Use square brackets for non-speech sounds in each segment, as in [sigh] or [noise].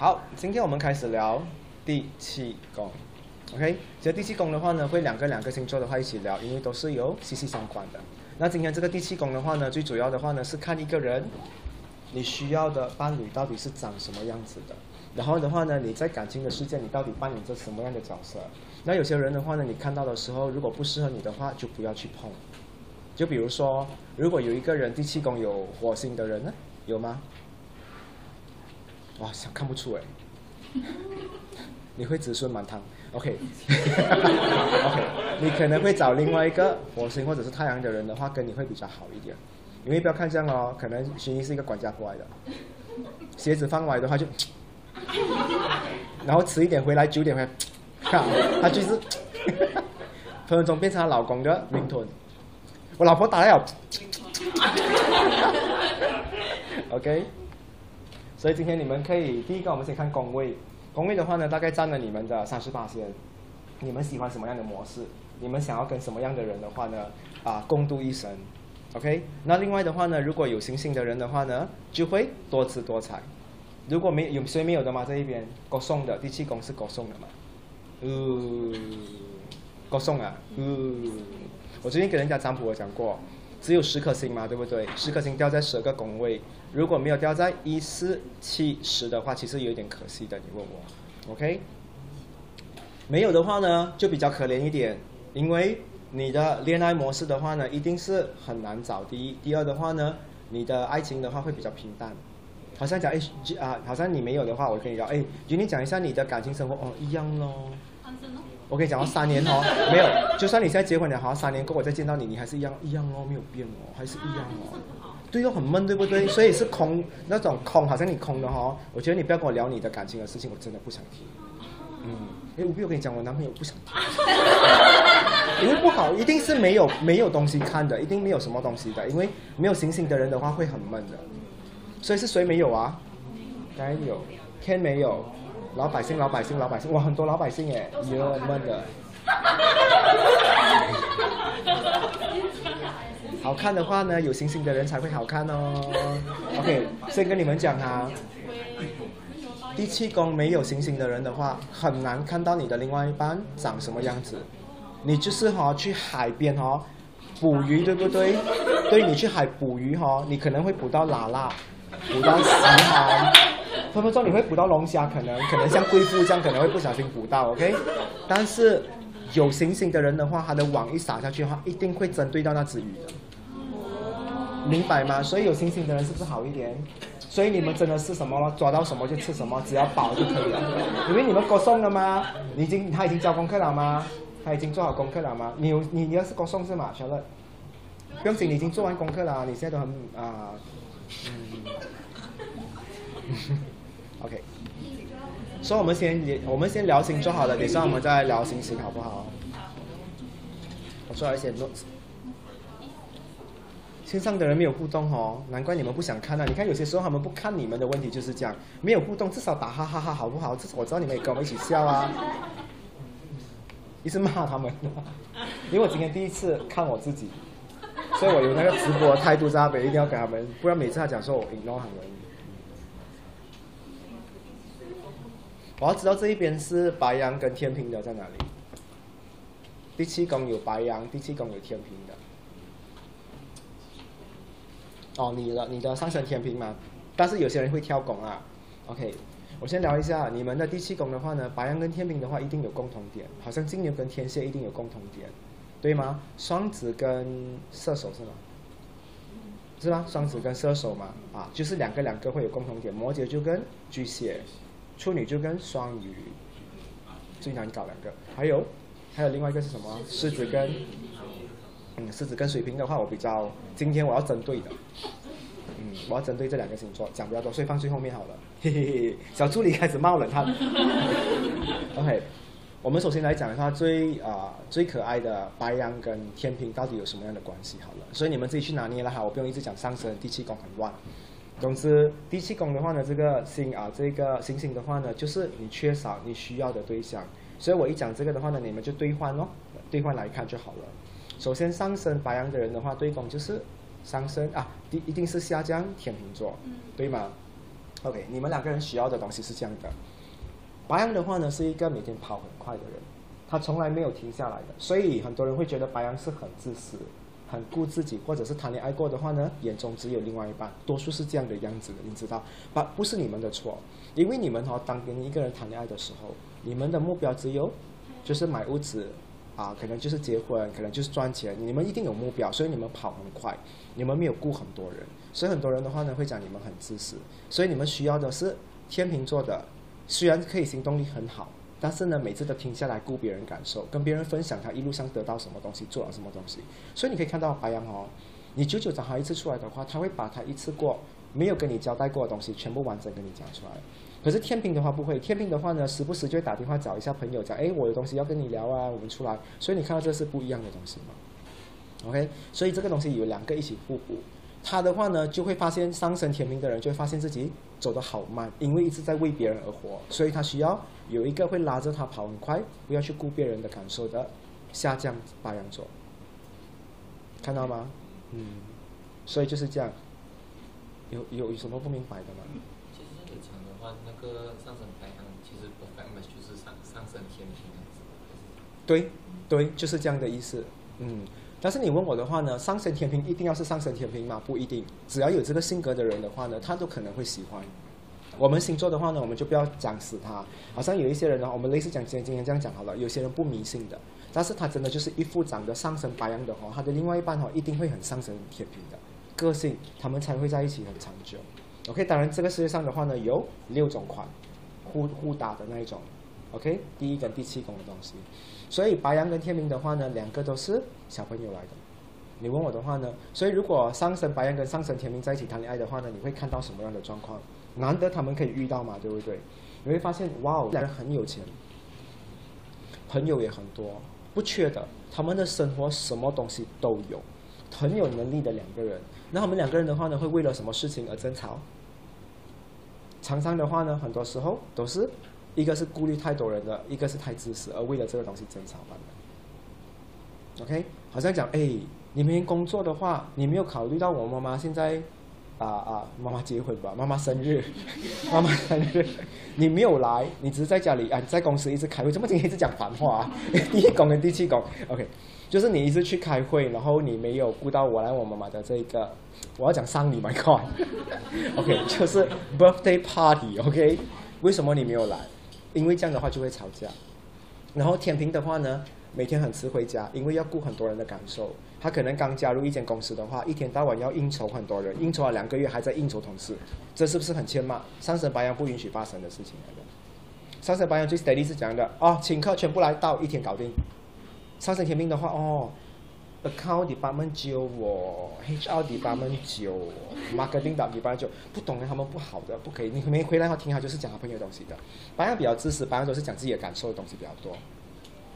好，今天我们开始聊第七宫。OK，其实第七宫的话呢，会两个两个星座的话一起聊，因为都是有息息相关的。那今天这个第七宫的话呢，最主要的话呢是看一个人，你需要的伴侣到底是长什么样子的。然后的话呢，你在感情的世界，你到底扮演着什么样的角色？那有些人的话呢，你看到的时候，如果不适合你的话，就不要去碰。就比如说，如果有一个人第七宫有火星的人呢，有吗？哇，想看不出哎，[laughs] 你会子孙满堂，OK，OK，[laughs] 你可能会找另外一个火星或者是太阳的人的话，跟你会比较好一点，因为不要看这样哦，可能徐一是一个管家过来的，鞋子放歪的话就，[tsk] 然后迟一点回来九点回来，[tsk] 看他就是分分钟变成他老公的名屯，我老婆打了，[tsk] [laughs] OK。所以今天你们可以第一个，我们先看工位。工位的话呢，大概占了你们的三十八先。你们喜欢什么样的模式？你们想要跟什么样的人的话呢？啊，共度一生。OK。那另外的话呢，如果有星星的人的话呢，就会多姿多彩。如果没有谁没有的吗？这一边歌颂的第七宫是歌颂的嘛？呃，歌颂啊，呃，我最近给人家占卜我讲过。只有十颗星嘛，对不对？十颗星掉在十个宫位，如果没有掉在一四七十的话，其实有点可惜的。你问我，OK？没有的话呢，就比较可怜一点，因为你的恋爱模式的话呢，一定是很难找。第一，第二的话呢，你的爱情的话会比较平淡。好像讲哎，啊，好像你没有的话，我跟你讲，哎，就你讲一下你的感情生活哦，一样咯。我跟你讲，三年哦，没有，就算你现在结婚了，好像三年过后我再见到你，你还是一样一样哦，没有变哦，还是一样哦。对又，很闷，对不对？所以是空那种空，好像你空的哈。我觉得你不要跟我聊你的感情的事情，我真的不想听。嗯，哎，我不有跟你讲，我男朋友不想听，因为不好，一定是没有没有东西看的，一定没有什么东西的，因为没有星星的人的话会很闷的。所以是谁没有啊？该有，Ken 没有。老百姓，老百姓，老百姓，哇，很多老百姓耶，有闷的。[laughs] 好看的话呢，有星星的人才会好看哦。[laughs] OK，先跟你们讲哈，第七宫没有星星的人的话，很难看到你的另外一半长什么样子。你就是哈去海边哈捕鱼，对不对？对你去海捕鱼哈，你可能会捕到喇喇，捕到石蛤。分分钟你会捕到龙虾，可能可能像贵妇这样，可能会不小心捕到，OK。但是有星星的人的话，他的网一撒下去的话，一定会针对到那只鱼的，明白吗？所以有星星的人是不是好一点？所以你们真的是什么？抓到什么就吃什么，只要饱就可以了。因为你们歌颂了吗？你已经他已经交功课了吗？他已经做好功课了吗？你有你你要是歌颂是吗？小乐，不用紧，你已经做完功课了，你现在都很啊，嗯。[laughs] OK，所以我们先也我们先聊星座好了，等下我们再聊星星好不好？我做了一些 notes。线上的人没有互动哦，难怪你们不想看啊！你看有些时候他们不看你们的问题就是这样，没有互动，至少打哈哈哈好不好？至少我知道你们也跟我们一起笑啊。[laughs] 一直骂他们，因为我今天第一次看我自己，所以我有那个直播态度在那边，一定要给他们，不然每次他讲说我 ignore 他们。我要知道这一边是白羊跟天平的在哪里？第七宫有白羊，第七宫有天平的。哦，你的你的上升天平嘛，但是有些人会跳拱啊。OK，我先聊一下你们的第七宫的话呢，白羊跟天平的话一定有共同点，好像金牛跟天蝎一定有共同点，对吗？双子跟射手是吗？是吗？双子跟射手嘛，啊，就是两个两个会有共同点，摩羯就跟巨蟹。处女就跟双鱼最难搞两个，还有还有另外一个是什么？狮子跟嗯狮子跟水瓶的话，我比较今天我要针对的，嗯我要针对这两个星座讲比较多，所以放最后面好了。嘿嘿嘿，小助理开始冒冷汗。[laughs] OK，我们首先来讲一下最啊最可爱的白羊跟天平到底有什么样的关系好了，所以你们自己去拿捏了哈，我不用一直讲上升第七宫很乱。总之，第七宫的话呢，这个星啊，这个星星的话呢，就是你缺少你需要的对象。所以我一讲这个的话呢，你们就兑换哦，兑换来看就好了。首先上升白羊的人的话，对宫就是上升啊，一一定是下降天秤座，对吗？OK，你们两个人需要的东西是这样的。白羊的话呢，是一个每天跑很快的人，他从来没有停下来的，所以很多人会觉得白羊是很自私、很顾自己，或者是谈恋爱过的话呢，眼中只有另外一半，多数是这样的样子的，你知道？不，不是你们的错，因为你们哈，当跟一个人谈恋爱的时候，你们的目标只有就是买屋子。啊，可能就是结婚，可能就是赚钱。你们一定有目标，所以你们跑很快，你们没有顾很多人。所以很多人的话呢，会讲你们很自私。所以你们需要的是天秤座的，虽然可以行动力很好，但是呢，每次都停下来顾别人感受，跟别人分享他一路上得到什么东西，做了什么东西。所以你可以看到白羊哦，你久久找他一次出来的话，他会把他一次过没有跟你交代过的东西，全部完整跟你讲出来。可是天平的话不会，天平的话呢，时不时就会打电话找一下朋友，讲哎，我有东西要跟你聊啊，我们出来。所以你看到这是不一样的东西嘛？OK，所以这个东西有两个一起互补。他的话呢，就会发现上升天平的人就会发现自己走得好慢，因为一直在为别人而活，所以他需要有一个会拉着他跑很快，不要去顾别人的感受的下降白羊座。看到吗？嗯，所以就是这样。有有有什么不明白的吗？个上升白羊，其实本来就是上上升天平对，对，就是这样的意思。嗯，但是你问我的话呢，上升天平一定要是上升天平吗？不一定，只要有这个性格的人的话呢，他都可能会喜欢。我们星座的话呢，我们就不要讲死他。好像有一些人呢，我们类似讲今天今天这样讲好了。有些人不迷信的，但是他真的就是一副长得上升白羊的话，他的另外一半哈一定会很上升天平的个性，他们才会在一起很长久。OK，当然这个世界上的话呢，有六种款，互互打的那一种。OK，第一跟第七宫的东西，所以白羊跟天平的话呢，两个都是小朋友来的。你问我的话呢，所以如果上升白羊跟上升天平在一起谈恋爱的话呢，你会看到什么样的状况？难得他们可以遇到嘛，对不对？你会发现，哇哦，两人很有钱，朋友也很多，不缺的，他们的生活什么东西都有，很有能力的两个人。那他们两个人的话呢，会为了什么事情而争吵？常常的话呢，很多时候都是一个是顾虑太多人的，一个是太自私，而为了这个东西争吵完的。OK，好像讲，哎，你们工作的话，你没有考虑到我妈妈现在啊啊，妈妈结婚吧，妈妈生日，[laughs] 妈妈生日，你没有来，你只是在家里啊，在公司一直开会，怎么今天一直讲反话？啊？第一宫跟第七宫，OK。就是你一直去开会，然后你没有顾到我来我妈妈的这个，我要讲丧礼，my [laughs] god，OK，就是 birthday party，OK，为什么你没有来？因为这样的话就会吵架。然后天平的话呢，每天很迟回家，因为要顾很多人的感受。他可能刚加入一间公司的话，一天到晚要应酬很多人，应酬了两个月还在应酬同事，这是不是很欠骂？上升白羊不允许发生的事情来的。上升白羊最 steady 是讲的，哦，请客全部来到，一天搞定。上升天命的话，哦，account department 九我，HR department 九，marketing department 九，不懂的他们不好的，不可以。你没回来的话，听他就是讲他朋友东西的。白羊比较自私，白羊都是讲自己的感受的东西比较多。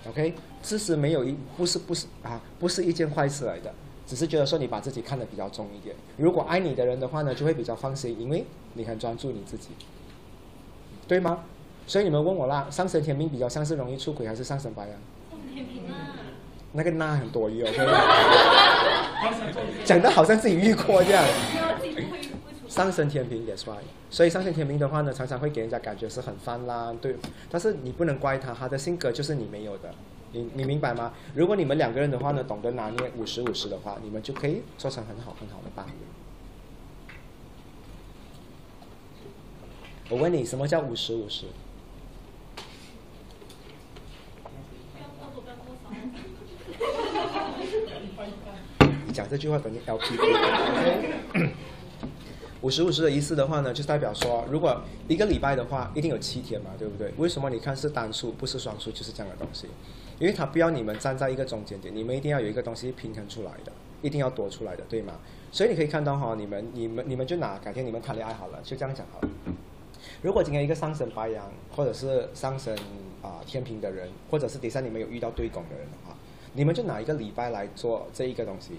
OK，自私没有一不是不是啊，不是一件坏事来的，只是觉得说你把自己看得比较重一点。如果爱你的人的话呢，就会比较放心，因为你很专注你自己，对吗？所以你们问我啦，上升天命比较像是容易出轨，还是上升白羊？那个那很多余，OK？[laughs] 讲的好像自己遇过这样。上升天平也帅，所以上升天平的话呢，常常会给人家感觉是很泛滥，对。但是你不能怪他，他的性格就是你没有的，你你明白吗？如果你们两个人的话呢，懂得拿捏五十五十的话，你们就可以做成很好很好的伴侣。我问你，什么叫五十五十？讲这句话等于 LP。[coughs] 五十五十的意思的话呢，就代表说，如果一个礼拜的话，一定有七天嘛，对不对？为什么你看是单数不是双数，就是这样的东西？因为它不要你们站在一个中间点，你们一定要有一个东西平衡出来的，一定要多出来的，对吗？所以你可以看到哈，你们、你们、你们就拿改天你们谈恋爱好了，就这样讲好了。如果今天一个上升白羊，或者是上升啊天平的人，或者是底下你们有遇到对拱的人的话，你们就拿一个礼拜来做这一个东西。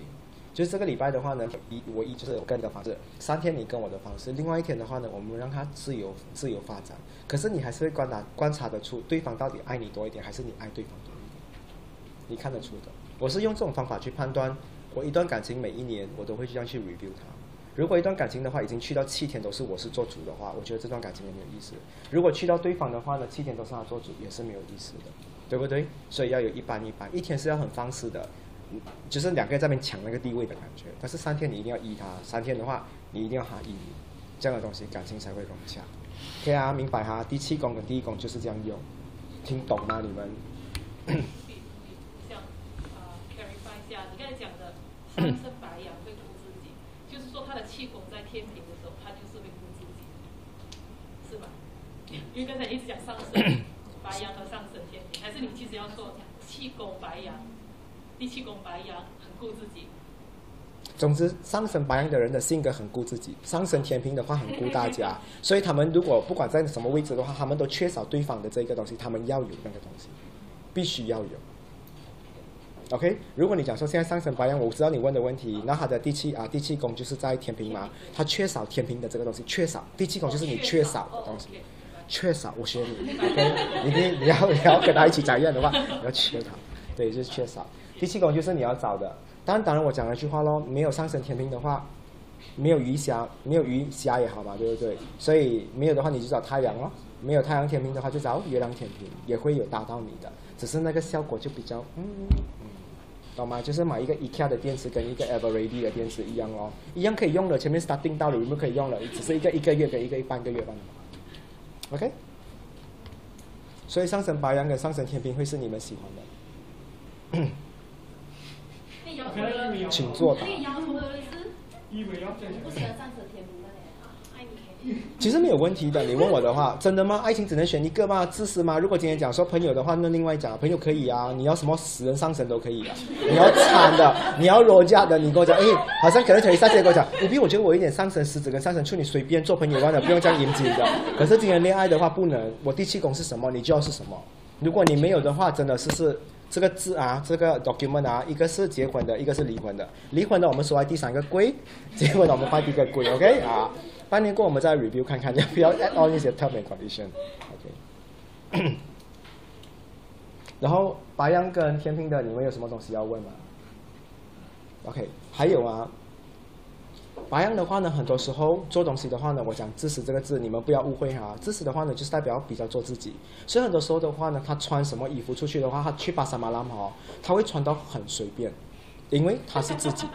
就是这个礼拜的话呢，一我一就是我跟的方式，三天你跟我的方式，另外一天的话呢，我们让他自由自由发展。可是你还是会观察观察得出对方到底爱你多一点，还是你爱对方多一点，你看得出的。我是用这种方法去判断，我一段感情每一年我都会这样去 review 它。如果一段感情的话，已经去到七天都是我是做主的话，我觉得这段感情也没有意思。如果去到对方的话呢，七天都是他做主，也是没有意思的，对不对？所以要有一般一般，一天是要很放肆的，嗯就是两个人在那边抢那个地位的感觉。但是三天你一定要依他，三天的话你一定要他依你，这样的东西感情才会融洽。可以啊，明白哈？第七宫跟第一宫就是这样用，听懂吗？你们？比比像啊 clarify 一下，你刚才讲的上升白羊会顾自己，就是说他的气功在天平的时候，他就是会顾自己，是吧？因为刚才一直讲上升白羊和上升天平，还是你其实要说气功白羊，第七宫白羊很顾自己，总之，上升白羊的人的性格很顾自己，上升天平的话很顾大家，[laughs] 所以他们如果不管在什么位置的话，他们都缺少对方的这个东西，他们要有那个东西，必须要有。OK，如果你讲说现在上升白羊，我知道你问的问题，那他的第七啊第七宫就是在天平嘛，他缺少天平的这个东西，缺少。第七宫就是你缺少的东西。缺少，我学你，OK，[laughs] 你你你要你要跟他一起讲一样的话，你要缺他，对，就是缺少。第七宫就是你要找的，当然当然我讲了一句话喽，没有上升天平的话，没有鱼虾，没有鱼虾也好嘛，对不对？所以没有的话你就找太阳咯，没有太阳天平的话就找月亮天平，也会有达到你的，只是那个效果就比较嗯，懂吗？就是买一个 IKEA 的电池跟一个 EverReady 的电池一样哦，一样可以用的，前面 starting 到了，有没有可以用了？只是一个一个月跟一个半个月罢了。OK，所以上升白羊跟上升天平会是你们喜欢，的，请作答。其实没有问题的，你问我的话，真的吗？爱情只能选一个吗？自私吗？如果今天讲说朋友的话，那另外讲，朋友可以啊，你要什么死人上神都可以啊，[laughs] 你要惨的，你要弱价的，你跟我讲，哎，好像可能可以上线跟我讲，你比我觉得我有点上神狮子跟上神处女，随便做朋友完了，不用这样严谨的。可是今天恋爱的话不能，我第七宫是什么，你就要是什么。如果你没有的话，真的是是这个字啊，这个 document 啊，一个是结婚的，一个是离婚的。离婚的我们说在第三个柜，[laughs] 结婚的我们放第一个柜，OK 啊。半年过我们再 review 看看要不要 add on 一些 term and condition，OK。[coughs] 然后白羊跟天平的，你们有什么东西要问吗？OK，还有啊，白羊的话呢，很多时候做东西的话呢，我讲自私这个字，你们不要误会哈。自私的话呢，就是代表比较做自己。所以很多时候的话呢，他穿什么衣服出去的话，他去巴沙马拉嘛哦，他会穿到很随便，因为他是自己。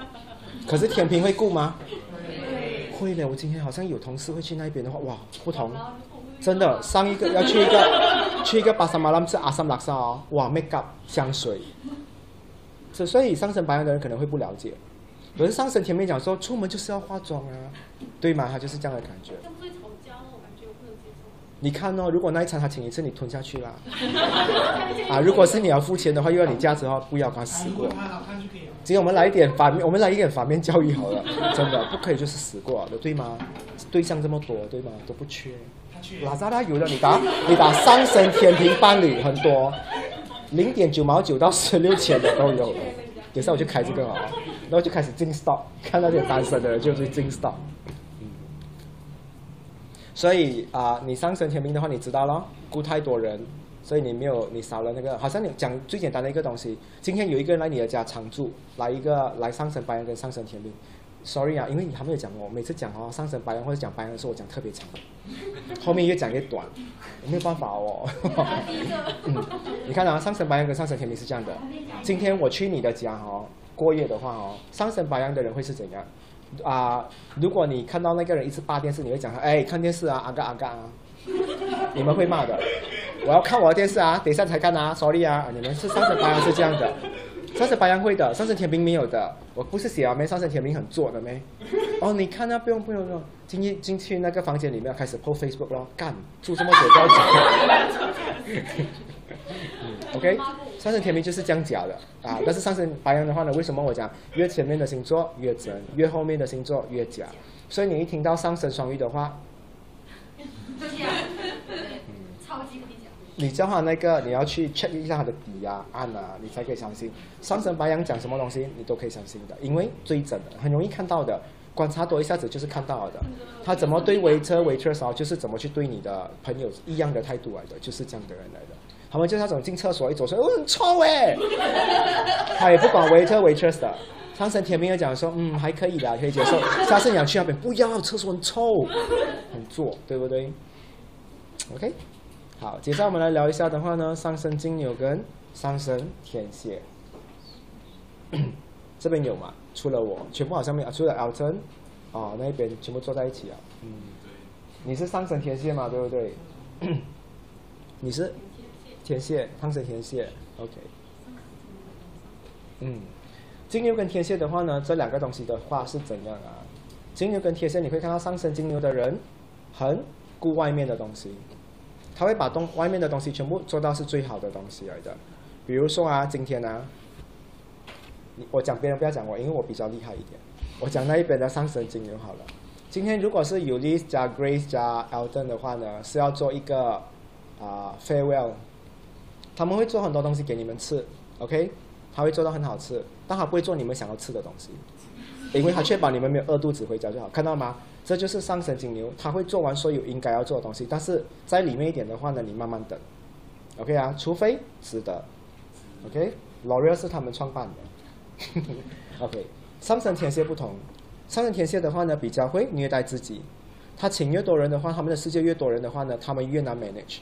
可是天平会顾吗？会的。我今天好像有同事会去那边的话，哇，不同。真的，上一个要去一个 [laughs] 去一个巴沙马拉是阿萨姆拉萨哦，哇，make up 香水，所所以上升白羊的人可能会不了解，可是上神前面讲说出门就是要化妆啊，对吗？他就是这样的感觉。会吵架吗，我感觉我不能接受。你看哦，如果那一餐他请一次，你吞下去啦。[laughs] 啊，如果是你要付钱的话，又要你价值的话，不要跟他死过。今天我们来一点反面，我们来一点反面教育好了，[laughs] 真的不可以就是死过的，对吗？对象这么多，对吗？都不缺。拉扎拉有的，你打你打上升天平伴侣很多，零点九毛九到十六千的都有。等一下我就开这个啊，然后就开始进 stop，看到这些单身的人就是进 stop。所以啊、你上升天命的话，你知道了，雇太多人，所以你没有你少了那个，好像你讲最简单的一个东西，今天有一个人来你的家常住，来一个来上升白羊跟上升天命。Sorry 啊，因为你还没有讲哦，每次讲哦上升白羊或者讲白羊的时候，我讲特别长，[laughs] 后面越讲越短，我没有办法哦。[laughs] 嗯，你看啊，上升白羊跟上升天平是这样的。今天我去你的家哦，过夜的话哦，上升白羊的人会是怎样？啊、如果你看到那个人一直扒电视，你会讲他，哎，看电视啊，阿嘎阿嘎啊，你们会骂的。我要看我的电视啊，等一下才看啊，sorry 啊，你们是上升白羊是这样的，上次白羊会的，上次天平没有的。我不是写了没？上次天平很做的没？[laughs] 哦，你看啊，不用不用不用，进去进去那个房间里面开始 po Facebook 咯，干，住这么久不要讲。[laughs] 嗯，OK，上升天平就是这样假的啊，但是上升白羊的话呢，为什么我讲越前面的星座越真，越后面的星座越假？所以你一听到上升双鱼的话，[laughs] 假，超级。你叫他那个你要去 check 一下他的底啊、按啊，你才可以相信。上神白羊讲什么东西，你都可以相信的，因为最真的，很容易看到的。观察多一下子就是看到了的，他怎么对 waiter waitress，就是怎么去对你的朋友一样的态度来的，就是这样的人来的。他们就是那种进厕所一走出来，哦很臭哎，他也不管 waiter waitress 的，上升天平会讲说，嗯，还可以的，可以接受。下升羊去那边，不要，厕所很臭，很做，对不对？OK，好，接下来我们来聊一下的话呢，上升金牛跟上升天蝎，[coughs] 这边有吗？除了我，全部好像没有，除了 Alton，哦，那边全部坐在一起啊。嗯，你是上升天蝎嘛，对不对？[coughs] 你是天蝎，上升天蝎，OK。嗯，金牛跟天蝎的话呢，这两个东西的话是怎样啊？金牛跟天蝎，你会看到上升金牛的人很顾外面的东西，他会把东外面的东西全部做到是最好的东西来的。比如说啊，今天啊，我讲别人不要讲我，因为我比较厉害一点。我讲那一边的上升金牛好了。今天如果是 Ulysse 加 Grace 加 Elton 的话呢，是要做一个啊、farewell，他们会做很多东西给你们吃，OK？他会做到很好吃，但他不会做你们想要吃的东西，因为他确保你们没有饿肚子回家就好，看到吗？这就是上升金牛，他会做完所有应该要做的东西，但是在里面一点的话呢，你慢慢等，OK 啊？除非值得 OK，Lorea 是他们创办的，[laughs] OK？上升天蝎不同，上升天蝎的话呢，比较会虐待自己，他请越多人的话，他们的世界越多人的话呢，他们越难 manage。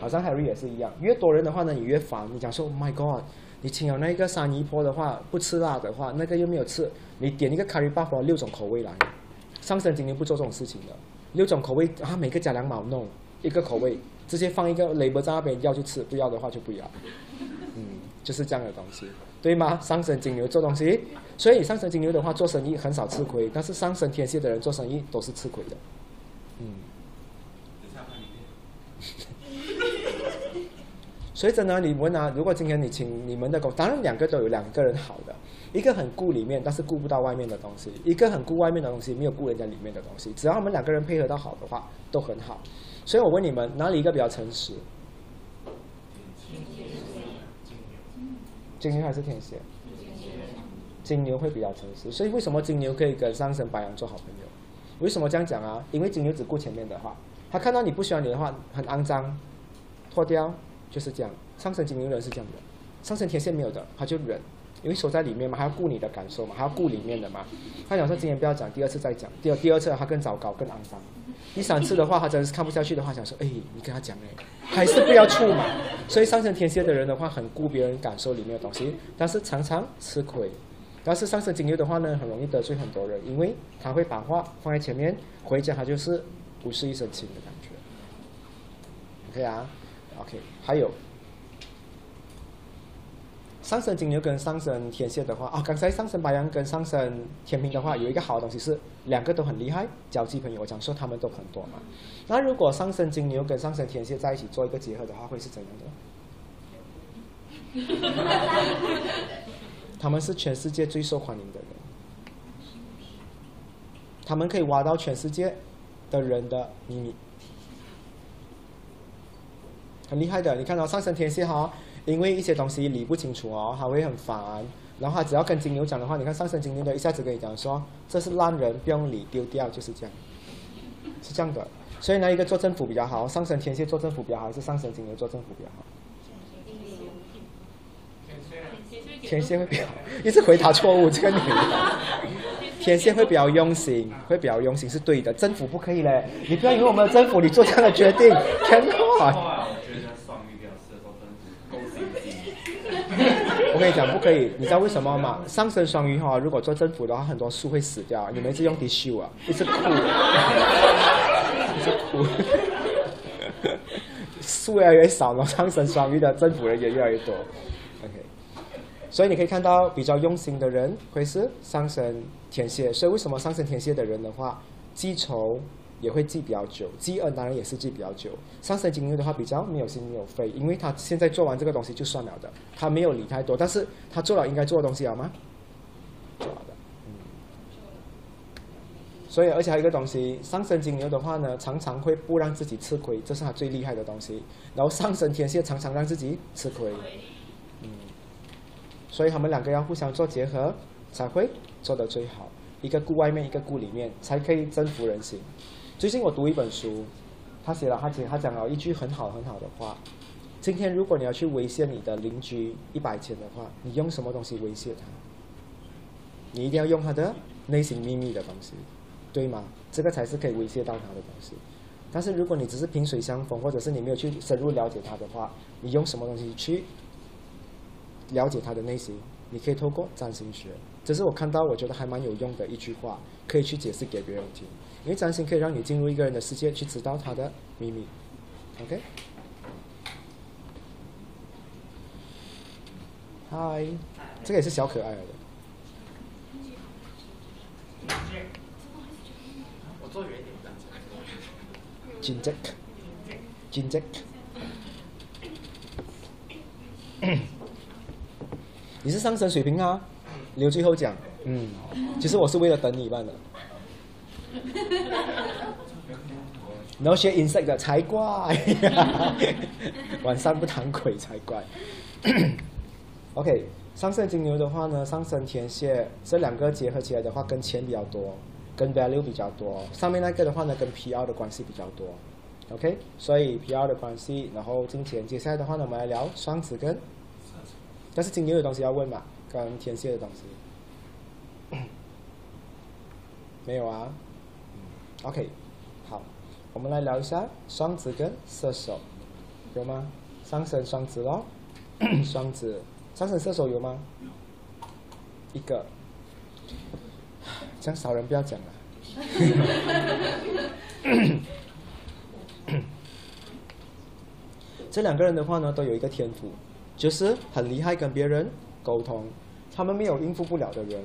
好像 Harry 也是一样，越多人的话呢，你越烦。你讲说 Oh my God，你请了那个三姨婆的话，不吃辣的话，那个又没有吃，你点一个 curry buff 六种口味来。上升金牛不做这种事情的，六种口味啊，每个加两毛弄一个口味，直接放一个 label 在那边，要就吃，不要的话就不要。嗯，就是这样的东西，对吗？上升金牛做东西，所以上升金牛的话做生意很少吃亏，但是上升天蝎的人做生意都是吃亏的。嗯。[laughs] 所以真的，你们啊，如果今天你请你们的狗，当然两个都有两个人好的，一个很顾里面，但是顾不到外面的东西；一个很顾外面的东西，没有顾人家里面的东西。只要他们两个人配合到好的话，都很好。所以我问你们，哪里一个比较诚实？金牛还是天蝎？金牛会比较诚实。所以为什么金牛可以跟上升白羊做好朋友？为什么这样讲啊？因为金牛只顾前面的话，他看到你不喜欢你的话，很肮脏，脱掉。就是这样，上升金牛人是这样的，上升天蝎没有的，他就忍，因为守在里面嘛，还要顾你的感受嘛，还要顾里面的嘛。他讲说今天不要讲，第二次再讲，第二第二次他更糟糕，更肮脏。第三次的话，他真的是看不下去的话，想说，哎，你跟他讲哎，还是不要触嘛。所以上升天蝎的人的话，很顾别人感受里面的东西，但是常常吃亏。但是上升金牛的话呢，很容易得罪很多人，因为他会把话放在前面，回家他就是不是一身轻的感觉。OK 啊。OK，还有上升金牛跟上升天蝎的话啊，刚才上升白羊跟上升天平的话，有一个好的东西是两个都很厉害，交际朋友，我讲说他们都很多嘛。那如果上升金牛跟上升天蝎在一起做一个结合的话，会是怎样的？他们是全世界最受欢迎的人，他们可以挖到全世界的人的秘密。很厉害的，你看到上升天蝎哈，因为一些东西理不清楚哦，他会很烦。然后他只要跟金牛讲的话，你看上升金牛的一下子跟你讲说，这是烂人，不用理，丢掉，就是这样，是这样的。所以呢，一个做政府比较好，上升天蝎做政府比较好，还是上升金牛做政府比较好？天蝎会比较，一直回答错误，这个女的。天蝎会比较用心，会比较用心是对的，政府不可以嘞，你不要以为我们的政府你做这样的决定，天哪！我跟你讲，不可以，你知道为什么吗？上升双鱼哈，如果做政府的话，很多树会死掉。你们一直用 tissue 啊，一直哭，一直哭，树越来越少了，上升双鱼的政府人也越来越多。OK，所以你可以看到，比较用心的人会是上升天蝎。所以为什么上升天蝎的人的话，记仇？也会记比较久，记恩当然也是记比较久。上升金牛的话比较没有心没有肺，因为他现在做完这个东西就算了的，他没有理太多，但是他做了应该做的东西好吗？做的，嗯。所以而且还有一个东西，上升金牛的话呢，常常会不让自己吃亏，这是他最厉害的东西。然后上升天蝎常常让自己吃亏，嗯。所以他们两个要互相做结合，才会做得最好。一个顾外面，一个顾里面，才可以征服人心。最近我读一本书，他写了，他写他讲了一句很好很好的话。今天如果你要去威胁你的邻居一百千的话，你用什么东西威胁他？你一定要用他的内心秘密的东西，对吗？这个才是可以威胁到他的东西。但是如果你只是萍水相逢，或者是你没有去深入了解他的话，你用什么东西去了解他的内心？你可以透过占星学，这是我看到我觉得还蛮有用的一句话，可以去解释给别人听。因为占星可以让你进入一个人的世界，去知道他的秘密。OK？嗨，这个也是小可爱的。我坐远一点，这样子。金泽，金泽。你是上升水平啊？留最后讲。嗯，其实我是为了等你办的。然后学 insect 的才怪，晚上不谈鬼才怪。[coughs] OK，上升金牛的话呢，上升天蝎这两个结合起来的话，跟钱比较多，跟 value 比较多。上面那个的话呢，跟 PR 的关系比较多。OK，所以 PR 的关系，然后金钱。接下来的话呢，我们来聊双子跟，但是金牛的东西要问嘛，跟天蝎的东西。[coughs] 没有啊。OK，好，我们来聊一下双子跟射手，有吗？上升双子咯，[clears throat] 双子，上升射手有吗？一个，这样少人不要讲了。[laughs] 这两个人的话呢，都有一个天赋，就是很厉害跟别人沟通，他们没有应付不了的人。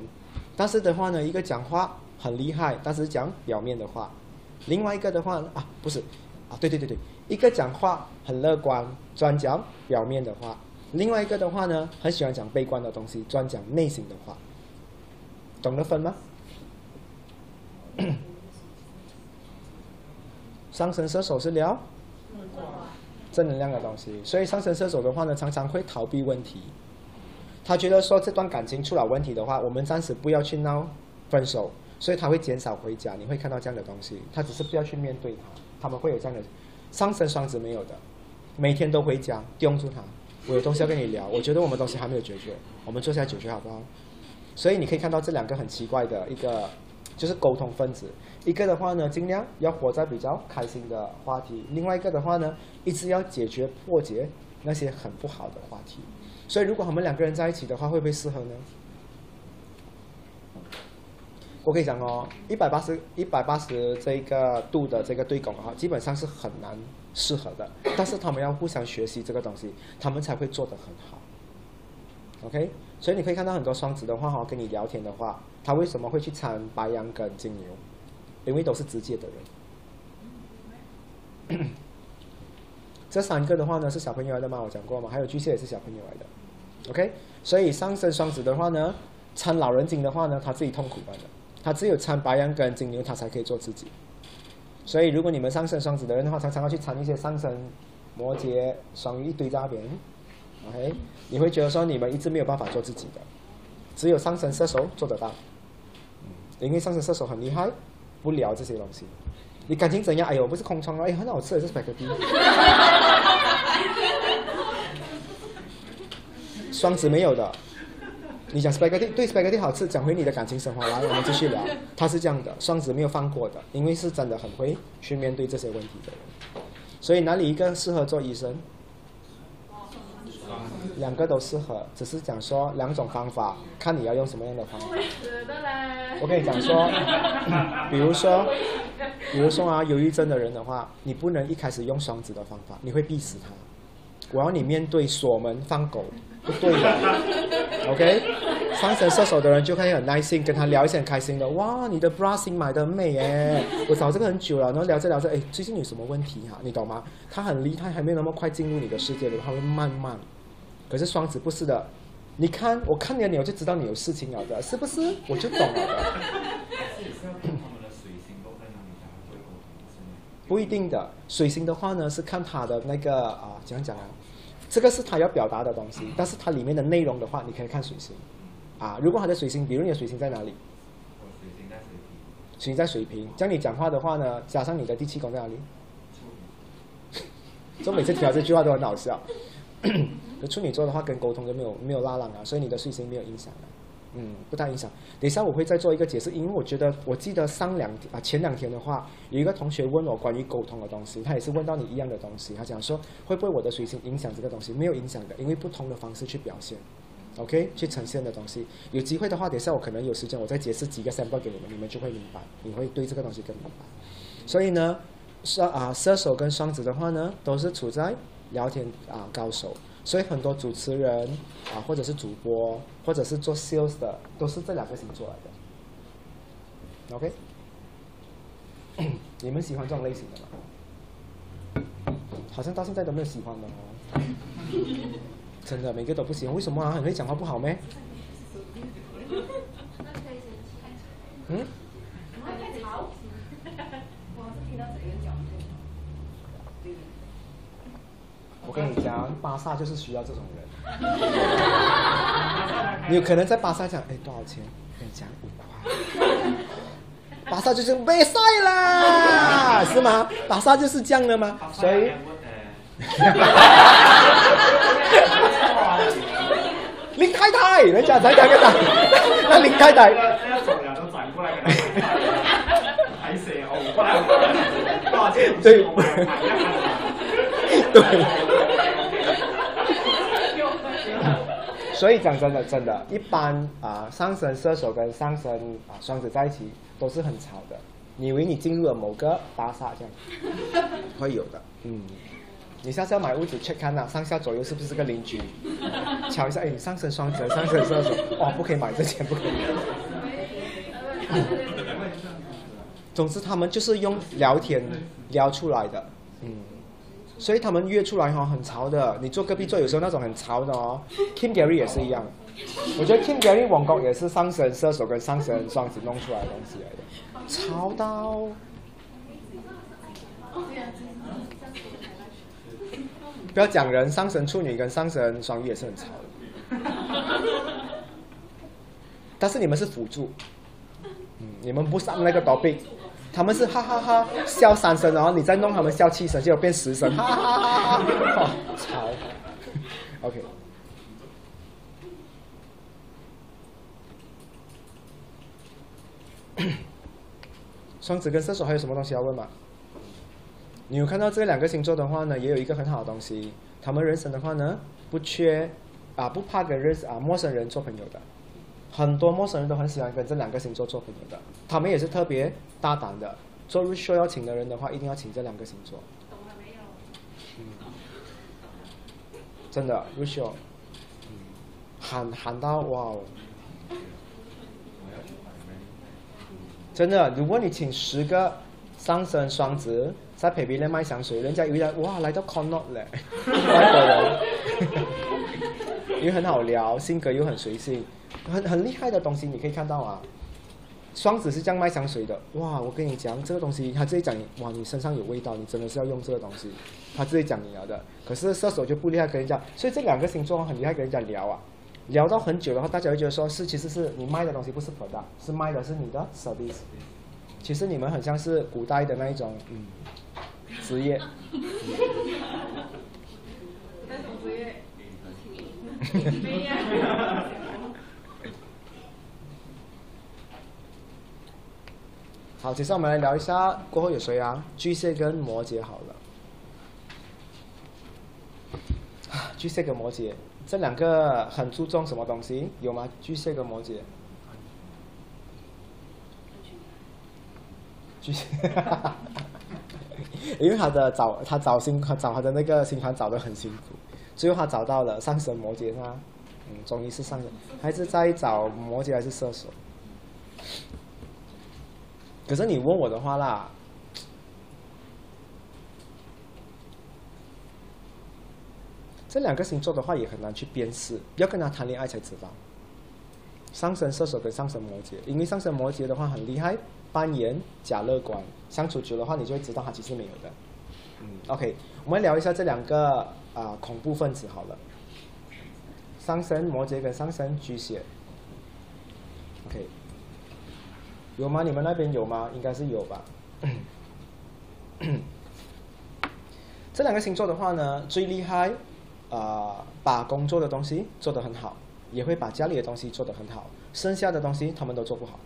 但是的话呢，一个讲话很厉害，但是讲表面的话；另外一个的话啊，不是啊，对对对对，一个讲话很乐观，专讲表面的话；另外一个的话呢，很喜欢讲悲观的东西，专讲内心的话。懂得分吗？[coughs] 上升射手是聊正能量的东西，所以上升射手的话呢，常常会逃避问题。他觉得说这段感情出了问题的话，我们暂时不要去闹分手，所以他会减少回家。你会看到这样的东西，他只是不要去面对他。他们会有这样的上升双子没有的，每天都回家盯住他。我有东西要跟你聊，我觉得我们东西还没有解决，我们坐下来解决好不好？所以你可以看到这两个很奇怪的一个，就是沟通分子。一个的话呢，尽量要活在比较开心的话题；另外一个的话呢，一直要解决破解那些很不好的话题。所以如果他们两个人在一起的话，会不会适合呢？我可以讲哦，一百八十、一百八十这个度的这个对拱的话，基本上是很难适合的。但是他们要互相学习这个东西，他们才会做得很好。OK，所以你可以看到很多双子的话哈，跟你聊天的话，他为什么会去参白羊跟金牛？因为都是直接的人。[coughs] 这三个的话呢是小朋友来的吗？我讲过吗？还有巨蟹也是小朋友来的。OK，所以上升双子的话呢，参老人精的话呢，他自己痛苦的，他只有参白羊跟金牛，他才可以做自己。所以如果你们上升双子的人的话，常常要去参一些上升摩羯、双鱼一堆在那边，OK，你会觉得说你们一直没有办法做自己的，只有上升射手做得到，因为上升射手很厉害，不聊这些东西。你感情怎样？哎呦，不是空窗了，哎，很好吃的，这是百克蒂。双子没有的，你讲 spaghetti 对 spaghetti 好吃，讲回你的感情生活来，我们继续聊。[laughs] 他是这样的，双子没有放过的，因为是真的很会去面对这些问题的人。所以哪里一个适合做医生？两个都适合，只是讲说两种方法，看你要用什么样的方法。我跟你讲说，[laughs] 比如说，比如说啊，忧郁症的人的话，你不能一开始用双子的方法，你会逼死他。我要你面对锁门放狗，不对的，OK？上神射手的人就可以很耐心跟他聊一些很开心的，哇，你的 bra 新买的美哎，我找这个很久了，然后聊着聊着，哎，最近有什么问题哈？你懂吗？他很厉害，还没有那么快进入你的世界里，他会慢慢。可是双子不是的，你看我看见你，我就知道你有事情了的，是不是？我就懂了的。不一定的，水星的话呢是看他的那个啊，怎样讲啊？这个是他要表达的东西，但是它里面的内容的话，你可以看水星。啊，如果他的水星，比如你的水星在哪里？水星在水瓶。水星在水瓶，这样你讲话的话呢，加上你的第七宫在哪里？就每次提到这句话都很好笑。[coughs] 处女座的话跟沟通就没有没有拉郎啊，所以你的水星没有影响啊。嗯，不大影响。等一下我会再做一个解释，因为我觉得我记得上两啊前两天的话，有一个同学问我关于沟通的东西，他也是问到你一样的东西，他讲说会不会我的水星影响这个东西？没有影响的，因为不同的方式去表现。OK，去呈现的东西，有机会的话，等一下我可能有时间，我再解释几个 sample 给你们，你们就会明白，你会对这个东西更明白。所以呢，射啊射手跟双子的话呢，都是处在聊天啊高手，所以很多主持人啊，或者是主播，或者是做 sales 的，都是这两个星座来的。OK，[coughs] 你们喜欢这种类型的吗？好像到现在都没有喜欢的哦。[laughs] 真的，每个都不喜欢，为什么啊？很会讲话不好咩？[laughs] 嗯？我跟你讲，巴萨就是需要这种人。[laughs] 你有可能在巴萨讲，哎，多少钱？跟你讲五块。巴萨就是被晒啦，是吗？巴萨就是这样的吗？所以。[laughs] 林太太，人家才讲个打，那林太太。对。对。[laughs] 所以讲真的，真的，一般啊，上升射手跟上升啊双子在一起都是很吵的。你以为你进入了某个巴萨这样，会有的，嗯。你下次要买屋子，check 看呐，上下左右是不是个邻居？瞧一下，哎，上升双子，上升射手，哦，不可以买这钱，不可以。[laughs] 总之，他们就是用聊天聊出来的，嗯，所以他们约出来哈很潮的。你坐隔壁座，有时候那种很潮的哦。Kim Gary 也是一样，我觉得 Kim Gary 网工也是上神射手跟上神双子弄出来的东西来的，潮到。不要讲人，上神处女跟上神双鱼也是很潮的。但是你们是辅助，你们不上那个 topic，他们是哈哈哈笑三声，然后你再弄他们笑七声，就变十声，哈哈哈哈，[laughs] 吵。OK。双子跟射手还有什么东西要问吗？你有看到这两个星座的话呢，也有一个很好的东西，他们人生的话呢，不缺，啊不怕跟认识啊陌生人做朋友的，很多陌生人都很喜欢跟这两个星座做朋友的，他们也是特别大胆的，做入秀要请的人的话，一定要请这两个星座。嗯，真的入秀，喊喊到哇哦，真的，如果你请十个上升双子。在陪别人卖香水，人家以为哇来到 Conot 嘞，[laughs] 外国人，因为很好聊，性格又很随性，很很厉害的东西，你可以看到啊。双子是这样卖香水的，哇，我跟你讲这个东西，他直接讲，哇，你身上有味道，你真的是要用这个东西，他直接讲你了的。可是射手就不厉害，跟人家，所以这两个星座很厉害，跟人家聊啊，聊到很久的话，大家会觉得说是其实是你卖的东西不是 product，是卖的是你的 service。其实你们很像是古代的那一种，嗯。职业。[laughs] [laughs] 好，接下来我们来聊一下，过后有谁啊？巨蟹跟摩羯好了。[sighs] 巨蟹跟摩羯这两个很注重什么东西？有吗？巨蟹跟摩羯。巨蟹。因为他的找他找星找他的那个星盘找的很辛苦，最后他找到了上升摩羯是吧？嗯，终于是上升，还是在找摩羯还是射手？可是你问我的话啦，这两个星座的话也很难去辨识，要跟他谈恋爱才知道。上升射手跟上升摩羯，因为上升摩羯的话很厉害。扮演假乐观，相处久的话，你就会知道他其实没有的。嗯，OK，我们聊一下这两个啊恐怖分子好了。上升摩羯跟上升巨蟹，OK，有吗？你们那边有吗？应该是有吧。[coughs] 这两个星座的话呢，最厉害啊，把工作的东西做得很好，也会把家里的东西做得很好，剩下的东西他们都做不好。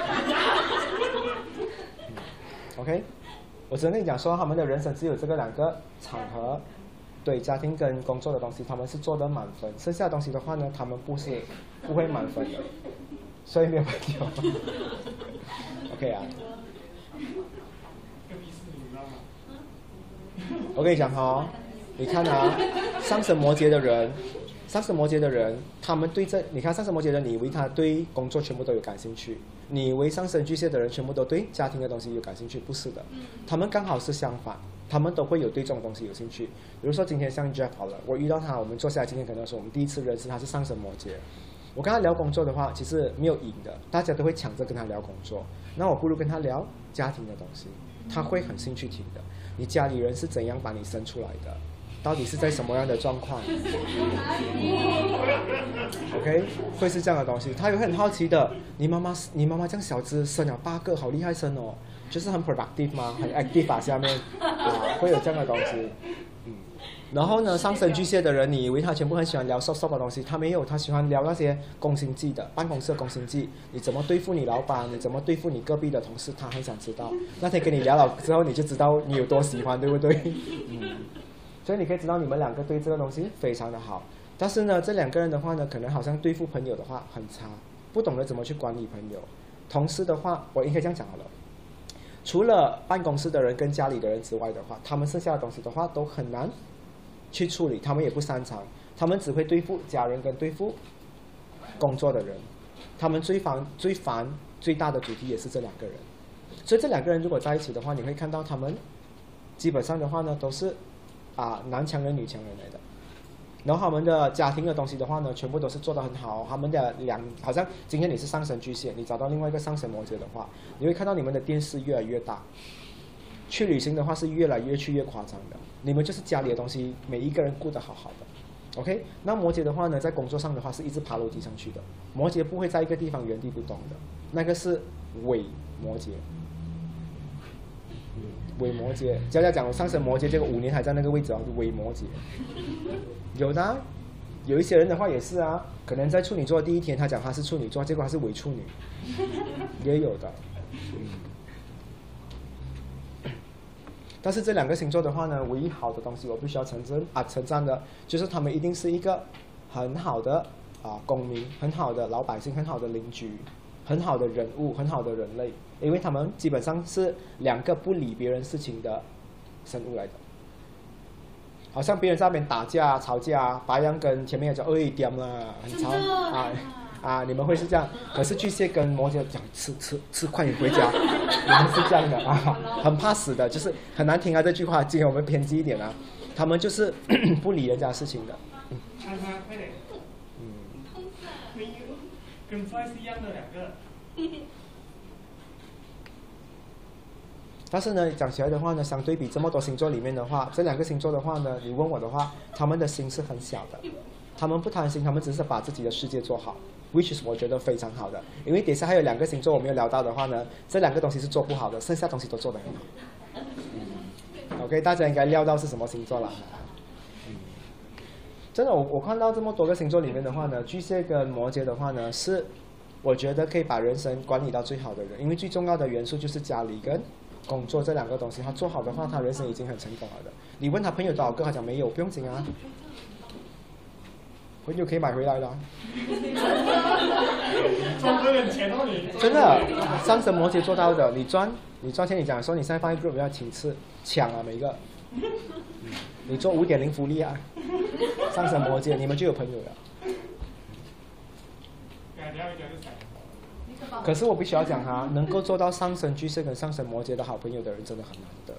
[laughs] OK，我只能跟你讲说，他们的人生只有这个两个场合，对家庭跟工作的东西，他们是做的满分，剩下的东西的话呢，他们不是不会满分的，所以没有朋友。OK 啊。我跟你讲哈、你看啊，上升摩羯的人，上升摩羯的人，他们对这，你看上升摩羯的，你以为他对工作全部都有感兴趣，你以为上升巨蟹的人全部都对家庭的东西有感兴趣，不是的，他们刚好是相反，他们都会有对这种东西有兴趣。比如说今天像 Jeff 好了，我遇到他，我们坐下来，今天可能是我们第一次认识，他是上升摩羯。我跟他聊工作的话，其实没有赢的，大家都会抢着跟他聊工作。那我不如跟他聊家庭的东西，他会很兴趣听的。你家里人是怎样把你生出来的？到底是在什么样的状况？[laughs] OK，会是这样的东西。他也会很好奇的。你妈妈，你妈妈这样小只生了八个，好厉害生哦，就是很 productive 吗？很 active 啊，下面啊，会有这样的东西。嗯，然后呢，上升巨蟹的人，你以为他全部很喜欢聊 soft soft 的东西，他没有，他喜欢聊那些攻心计的，办公室的攻心计，你怎么对付你老板，你怎么对付你隔壁的同事，他很想知道。那天跟你聊了之后，你就知道你有多喜欢，对不对？嗯，所以你可以知道你们两个对这个东西非常的好。但是呢，这两个人的话呢，可能好像对付朋友的话很差，不懂得怎么去管理朋友。同事的话，我应该这样讲好了。除了办公室的人跟家里的人之外的话，他们剩下的东西的话都很难去处理，他们也不擅长，他们只会对付家人跟对付工作的人。他们最烦、最烦、最大的主题也是这两个人。所以这两个人如果在一起的话，你会看到他们基本上的话呢，都是啊男强人女强人来的。然后他们的家庭的东西的话呢，全部都是做得很好。他们的两好像今天你是上升巨蟹，你找到另外一个上升摩羯的话，你会看到你们的电视越来越大。去旅行的话是越来越去越夸张的。你们就是家里的东西，每一个人顾得好好的。OK，那摩羯的话呢，在工作上的话是一直爬楼梯上去的。摩羯不会在一个地方原地不动的，那个是伪摩羯。伪摩羯，佳佳讲我上升摩羯，结果五年还在那个位置啊，伪摩羯。有的、有一些人的话也是啊，可能在处女座第一天他讲他是处女座，结果他是伪处女，也有的。但是这两个星座的话呢，唯一好的东西我必须要承认啊，称赞的就是他们一定是一个很好的啊公民，很好的老百姓，很好的邻居，很好的人物，很好的人类，因为他们基本上是两个不理别人事情的生物来的。好像别人在那边打架、吵架，白羊跟前面讲，哎，点了，很吵啊啊！你们会是这样，可是巨蟹跟摩羯讲吃吃吃，快点回家，[laughs] 你们是这样的啊，很怕死的，就是很难听啊这句话。今天我们偏激一点啊，他们就是 [coughs] 不理人家事情的，嗯，跟 f 是一样的两个。但是呢，讲起来的话呢，相对比这么多星座里面的话，这两个星座的话呢，你问我的话，他们的心是很小的，他们不贪心，他们只是把自己的世界做好，which is 我觉得非常好的。因为底下还有两个星座我没有聊到的话呢，这两个东西是做不好的，剩下东西都做得很好。OK，大家应该料到是什么星座了。真的，我我看到这么多个星座里面的话呢，巨蟹跟摩羯的话呢，是我觉得可以把人生管理到最好的人，因为最重要的元素就是家里跟工作这两个东西，他做好的话，他人生已经很成功了的。你问他朋友多少个，他讲没有，不用紧啊，朋友可以买回来的啊、赚多点钱哦你。真的，上升摩羯做到的，你赚你赚钱，你讲说你现在放一 group 要请吃抢啊每一个，嗯你做五点零福利啊，上升摩羯你们就有朋友了。可是我必须要讲哈，能够做到上升巨蟹跟上升摩羯的好朋友的人真的很难得。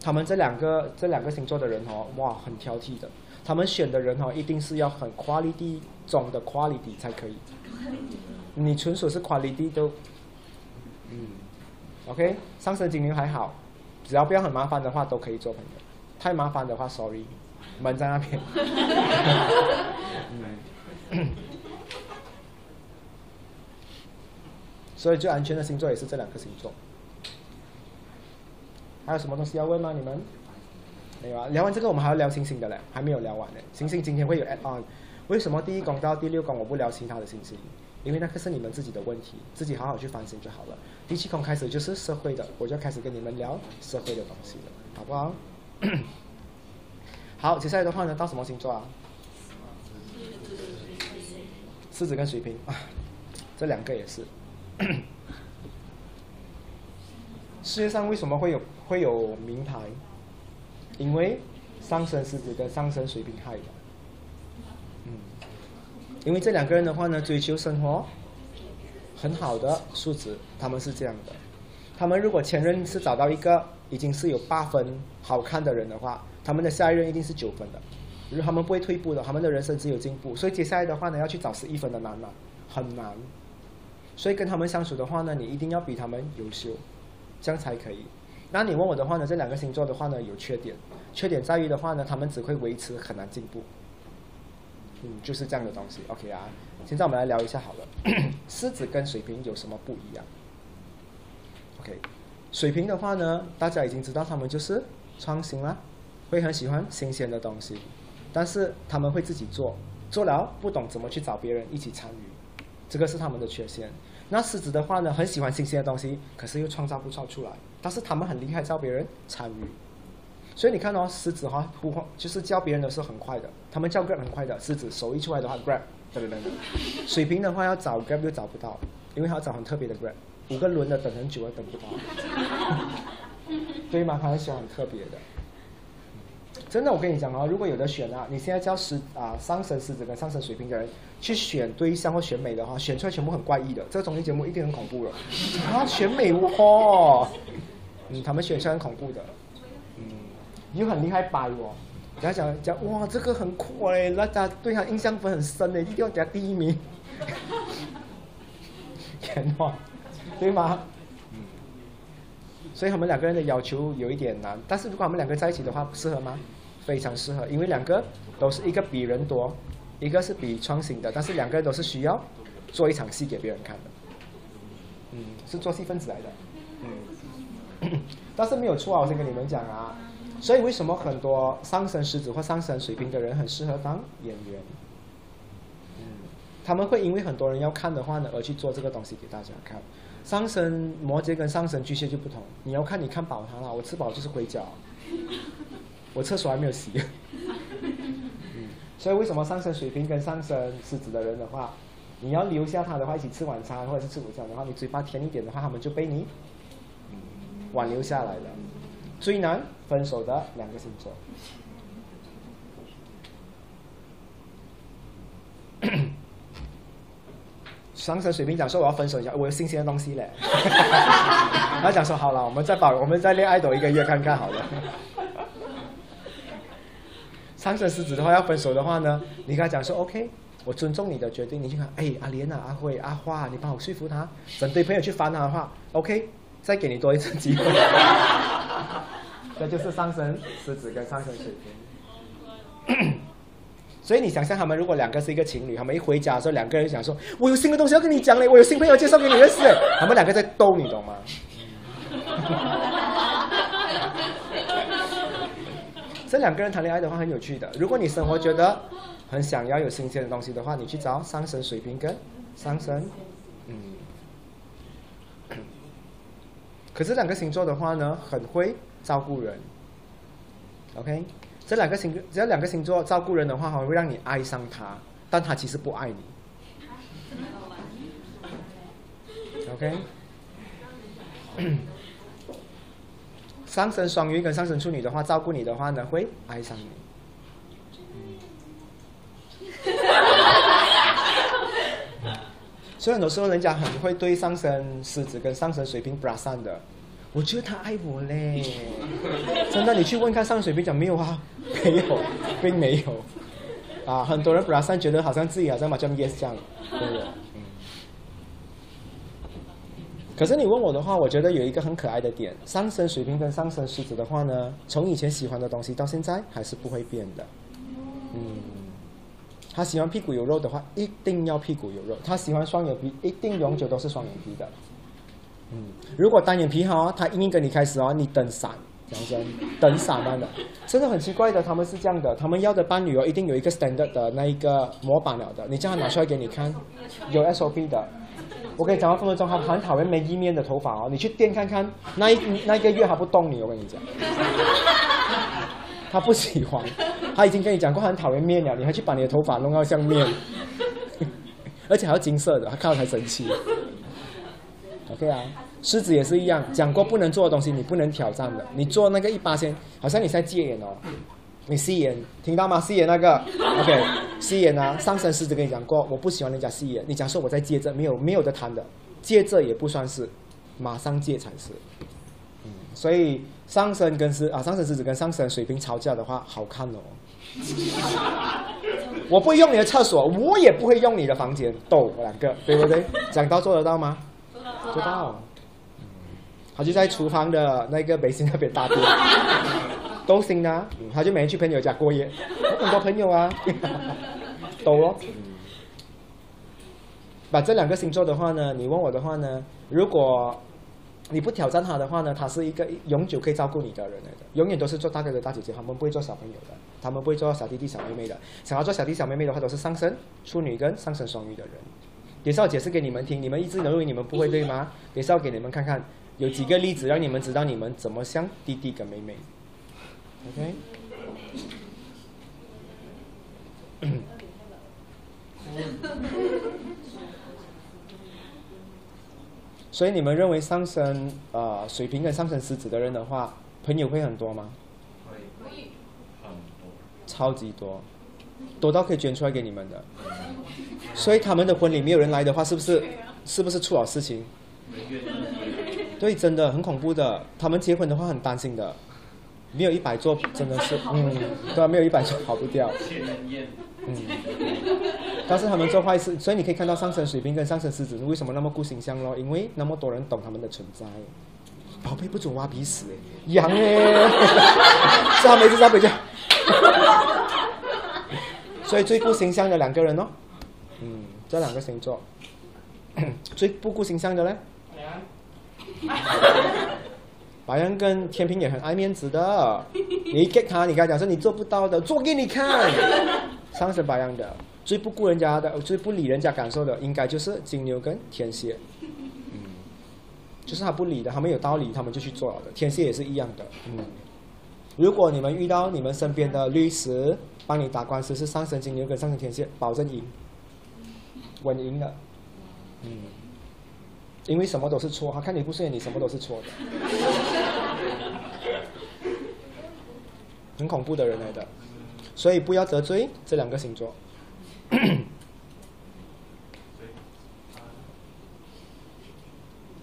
他们这两个这两个星座的人哦，哇，很挑剔的。他们选的人哦，一定是要很 quality 中的 quality 才可以。你纯属是 quality 都，嗯，OK，上升金牛还好，只要不要很麻烦的话都可以做朋友。太麻烦的话，sorry，门在那边。嗯。[laughs] 所以最安全的星座也是这两个星座。还有什么东西要问吗？你们？没有啊。聊完这个，我们还要聊星星的嘞，还没有聊完呢。星星今天会有 add on。为什么第一宫到第六宫我不聊其他的星星？因为那个是你们自己的问题，自己好好去反省就好了。第七宫开始就是社会的，我就开始跟你们聊社会的东西了，好不好？[coughs] 好，接下来的话呢，到什么星座啊？狮子跟水瓶啊，这两个也是。[coughs] 世界上为什么会有会有名牌？因为上升狮子跟上升水瓶害的。嗯，因为这两个人的话呢，追求生活很好的素质，他们是这样的。他们如果前任是找到一个已经是有八分好看的人的话，他们的下一任一定是九分的，如他们不会退步的，他们的人生只有进步。所以接下来的话呢，要去找十一分的难吗？很难。所以跟他们相处的话呢，你一定要比他们优秀，这样才可以。那你问我的话呢，这两个星座的话呢有缺点，缺点在于的话呢，他们只会维持，很难进步。嗯，就是这样的东西。OK 啊，现在我们来聊一下好了，[clears throat] 狮子跟水瓶有什么不一样？OK，水瓶的话呢，大家已经知道他们就是创新啦，会很喜欢新鲜的东西，但是他们会自己做，做了不懂怎么去找别人一起参与，这个是他们的缺陷。那狮子的话呢，很喜欢新鲜的东西，可是又创造不出来。但是他们很厉害，叫别人参与。所以你看哦，狮子哈呼唤就是叫别人的时候很快的，他们叫 grab 很快的。狮子手一出来的话，grab 等等等。水瓶的话要找 grab 又找不到，因为他要找很特别的 grab，五个轮的等很久了等不到。[laughs] 对吗？他很喜欢很特别的。真的，我跟你讲哦，如果有的选啊，你现在叫狮啊上升狮子跟上升水瓶的人去选对象或选美的话，选出来全部很怪异的，这个综艺节目一定很恐怖了。啊，选美哦，嗯，他们选出来很恐怖的，又很厉害摆哦，人家讲讲哇，这个很酷哎，大家对他印象分很深的，一定要给他第一名。[laughs] 天哪，对吗？嗯，所以他们两个人的要求有一点难，但是如果他们两个在一起的话，适合吗？非常适合，因为两个都是一个比人多，一个是比创新的，但是两个人都是需要做一场戏给别人看的，嗯，是做戏分子来的，嗯，但是没有错啊，我先跟你们讲啊，所以为什么很多上升狮子或上升水瓶的人很适合当演员？嗯，他们会因为很多人要看的话呢，而去做这个东西给大家看。上升摩羯跟上升巨蟹就不同，你要看你看饱他了，我吃饱就是回家。我厕所还没有洗。嗯，所以为什么上升水瓶跟上升狮子的人的话，你要留下他的话，一起吃晚餐或者是吃午餐的话，你嘴巴甜一点的话，他们就被你挽留下来了。最难分手的两个星座。[coughs] 上升水瓶讲说我要分手一下，我有新鲜的东西嘞。[laughs] 他讲说好了，我们再把我们再恋爱多一个月看看好了。上升狮子的话要分手的话呢，你跟他讲说 OK，我尊重你的决定。你去看，哎，阿莲啊，阿慧、阿花，你帮我说服他，整堆朋友去烦他的话，OK，再给你多一次机会。[laughs] 这就是上升狮子跟上升水瓶。[coughs] 所以你想象他们如果两个是一个情侣，他们一回家的时候，两个人想说，我有新的东西要跟你讲嘞，我有新朋友介绍给你认识，他们两个在逗你，懂吗？[laughs] 这两个人谈恋爱的话很有趣的。如果你生活觉得很想要有新鲜的东西的话，你去找上升水瓶跟上升，可是两个星座的话呢，很会照顾人。OK。这两个星，只要两个星座照顾人的话，会让你爱上他，但他其实不爱你。OK，上升双鱼跟上升处女的话，照顾你的话呢，会爱上你。所以很多时候，人家很会对上升狮子跟上升水瓶不善的。我觉得他爱我嘞，[laughs] 真的，你去问看上水瓶讲没有啊？没有，并没有。啊，很多人本来觉得好像自己好像马上 yes 这样，对不对。可是你问我的话，我觉得有一个很可爱的点，上升水瓶跟上升狮子的话呢，从以前喜欢的东西到现在还是不会变的。嗯。他喜欢屁股有肉的话，一定要屁股有肉；他喜欢双眼皮，一定永久都是双眼皮的。嗯，如果单眼皮哈，他硬硬跟你开始哦，你等闪，讲真，等散漫的，真的很奇怪的，他们是这样的，他们要的伴侣哦，一定有一个 standard 的那一个模板了的，你叫他拿出来给你看，有 SOP 的。我跟你讲到分分钟，他很讨厌没意面的头发哦，你去店看看，那一那一个月他不动你，我跟你讲，他不喜欢，[laughs] 他已经跟你讲过他很讨厌面了，你还去把你的头发弄到像面，[laughs] 而且还要金色的，他看到才生气。OK 啊，狮子也是一样，讲过不能做的东西，你不能挑战的。你做那个一八仙，好像你在戒烟哦，你吸烟，听到吗？吸烟那个，OK，吸烟啊，上升狮子跟你讲过，我不喜欢人家吸烟，你讲说我在戒着，没有没有的谈的，戒着也不算是，马上戒才是。嗯，所以上升跟狮啊，上升狮子跟上升水瓶吵架的话，好看哦。[laughs] 我不会用你的厕所，我也不会用你的房间，逗我两个，对不对？讲到做得到吗？知道，嗯，他就在厨房的那个北京那边大便，[laughs] 都行的，嗯他就每天去朋友家过夜，有很多朋友啊，[laughs] 懂咯。把这两个星座的话呢，你问我的话呢，如果你不挑战他的话呢，他是一个永久可以照顾你的人来的，永远都是做大哥哥大姐姐，他们不会做小朋友的，他们不会做小弟弟小妹妹的。想要做小弟小妹妹的话，都是上升处女跟上升双鱼的人。也是要解释给你们听，你们一直认为你们不会对吗？也是要给你们看看，有几个例子让你们知道你们怎么像弟弟跟妹妹。OK。所以你们认为上升呃水瓶跟上升狮子的人的话，朋友会很多吗？会很多，超级多，多到可以捐出来给你们的。所以他们的婚礼没有人来的话，是不是是不是出了事情？对，真的很恐怖的。他们结婚的话很担心的，没有一百座真的是，嗯，对啊，没有一百座跑不掉，嗯。但是他们做坏事，所以你可以看到上升水瓶跟上升狮子为什么那么顾形象咯？因为那么多人懂他们的存在。宝贝不准挖鼻屎哎，痒哎，是他们一直在比较。所以最顾形象的两个人哦，嗯，这两个星座，[coughs] 最不顾形象的呢？白羊跟天平也很爱面子的，[laughs] 你 get 他，你跟他讲说你做不到的，做给你看。上升白羊的最不顾人家的，最不理人家感受的，应该就是金牛跟天蝎。[laughs] 嗯，就是他不理的，他们有道理，他们就去做了的。天蝎也是一样的。嗯，如果你们遇到你们身边的律师帮你打官司是上升金牛跟上升天蝎，保证赢，稳赢的。嗯。因为什么都是错，他看你不顺眼，你什么都是错的，[laughs] 很恐怖的人来的，所以不要得罪这两个星座。[coughs]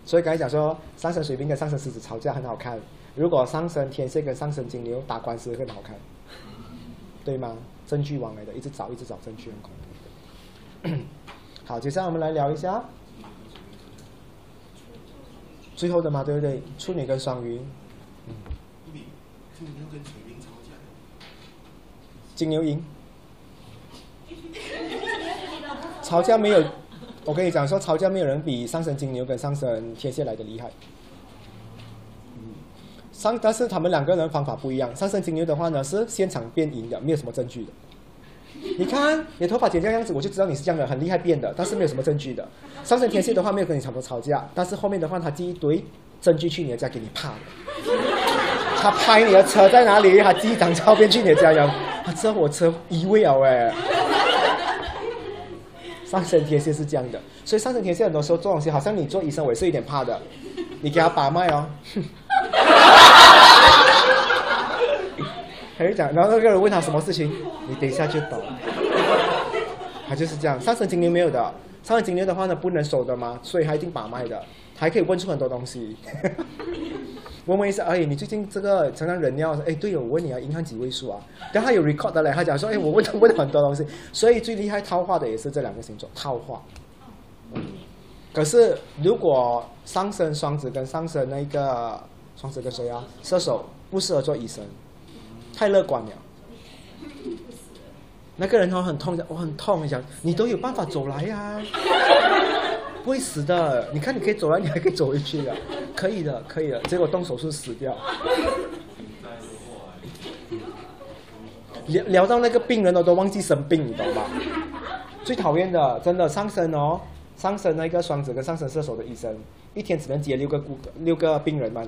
所以刚才讲说，上升水瓶跟上升狮子吵架很好看，如果上升天蝎跟上升金牛打官司更好看，对吗？证据往来的，一直找一直找证据，很恐怖。[coughs] 好，接下来我们来聊一下。最后的嘛，对不对？处女跟双鱼，嗯，金牛跟水瓶吵架，金牛赢。吵架没有，我跟你讲说，吵架没有人比上升金牛跟上升天蝎来的厉害。嗯，上但是他们两个人方法不一样。上升金牛的话呢，是现场变赢的，没有什么证据的。你看，你头发剪这样子，我就知道你是这样的，很厉害变的，但是没有什么证据的。上升天蝎的话，没有跟你吵多吵架，但是后面的话，他寄一堆证据去你的家给你怕的。他拍你的车在哪里，他寄一张照片去你的家，讲他知道我车移位了哎。上升天蝎是这样的，所以上升天蝎很多时候做东西，好像你做医生，我也是有点怕的。你给他把脉哦。还是讲，然后那个人问他什么事情，你等一下就懂。他就是这样，上升金牛没有的，上升金牛的话呢，不能守的嘛，所以他一定把脉的，还可以问出很多东西。问问一下，哎，你最近这个常常忍尿，哎，对哦，我问你啊，银行几位数啊？但他有 record 的嘞，他讲说，哎，我问他问很多东西，所以最厉害套话的也是这两个星座套话。可是如果上升双子跟上升那个双子跟谁啊？射手不适合做医生，太乐观了，那个人哦很痛的，我很痛，很想你都有办法走来呀，不会死的，你看你可以走来，你还可以走回去的，可以的，可以的。结果动手术死掉，聊聊到那个病人哦，都忘记生病，你懂吧？最讨厌的，真的上身哦，上身那个双子跟上身射手的医生，一天只能接六个顾六个病人嘛。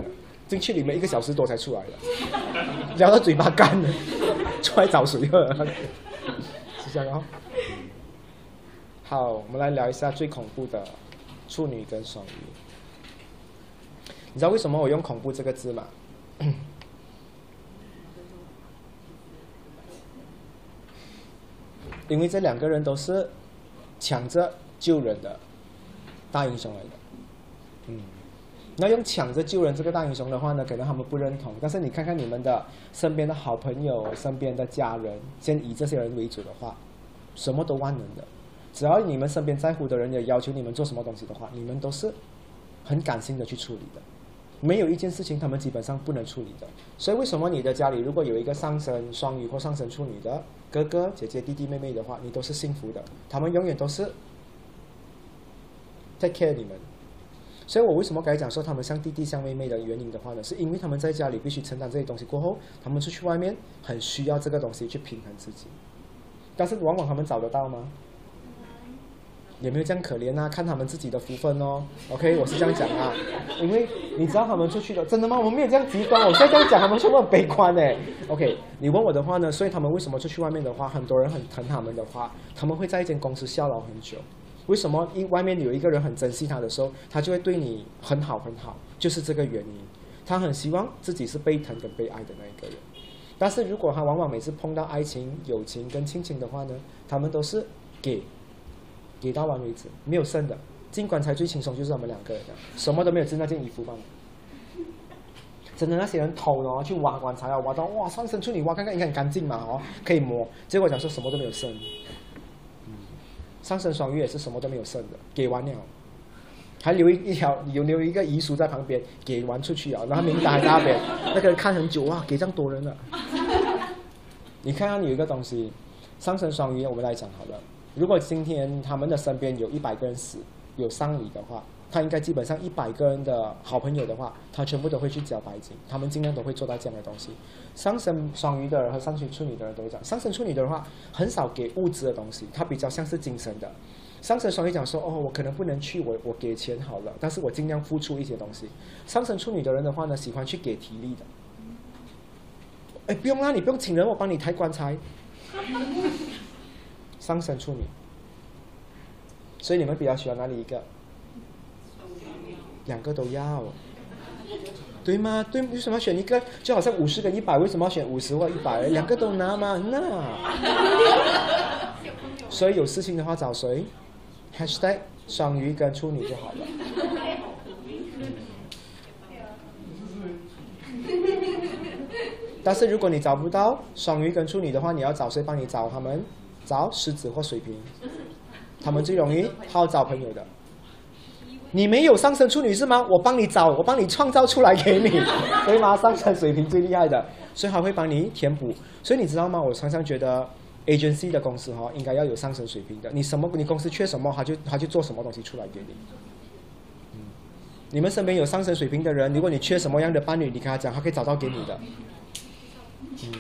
进去里面一个小时多才出来的，聊到嘴巴干了，[laughs] 出来找水喝，是这样哦。好，我们来聊一下最恐怖的处女跟双鱼。你知道为什么我用“恐怖”这个字吗？因为这两个人都是抢着救人的大英雄来的。那用抢着救人这个大英雄的话呢，可能他们不认同。但是你看看你们的身边的好朋友、身边的家人，先以这些人为主的话，什么都万能的。只要你们身边在乎的人也要求你们做什么东西的话，你们都是很感性的去处理的。没有一件事情他们基本上不能处理的。所以为什么你的家里如果有一个上升双鱼或上升处女的哥哥、姐姐、弟弟、妹妹的话，你都是幸福的。他们永远都是 take care 你们。所以我为什么该讲说他们像弟弟像妹妹的原因的话呢？是因为他们在家里必须承担这些东西过后，他们出去外面很需要这个东西去平衡自己。但是往往他们找得到吗？也没有这样可怜啊，看他们自己的福分哦。OK，我是这样讲啊，因为你知道他们出去的，真的吗？我们没有这样极端，我现在这样讲，他们全部很悲观哎。OK，你问我的话呢，所以他们为什么出去外面的话，很多人很疼他们的话，他们会在一间公司效劳很久。为什么？因外面有一个人很珍惜他的时候，他就会对你很好很好，就是这个原因。他很希望自己是被疼跟被爱的那一个人。但是如果他往往每次碰到爱情、友情跟亲情的话呢，他们都是给。给到完为止，没有剩的。进棺材最轻松就是他们两个人的，什么都没有，只那件衣服罢了。真的那些人偷哦，去挖棺材啊，挖到哇上身处女挖看看应该很干净嘛哦，可以摸。结果讲说什么都没有剩。嗯，上身双鱼也是什么都没有剩的，给完了，还留一一条有留一个遗书在旁边，给完出去啊，然后名单在那边，那个人看很久哇，给这样多人了。你看看有一个东西，上生双鱼，我们来讲好了。如果今天他们的身边有一百个人死，有丧礼的话，他应该基本上一百个人的好朋友的话，他全部都会去交白金，他们尽量都会做到这样的东西。上升双鱼的人和上升处女的人都会讲，上升处女的话很少给物质的东西，他比较像是精神的。上升双鱼讲说，哦，我可能不能去，我我给钱好了，但是我尽量付出一些东西。上升处女的人的话呢，喜欢去给体力的。哎，不用啦，你不用请人，我帮你抬棺材。[laughs] 上升处女，所以你们比较喜欢哪里一个？两个都要，对吗？对，为什么要选一个？就好像五十跟一百，为什么要选五十或一百？两个都拿吗？那，[laughs] 所以有事情的话找谁？#hashtag 双鱼跟处女就好了。[laughs] 但是如果你找不到双鱼跟处女的话，你要找谁帮你找他们？找狮子或水瓶，他们最容易好找朋友的。你没有上升处女是吗？我帮你找，我帮你创造出来给你，[laughs] 对吗？上升水平最厉害的，所以他会帮你填补。所以你知道吗？我常常觉得 agency 的公司哈，应该要有上升水平的。你什么？你公司缺什么，他就他就做什么东西出来给你。嗯，你们身边有上升水平的人，如果你缺什么样的伴侣，你跟他讲，他可以找到给你的。嗯。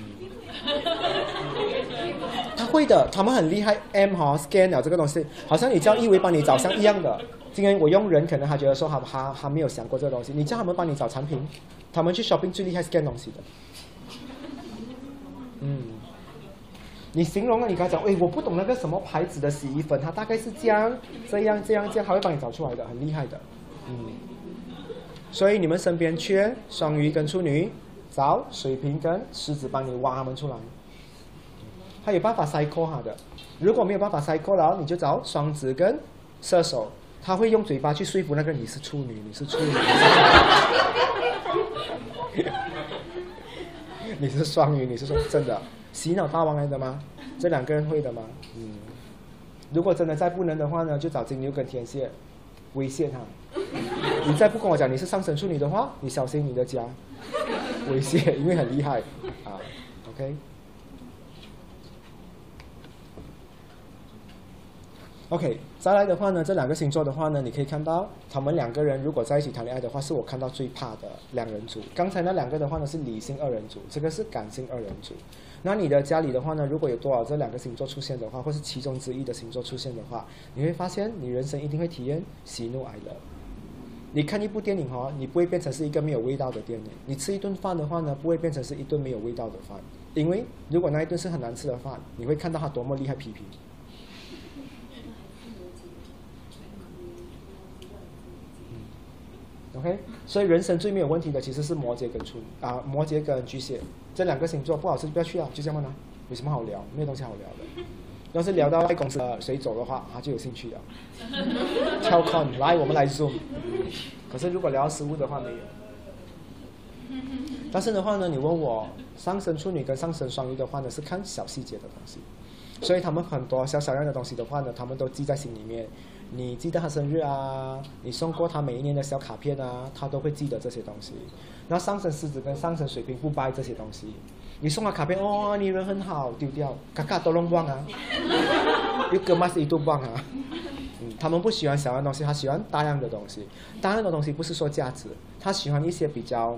他会的，他们很厉害。M 哈 scan 了这个东西，好像你叫一维帮你找像一样的。今天我用人，可能他觉得说他他他没有想过这个东西。你叫他们帮你找产品，他们去 shopping 最厉害 scan 东西的。嗯，你形容了，你跟他讲，哎，我不懂那个什么牌子的洗衣粉，它大概是这样这样这样这样，他会帮你找出来的，很厉害的。嗯，所以你们身边缺双鱼跟处女，找水瓶跟狮子帮你挖他们出来。他有办法 cycle 他的，如果没有办法 cycle 了，你就找双子跟射手，他会用嘴巴去说服那个你是处女，你是处女，[laughs] 你是双鱼，你是说真的洗脑大王来的吗？这两个人会的吗？嗯，如果真的再不能的话呢，就找金牛跟天蝎威胁他。你再不跟我讲你是上升处女的话，你小心你的家威胁，因为很厉害啊。OK。OK，再来的话呢，这两个星座的话呢，你可以看到他们两个人如果在一起谈恋爱的话，是我看到最怕的两人组。刚才那两个的话呢是理性二人组，这个是感性二人组。那你的家里的话呢，如果有多少这两个星座出现的话，或是其中之一的星座出现的话，你会发现你人生一定会体验喜怒哀乐。你看一部电影哈，你不会变成是一个没有味道的电影；你吃一顿饭的话呢，不会变成是一顿没有味道的饭。因为如果那一顿是很难吃的饭，你会看到他多么厉害批评。OK，所以人生最没有问题的其实是摩羯跟处啊，摩羯跟巨蟹这两个星座不好吃就不要去啊，就这样呢，有什么好聊？没有东西好聊的。要是聊到公司谁走的话，他就有兴趣了。[laughs] 敲 con 来，我们来 zoom。可是如果聊食物的话没有。但是的话呢，你问我上升处女跟上升双鱼的话呢，是看小细节的东西，所以他们很多小小样的东西的话呢，他们都记在心里面。你记得他生日啊，你送过他每一年的小卡片啊，他都会记得这些东西。那上升狮子跟上升水瓶不掰这些东西，你送他卡片哦，你人很好，丢掉，[laughs] 嘎嘎都弄忘啊，又哥妈是一顿忘啊。他们不喜欢小样的东西，他喜欢大样的东西。大样的东西不是说价值，他喜欢一些比较。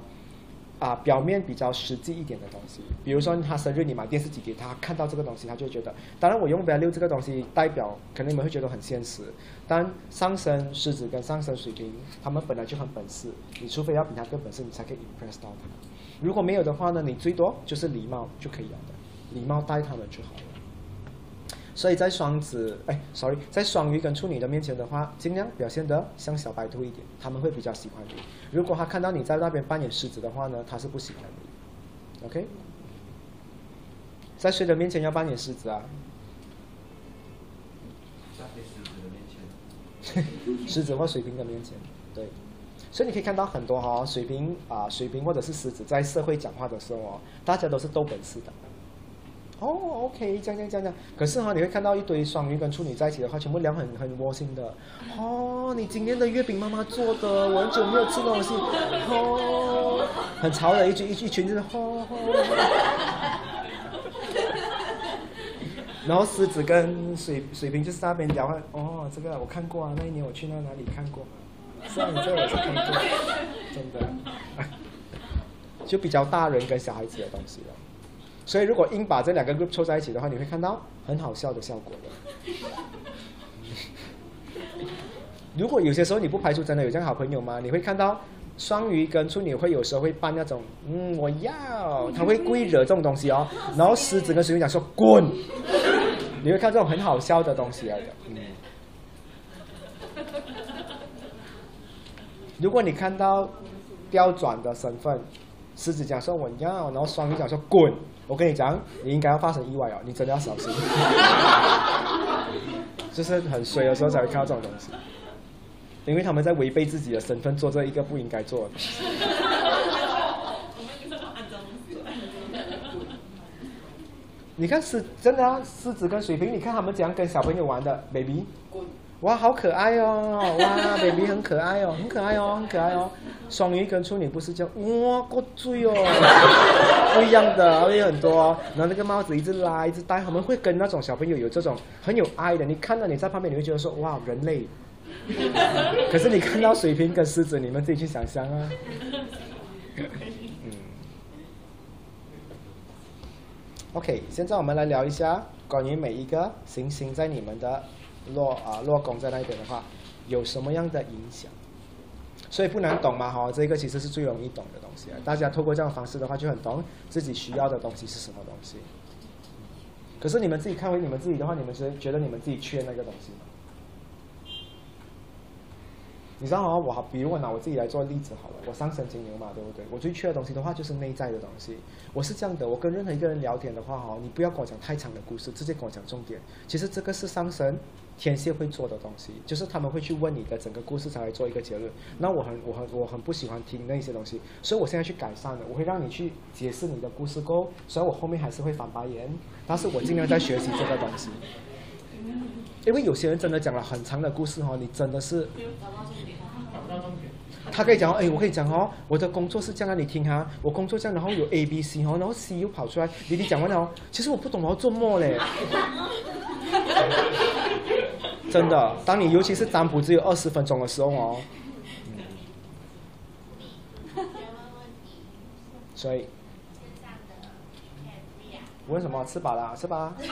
啊，表面比较实际一点的东西，比如说他生日你买电视机给他，看到这个东西他就觉得，当然我用 value 这个东西代表，可能你们会觉得很现实。但上升狮子跟上升水瓶，他们本来就很本事，你除非要比他更本事，你才可以 impress 到他。如果没有的话呢，你最多就是礼貌就可以了，礼貌待他们就好了。所以在双子，哎，sorry，在双鱼跟处女的面前的话，尽量表现得像小白兔一点，他们会比较喜欢你。如果他看到你在那边扮演狮子的话呢，他是不喜欢你。OK，在谁的面前要扮演狮子啊？[laughs] 狮子。或水瓶的面前，对。所以你可以看到很多哈，水瓶啊，水瓶或者是狮子在社会讲话的时候哦，大家都是斗本事的。哦，OK，这样这样这样。可是哈，你会看到一堆双鱼跟处女在一起的话，全部聊很很窝心的。哦，你今天的月饼妈妈做的，我很久没有吃东西。哦，很潮的一群一一群就是吼吼。然后狮子跟水水瓶就是那边聊，哦，这个我看过啊，那一年我去那哪里看过。是啊，你这我是看过，真的。[laughs] 就比较大人跟小孩子的东西了。所以，如果硬把这两个 group 凑在一起的话，你会看到很好笑的效果的。[laughs] 如果有些时候你不排除真的有这样好朋友吗？你会看到双鱼跟处女会有时候会扮那种，嗯，我要，他会故意惹这种东西哦。然后狮子跟水瓶讲说滚，你会看这种很好笑的东西来的。嗯。如果你看到调转的身份，狮子讲说我要，然后双鱼讲说滚。我跟你讲，你应该要发生意外哦，你真的要小心。[laughs] 就是很衰的时候才会看到这种东西，因为他们在违背自己的身份，做这一个不应该做的。你看狮，真的啊，狮子跟水瓶，你看他们怎样跟小朋友玩的，baby。哇，好可爱哦！[laughs] 哇，baby 很可爱哦，很可爱哦，很可爱哦。双鱼跟处女不是叫哇，过醉哦，[laughs] 不一样的，会有很多。然后那个帽子一直拉，一直戴，他们会跟那种小朋友有这种很有爱的。你看到你在旁边，你会觉得说哇，人类。[laughs] 可是你看到水瓶跟狮子，你们自己去想象啊。嗯。OK，现在我们来聊一下关于每一个行星在你们的。落啊落宫在那边的话，有什么样的影响？所以不难懂嘛哈，这个其实是最容易懂的东西啊。大家透过这样方式的话，就很懂自己需要的东西是什么东西。可是你们自己看回你们自己的话，你们觉觉得你们自己缺那个东西？你知道吗？我好，比如我拿我自己来做例子好了。我上升金牛嘛，对不对？我最缺的东西的话，就是内在的东西。我是这样的，我跟任何一个人聊天的话，哈，你不要跟我讲太长的故事，直接跟我讲重点。其实这个是上升天蝎会做的东西，就是他们会去问你的整个故事，才会做一个结论。那我很、我很、我很不喜欢听那些东西，所以我现在去改善了。我会让你去解释你的故事够，虽然我后面还是会翻白眼，但是我尽量在学习这个东西。因为有些人真的讲了很长的故事哈，你真的是。他可以讲，哎，我可以讲哦，我的工作是这样，你听哈，我工作这样，然后有 A、B、C 哦，然后 C 又跑出来，你你讲完了，其实我不懂我要做么嘞。真的，当你尤其是占卜只有二十分钟的时候哦，所以身上的 Henry 啊，问什么？吃饱了，吃吧。三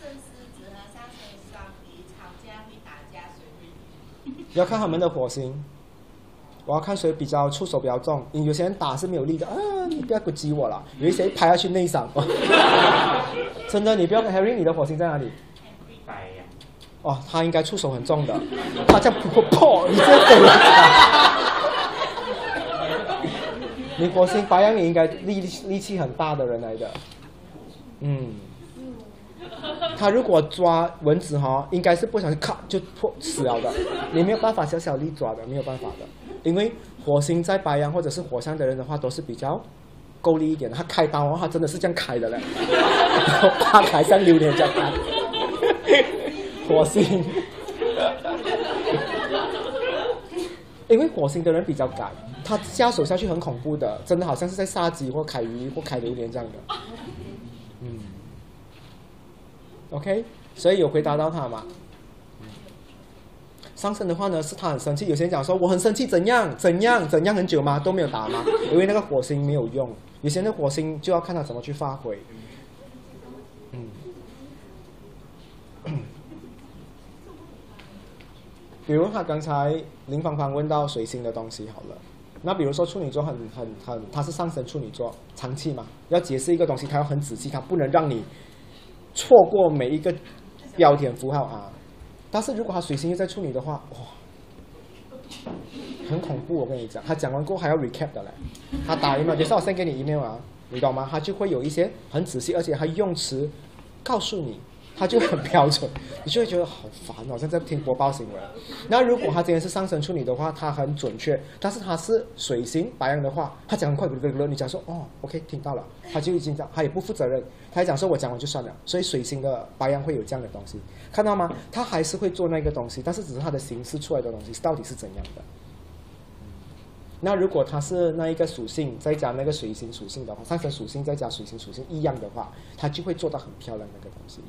圣狮子和三圣双鱼吵架会打架，谁会赢？要看他们的火星，我要看谁比较出手比较重。因为有些人打是没有力的啊，你不要攻击我了。有一些拍下去内伤。[laughs] 真的，你不要跟 Harry，你的火星在哪里？哦，他应该出手很重的，他这样破破，你这样给他。[laughs] 你火星白羊，你应该力力气很大的人来的。嗯，他如果抓蚊子哈，应该是不小心咔就破死了的，你没有办法小小力抓的，没有办法的，因为火星在白羊或者是火象的人的话，都是比较够力一点的。他开刀的话，真的是这样开的嘞，然后扒开像榴莲这样开。火星，因为火星的人比较敢，他下手下去很恐怖的，真的好像是在杀鸡或砍鱼或开榴莲这样的。嗯，OK，所以有回答到他嘛？上升的话呢，是他很生气。有些人讲说我很生气，怎样怎样怎样很久吗？都没有打吗？因为那个火星没有用。有些人火星就要看他怎么去发挥。嗯。[coughs] 比如他刚才林芳芳问到水星的东西好了，那比如说处女座很很很，他是上升处女座，长气嘛，要解释一个东西，他要很仔细，他不能让你错过每一个标点符号啊。但是如果他水星又在处女的话，哇，很恐怖，我跟你讲，他讲完过后还要 recap 的嘞，他打 email，就是我先给你 email 啊，你懂吗？他就会有一些很仔细，而且他用词告诉你，他就很标准，你就会觉得好烦哦，好像在听播报新闻。那如果他今天是上升处女的话，他很准确，但是他是水星白羊的话，他讲很快，你讲说哦，OK 听到了，他就已经讲，他也不负责任，他还讲说我讲完就算了。所以水星的白羊会有这样的东西，看到吗？他还是会做那个东西，但是只是他的形式出来的东西到底是怎样的。那如果他是那一个属性再加那个水星属性的话，上升属性再加水星属性一样的话，他就会做到很漂亮那个东西。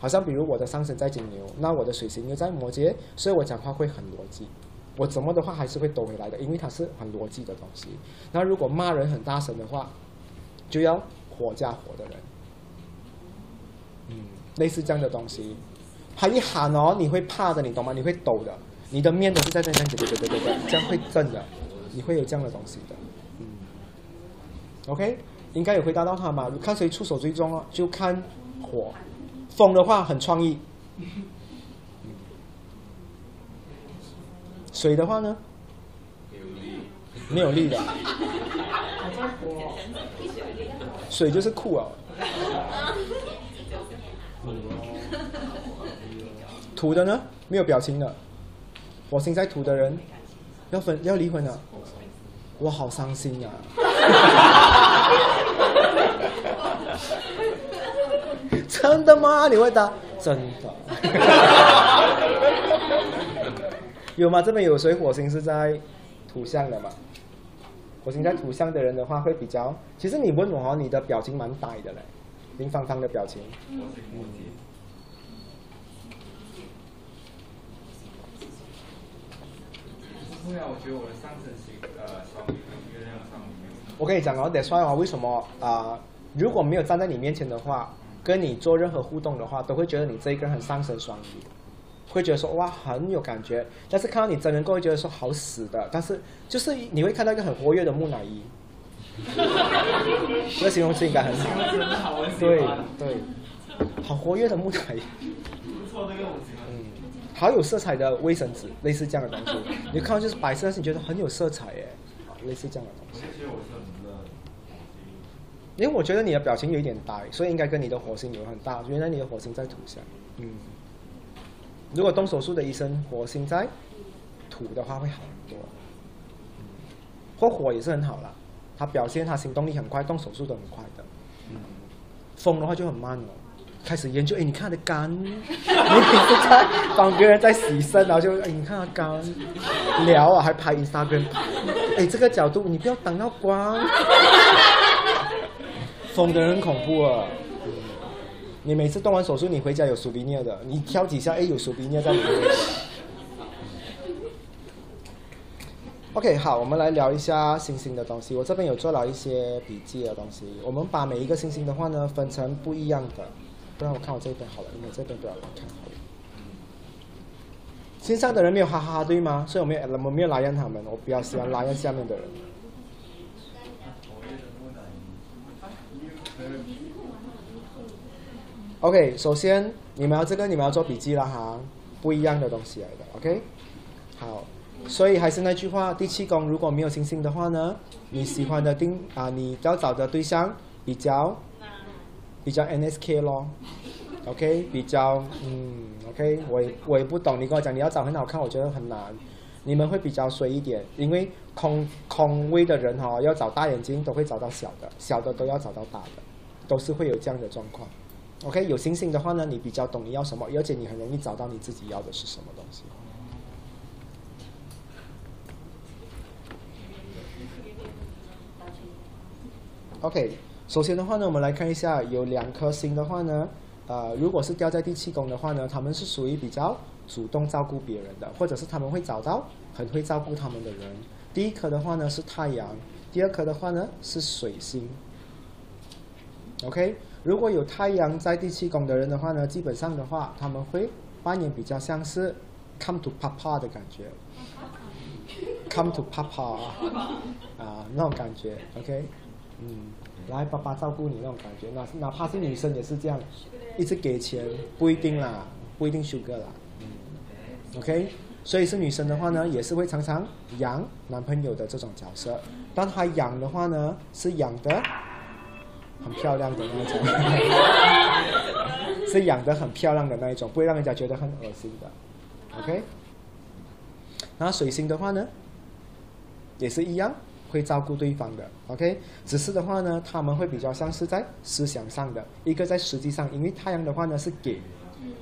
好像比如我的上升在金牛，那我的水星又在摩羯，所以我讲话会很逻辑。我怎么的话还是会兜回来的，因为它是很逻辑的东西。那如果骂人很大声的话，就要火加火的人，嗯，类似这样的东西。他一喊哦，你会怕的，你懂吗？你会抖的，你的面都是在这样子，对对对对对，这样会震的。你会有这样的东西的，嗯，OK，应该有回答到他嘛？看谁出手最重哦，就看火，风的话很创意，水的话呢，没有力。的，水就是酷哦，土的呢，没有表情的，我现在土的人。要分要离婚了，我好伤心呀！真的吗？你会答？真的？[laughs] 有吗？这边有谁火星是在土象的嘛？火星在土象的人的话，会比较……其实你问我哦，你的表情蛮呆的嘞，林芳芳的表情。嗯。对啊，我觉得我的上升星呃双鱼跟月亮上没有。我跟你讲哦，得算哦，为什么啊、如果没有站在你面前的话，跟你做任何互动的话，都会觉得你这一个人很上神双鱼，会觉得说哇很有感觉。但是看到你真人过后，会觉得说好死的。但是就是你会看到一个很活跃的木乃伊，这形容词应该很好。真的好，对。对，好活跃的木乃伊。不错，这个我喜欢。嗯，好有色彩的卫生纸，类似这样的东西。你看到就是白色，但是你觉得很有色彩耶，类似这样的东西。我就觉得我是很热的。因为我觉得你的表情有一点呆，所以应该跟你的火星有很大。原来你的火星在土下，嗯。如果动手术的医生火星在土的话，会好很多。嗯，或火也是很好啦，他表现他行动力很快，动手术都很快的。嗯，风的话就很慢哦。开始研究，哎，你看他的肝，你在帮别人在洗身，然后就，哎，你看他肝，聊啊，还拍 Instagram，哎，这个角度你不要挡到光，疯的人很恐怖啊。你每次动完手术，你回家有手笔捏的，你挑几下，哎，有 souvenir 在里面。OK，好，我们来聊一下星星的东西。我这边有做了一些笔记的东西。我们把每一个星星的话呢，分成不一样的。不然我看我这边好了，因为这边不要看好了。线上的人没有哈哈哈对吗？所以我没有我没有拉人他们，我比较喜欢拉人下面的人。OK，首先你们要这个你们要做笔记了哈，不一样的东西来的。OK，好，所以还是那句话，第七宫如果没有星星的话呢，你喜欢的定啊，你要找的对象比较比较 NSK 咯。OK，比较嗯，OK，我也我也不懂，你跟我讲你要找很好看，我觉得很难。你们会比较衰一点，因为空空位的人哈、要找大眼睛都会找到小的，小的都要找到大的，都是会有这样的状况。OK，有星星的话呢，你比较懂你要什么，而且你很容易找到你自己要的是什么东西。OK，首先的话呢，我们来看一下，有两颗星的话呢，呃，如果是掉在第七宫的话呢，他们是属于比较主动照顾别人的，或者是他们会找到很会照顾他们的人。第一颗的话呢是太阳，第二颗的话呢是水星。OK，如果有太阳在第七宫的人的话呢，基本上的话，他们会扮演比较像是 come to papa 的感觉，come to papa 啊那种感觉，OK，嗯，来爸爸照顾你那种感觉，哪哪怕是女生也是这样，一直给钱不一定啦，不一定 sugar 啦，嗯，OK，所以是女生的话呢，也是会常常养男朋友的这种角色，但她养的话呢，是养的。很漂亮的那一种，[laughs] 是养的很漂亮的那一种，不会让人家觉得很恶心的，OK。然后水星的话呢，也是一样会照顾对方的，OK。只是的话呢，他们会比较像是在思想上的，一个在实际上，因为太阳的话呢是给，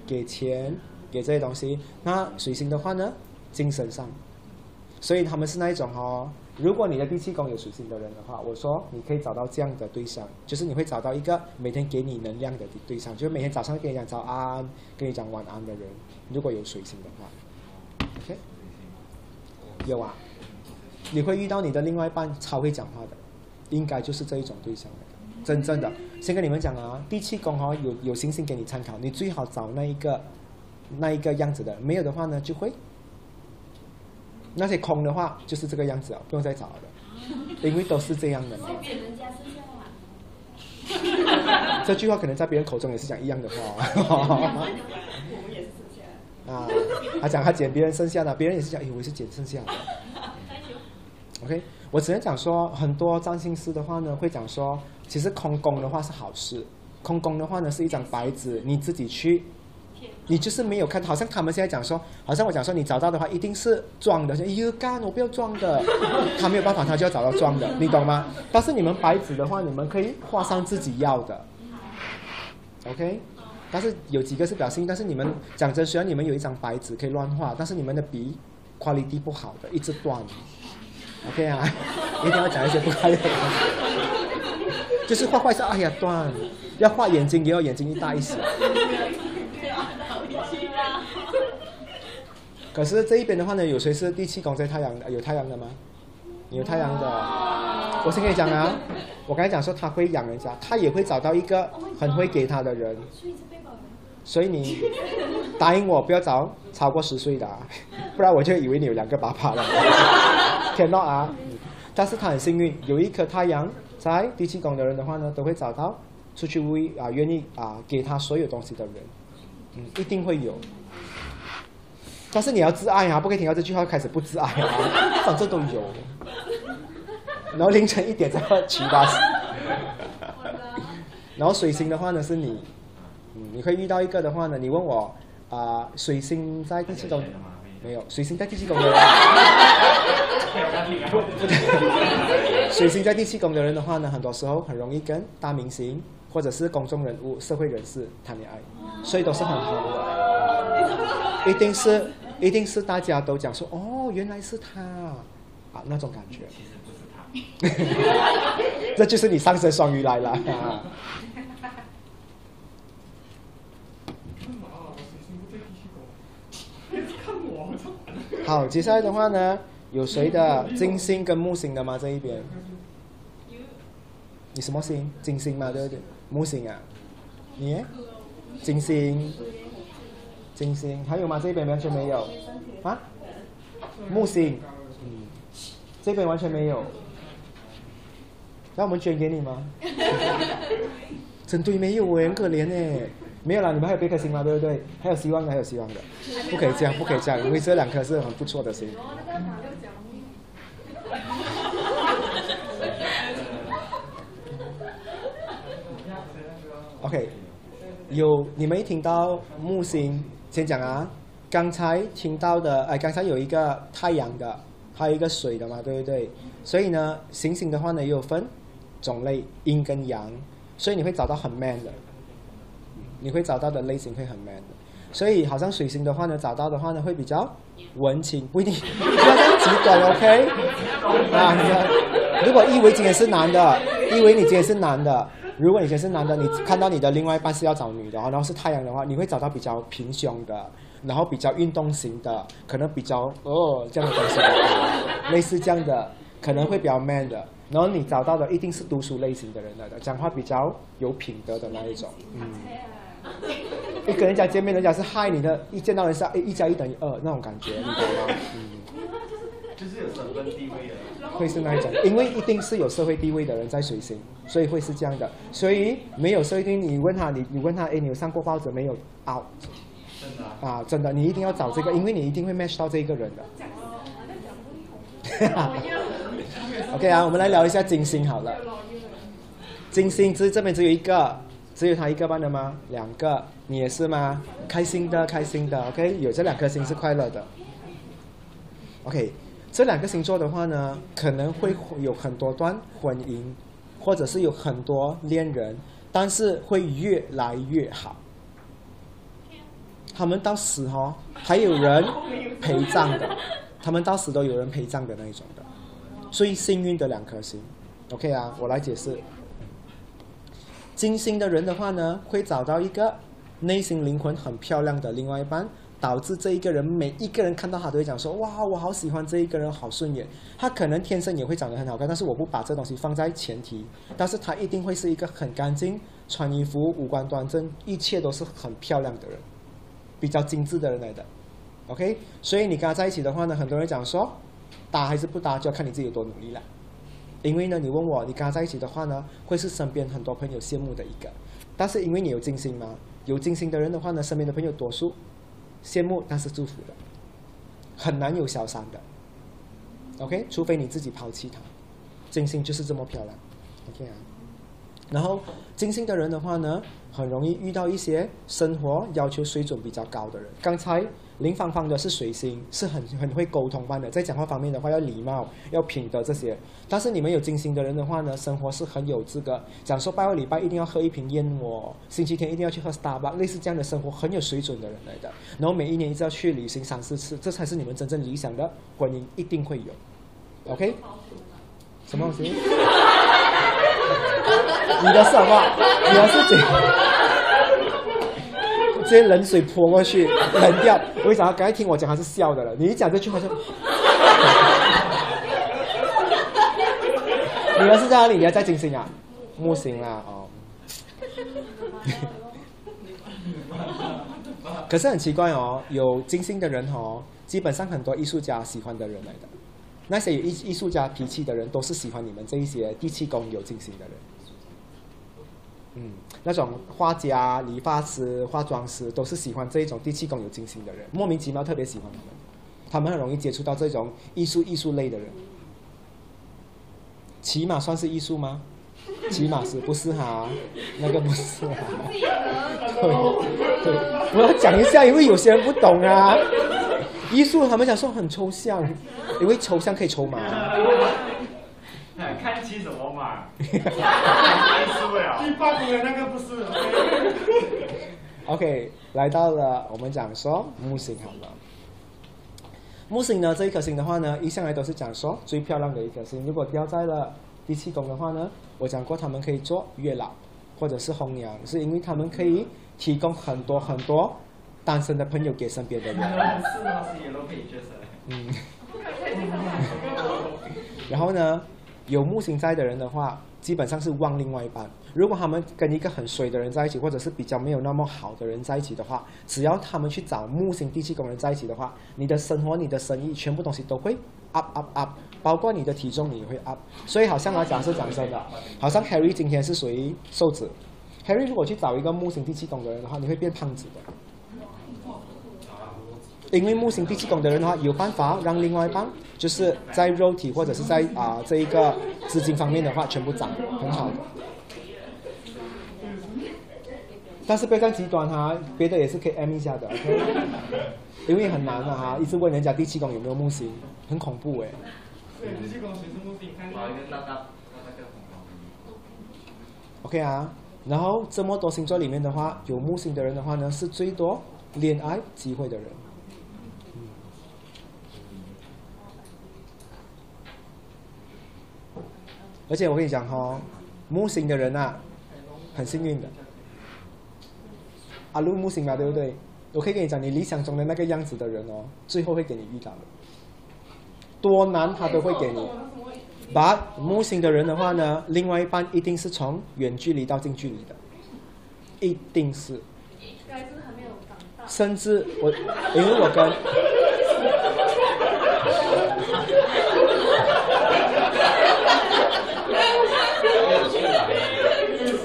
给钱，给这些东西，那水星的话呢，精神上，所以他们是那一种哦。如果你的第七宫有水星的人的话，我说你可以找到这样的对象，就是你会找到一个每天给你能量的对象，就是每天早上跟你讲早安，跟你讲晚安的人。如果有水星的话，OK，有啊，你会遇到你的另外一半超会讲话的，应该就是这一种对象的，真正的。先跟你们讲啊，第七宫哈有有星星给你参考，你最好找那一个那一个样子的，没有的话呢就会。那些空的话就是这个样子啊，不用再找了，因为都是这样的嘛。这句话可能在别人口中也是讲一样的话。[laughs] 啊，他讲他捡别人剩下的，别人也是讲，以为是捡剩下的。OK，我只能讲说，很多占星师的话呢，会讲说，其实空宫的话是好事，空宫的话呢是一张白纸，你自己去。你就是没有看，好像他们现在讲说，好像我讲说，你找到的话一定是装的，说哎呦干，我不要装的，[laughs] 他没有办法，他就要找到装的，你懂吗？但是你们白纸的话，你们可以画上自己要的，OK？但是有几个是比较幸运，但是你们讲真，虽然你们有一张白纸可以乱画，但是你们的笔 quality 不好的，一直断，OK 啊？[laughs] 一定要讲一些不开的，就是画画是哎呀断，要画眼睛也要眼睛一大一小。可是这一边的话呢，有谁是第七宫在太阳的？有太阳的吗？有太阳的。我先跟你讲啊，我刚才讲说他会养人家，他也会找到一个很会给他的人。所以你答应我不要找超过十岁的，啊 [laughs] 不然我就以为你有两个爸爸了。[laughs] cannot 啊！但是他很幸运，有一颗太阳在第七宫的人的话呢，都会找到出去为啊愿意啊给他所有东西的人，嗯，一定会有。但是你要自爱啊，不可以听到这句话开始不自爱啊，[laughs] 反正都有。然后凌晨一点再喝七八十。然后水星的话呢是你，嗯，你会遇到一个的话呢，你问我啊，水星在第七宫没有？水星在第七宫的人，不不对，水星在第七宫的人的话呢，很多时候很容易跟大明星或者是公众人物、社会人士谈恋爱，所以都是很好的。一定是，一定是大家都讲说，哦，原来是他啊，那种感觉。其实不是，[laughs] 这就是你上升双鱼来了。[laughs] [laughs] 好，接下来的话呢，有谁的金星跟木星的吗？这一边，你什么星？金星吗，对不对？木星啊，你金星，金星，还有吗？这一边完全没有啊？木星，嗯，这边完全没有，那我们捐给你吗？针对没有，我很可怜呢。没有啦，你们还有别颗星吗？对不对？还有希望的，还有希望的，不可以这样，不可以这样，因为这两颗是很不错的星。OK，有你没听到木星，先讲啊，刚才听到的，哎，刚才有一个太阳的，还有一个水的嘛，对不对？所以呢，行星的话呢也有分种类，阴跟阳，所以你会找到很 man 的，你会找到的类型会很 man 的。所以好像水星的话呢，找到的话呢会比较文青，不一定不要这样极端，OK？啊，如果以为今天是男的，以为你今天是男的，如果你前是男的，你看到你的另外一半是要找女的，然后是太阳的话，你会找到比较平胸的，然后比较运动型的，可能比较哦这样的东西的，类似这样的，可能会比较 man 的。然后你找到的一定是读书类型的人来的，讲话比较有品德的那一种，嗯。[laughs] 你跟人家见面，人家是嗨你的，一见到人是诶一加一等于二那种感觉，你懂吗？嗯，就是有身份地位的。会是那一种，因为一定是有社会地位的人在随行，所以会是这样的。所以没有社会地位，你问他，你你问他，哎，你有上过报纸没有？out 真的啊、啊，真的，你一定要找这个，因为你一定会 match 到这个人的。[laughs] OK 啊，我们来聊一下金星好了。金星只这边只有一个，只有他一个班的吗？两个，你也是吗？开心的，开心的。OK，有这两颗星是快乐的。OK，这两个星座的话呢，可能会有很多段婚姻，或者是有很多恋人，但是会越来越好。他们到死哦，还有人陪葬的，他们到死都有人陪葬的那一种的，最幸运的两颗星。OK 啊，我来解释。金星的人的话呢，会找到一个内心灵魂很漂亮的另外一半，导致这一个人每一个人看到他都会讲说：“哇，我好喜欢这一个人，好顺眼。”他可能天生也会长得很好看，但是我不把这东西放在前提，但是他一定会是一个很干净、穿衣服、五官端正，一切都是很漂亮的人，比较精致的人来的。OK，所以你跟他在一起的话呢，很多人讲说，搭还是不搭，就要看你自己有多努力了。因为呢，你问我，你跟他在一起的话呢，会是身边很多朋友羡慕的一个。但是因为你有金星嘛，有金星的人的话呢，身边的朋友多数羡慕，但是祝福的，很难有小三的。OK，除非你自己抛弃他。金星就是这么漂亮。OK 啊。然后金星的人的话呢，很容易遇到一些生活要求水准比较高的人。刚才林芳芳的是水星，是很很会沟通般的，在讲话方面的话要礼貌、要品德这些。但是你们有金星的人的话呢，生活是很有这个，讲说拜个礼拜一定要喝一瓶燕窝，星期天一定要 [laughs] 去喝 Starbucks，类似这样的生活很有水准的人来的。然后每一年一直要去旅行三四次，这才是你们真正理想的婚姻，一定会有。OK？什么东西？[laughs] 你的是什么？你的是怎？直接冷水泼过去，冷掉。为啥？刚才听我讲他是笑的了，你一讲这句话就。[laughs] 你们是在哪里？你要在金星啊？木星啦，哦。[laughs] 可是很奇怪哦，有金星的人哦，基本上很多艺术家喜欢的人来的。那些有艺艺术家脾气的人，都是喜欢你们这一些地气宫有金星的人。嗯，那种画家、理发师、化妆师都是喜欢这一种地气宫有金星的人，莫名其妙特别喜欢他们，他们很容易接触到这种艺术艺术类的人。骑马算是艺术吗？骑马是不是哈？那个不是哈。对对，我要讲一下，因为有些人不懂啊。艺术他们讲说很抽象，因为抽象可以筹码。哎看起什么嘛？了。[laughs] 第八股的那个不是。OK，来到了我们讲说木星好了。木星呢，这一颗星的话呢，一向来都是讲说最漂亮的一颗星。如果掉在了第七宫的话呢，我讲过他们可以做月老或者是红娘，是因为他们可以提供很多很多单身的朋友给身边的人。[laughs] 嗯。[laughs] 然后呢，有木星在的人的话，基本上是旺另外一半。如果他们跟一个很衰的人在一起，或者是比较没有那么好的人在一起的话，只要他们去找木星地气宫人在一起的话，你的生活、你的生意，全部东西都会 up up up，包括你的体重你也会 up。所以好像来讲是讲真的，好像 Harry 今天是属于瘦子，Harry 如果去找一个木星地气宫的人的话，你会变胖子的。因为木星地气宫的人的话，有办法让另外一半就是在肉体或者是在啊、这一个资金方面的话，全部涨，很好的。但是不要这样极端哈，别的也是可以 M 一下的，OK？因为很难的哈，一直问人家第七宫有没有木星，很恐怖哎。对，这些公谁是目的？看把一个大大大概红包。OK 啊，然后这么多星座里面的话，有木星的人的话呢，是最多恋爱机会的人。而且我跟你讲哈、哦，木星的人啊，很幸运的。阿路木星嘛，对不对？我可以跟你讲，你理想中的那个样子的人哦，最后会给你遇到的，多难他都会给你。把木星的人的话呢，另外一半一定是从远距离到近距离的，一定是。甚至我，因为我跟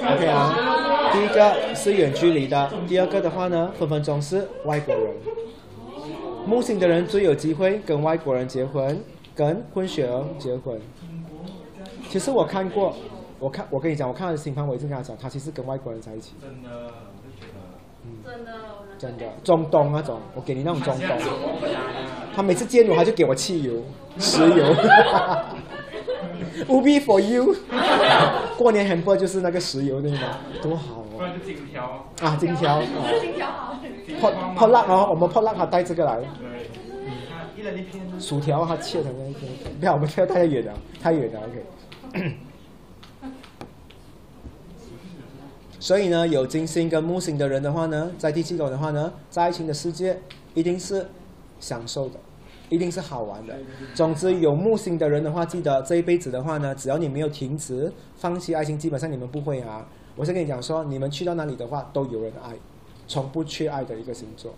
，OK 啊，第一个是远距离的，第二个的话呢，分分钟是外国人。木星的人最有机会跟外国人结婚，跟混血儿结婚。其实我看过，我看我跟你讲，我看他的星盘，我一直跟他讲，他其实跟外国人在一起，真的。真的，真的中东那种，我给你那种中东。东。他每次见我，他就给我汽油、[laughs] 石油。Ubi for you。[laughs] 过年很多就是那个石油对吗？多好哦！不然就金条。啊，金条。金条好。破破烂哦，我们破烂还带这个来，对，一片。薯条还切成那一片。不要，我们跳太远了，太远了，OK。[coughs] 所以呢，有金星跟木星的人的话呢，在第七宫的话呢，在爱情的世界一定是享受的，一定是好玩的。总之，有木星的人的话，记得这一辈子的话呢，只要你没有停止放弃爱情，基本上你们不会啊。我先跟你讲说，你们去到哪里的话，都有人爱，从不缺爱的一个星座。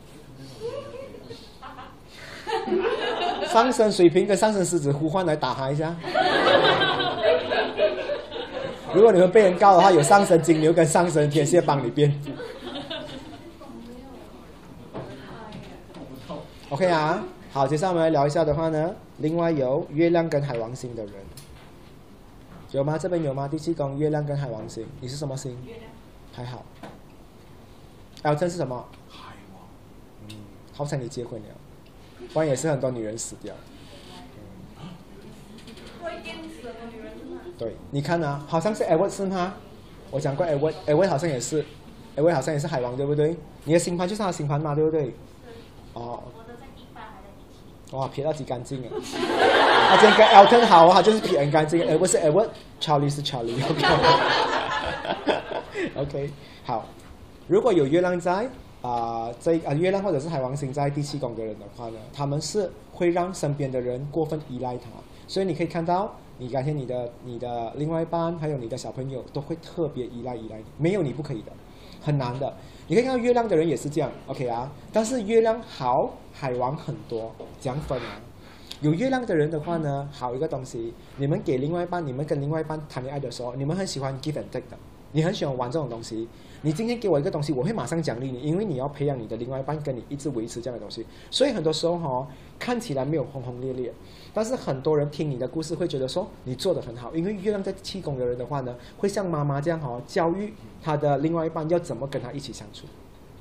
上升水瓶跟上升狮子呼唤来打他一下。如果你们被人告的话，有上升金牛跟上升天蝎帮你辩护。[laughs] OK 啊，好，接下来我们来聊一下的话呢，另外有月亮跟海王星的人，有吗？这边有吗？第七宫月亮跟海王星，你是什么星？还好。L 这是什么？海王。嗯，好想你结婚了，不然也是很多女人死掉。对，你看啊，好像是 Edward 是吗？我讲过 Edward，Edward 好像也是，Edward 好像也是海王，对不对？你的星盘就是他的星盘嘛，对不对？哦，我的在一八还在一七。哇，撇到极干净啊！他今天跟 Elton 好啊，他就是撇很干净。Edward 是 Edward，Charlie 是 Charlie，OK。[laughs] OK，好。如果有月亮在啊、这啊、月亮或者是海王星在第七宫的人的话呢，他们是会让身边的人过分依赖他，所以你可以看到，你感谢你的你的另外一半还有你的小朋友都会特别依赖依赖你，没有你不可以的，很难的。你可以看到月亮的人也是这样，OK 啊，但是月亮好，海王很多，这样分啊。有月亮的人的话呢，好一个东西，你们给另外一半，你们跟另外一半谈恋爱的时候，你们很喜欢 give and take 的，你很喜欢玩这种东西。你今天给我一个东西，我会马上奖励你，因为你要培养你的另外一半跟你一直维持这样的东西。所以很多时候哈、哦，看起来没有轰轰烈烈，但是很多人听你的故事会觉得说你做的很好，因为月亮在气宫的人的话呢，会像妈妈这样、哦，教育他的另外一半要怎么跟他一起相处，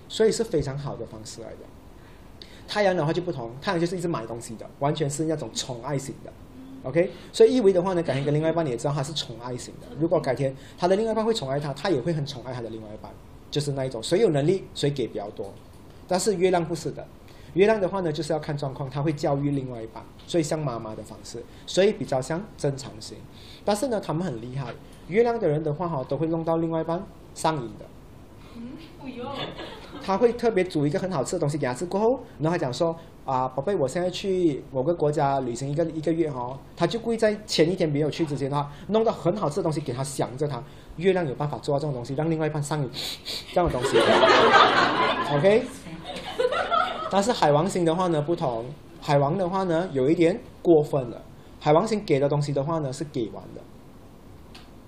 所以是非常好的方式来的。太阳的话就不同，太阳就是一直买东西的，完全是那种宠爱型的。OK，所以意味的话呢，改天跟另外一半你也知道他是宠爱型的。如果改天他的另外一半会宠爱他，他也会很宠爱他的另外一半，就是那一种谁有能力谁给比较多。但是月亮不是的，月亮的话呢就是要看状况，他会教育另外一半，所以像妈妈的方式，所以比较像正常型。但是呢，他们很厉害，月亮的人的话哈都会弄到另外一半上瘾的。他会特别煮一个很好吃的东西给他吃，过后，然后他讲说啊，宝贝，我现在去某个国家旅行一个一个月哦，他就故意在前一天没有去之前的话，弄到很好吃的东西给他想着他，月亮有办法做到这种东西，让另外一半上瘾 [laughs] 这样的东西，OK。但是海王星的话呢不同，海王的话呢有一点过分了，海王星给的东西的话呢是给完的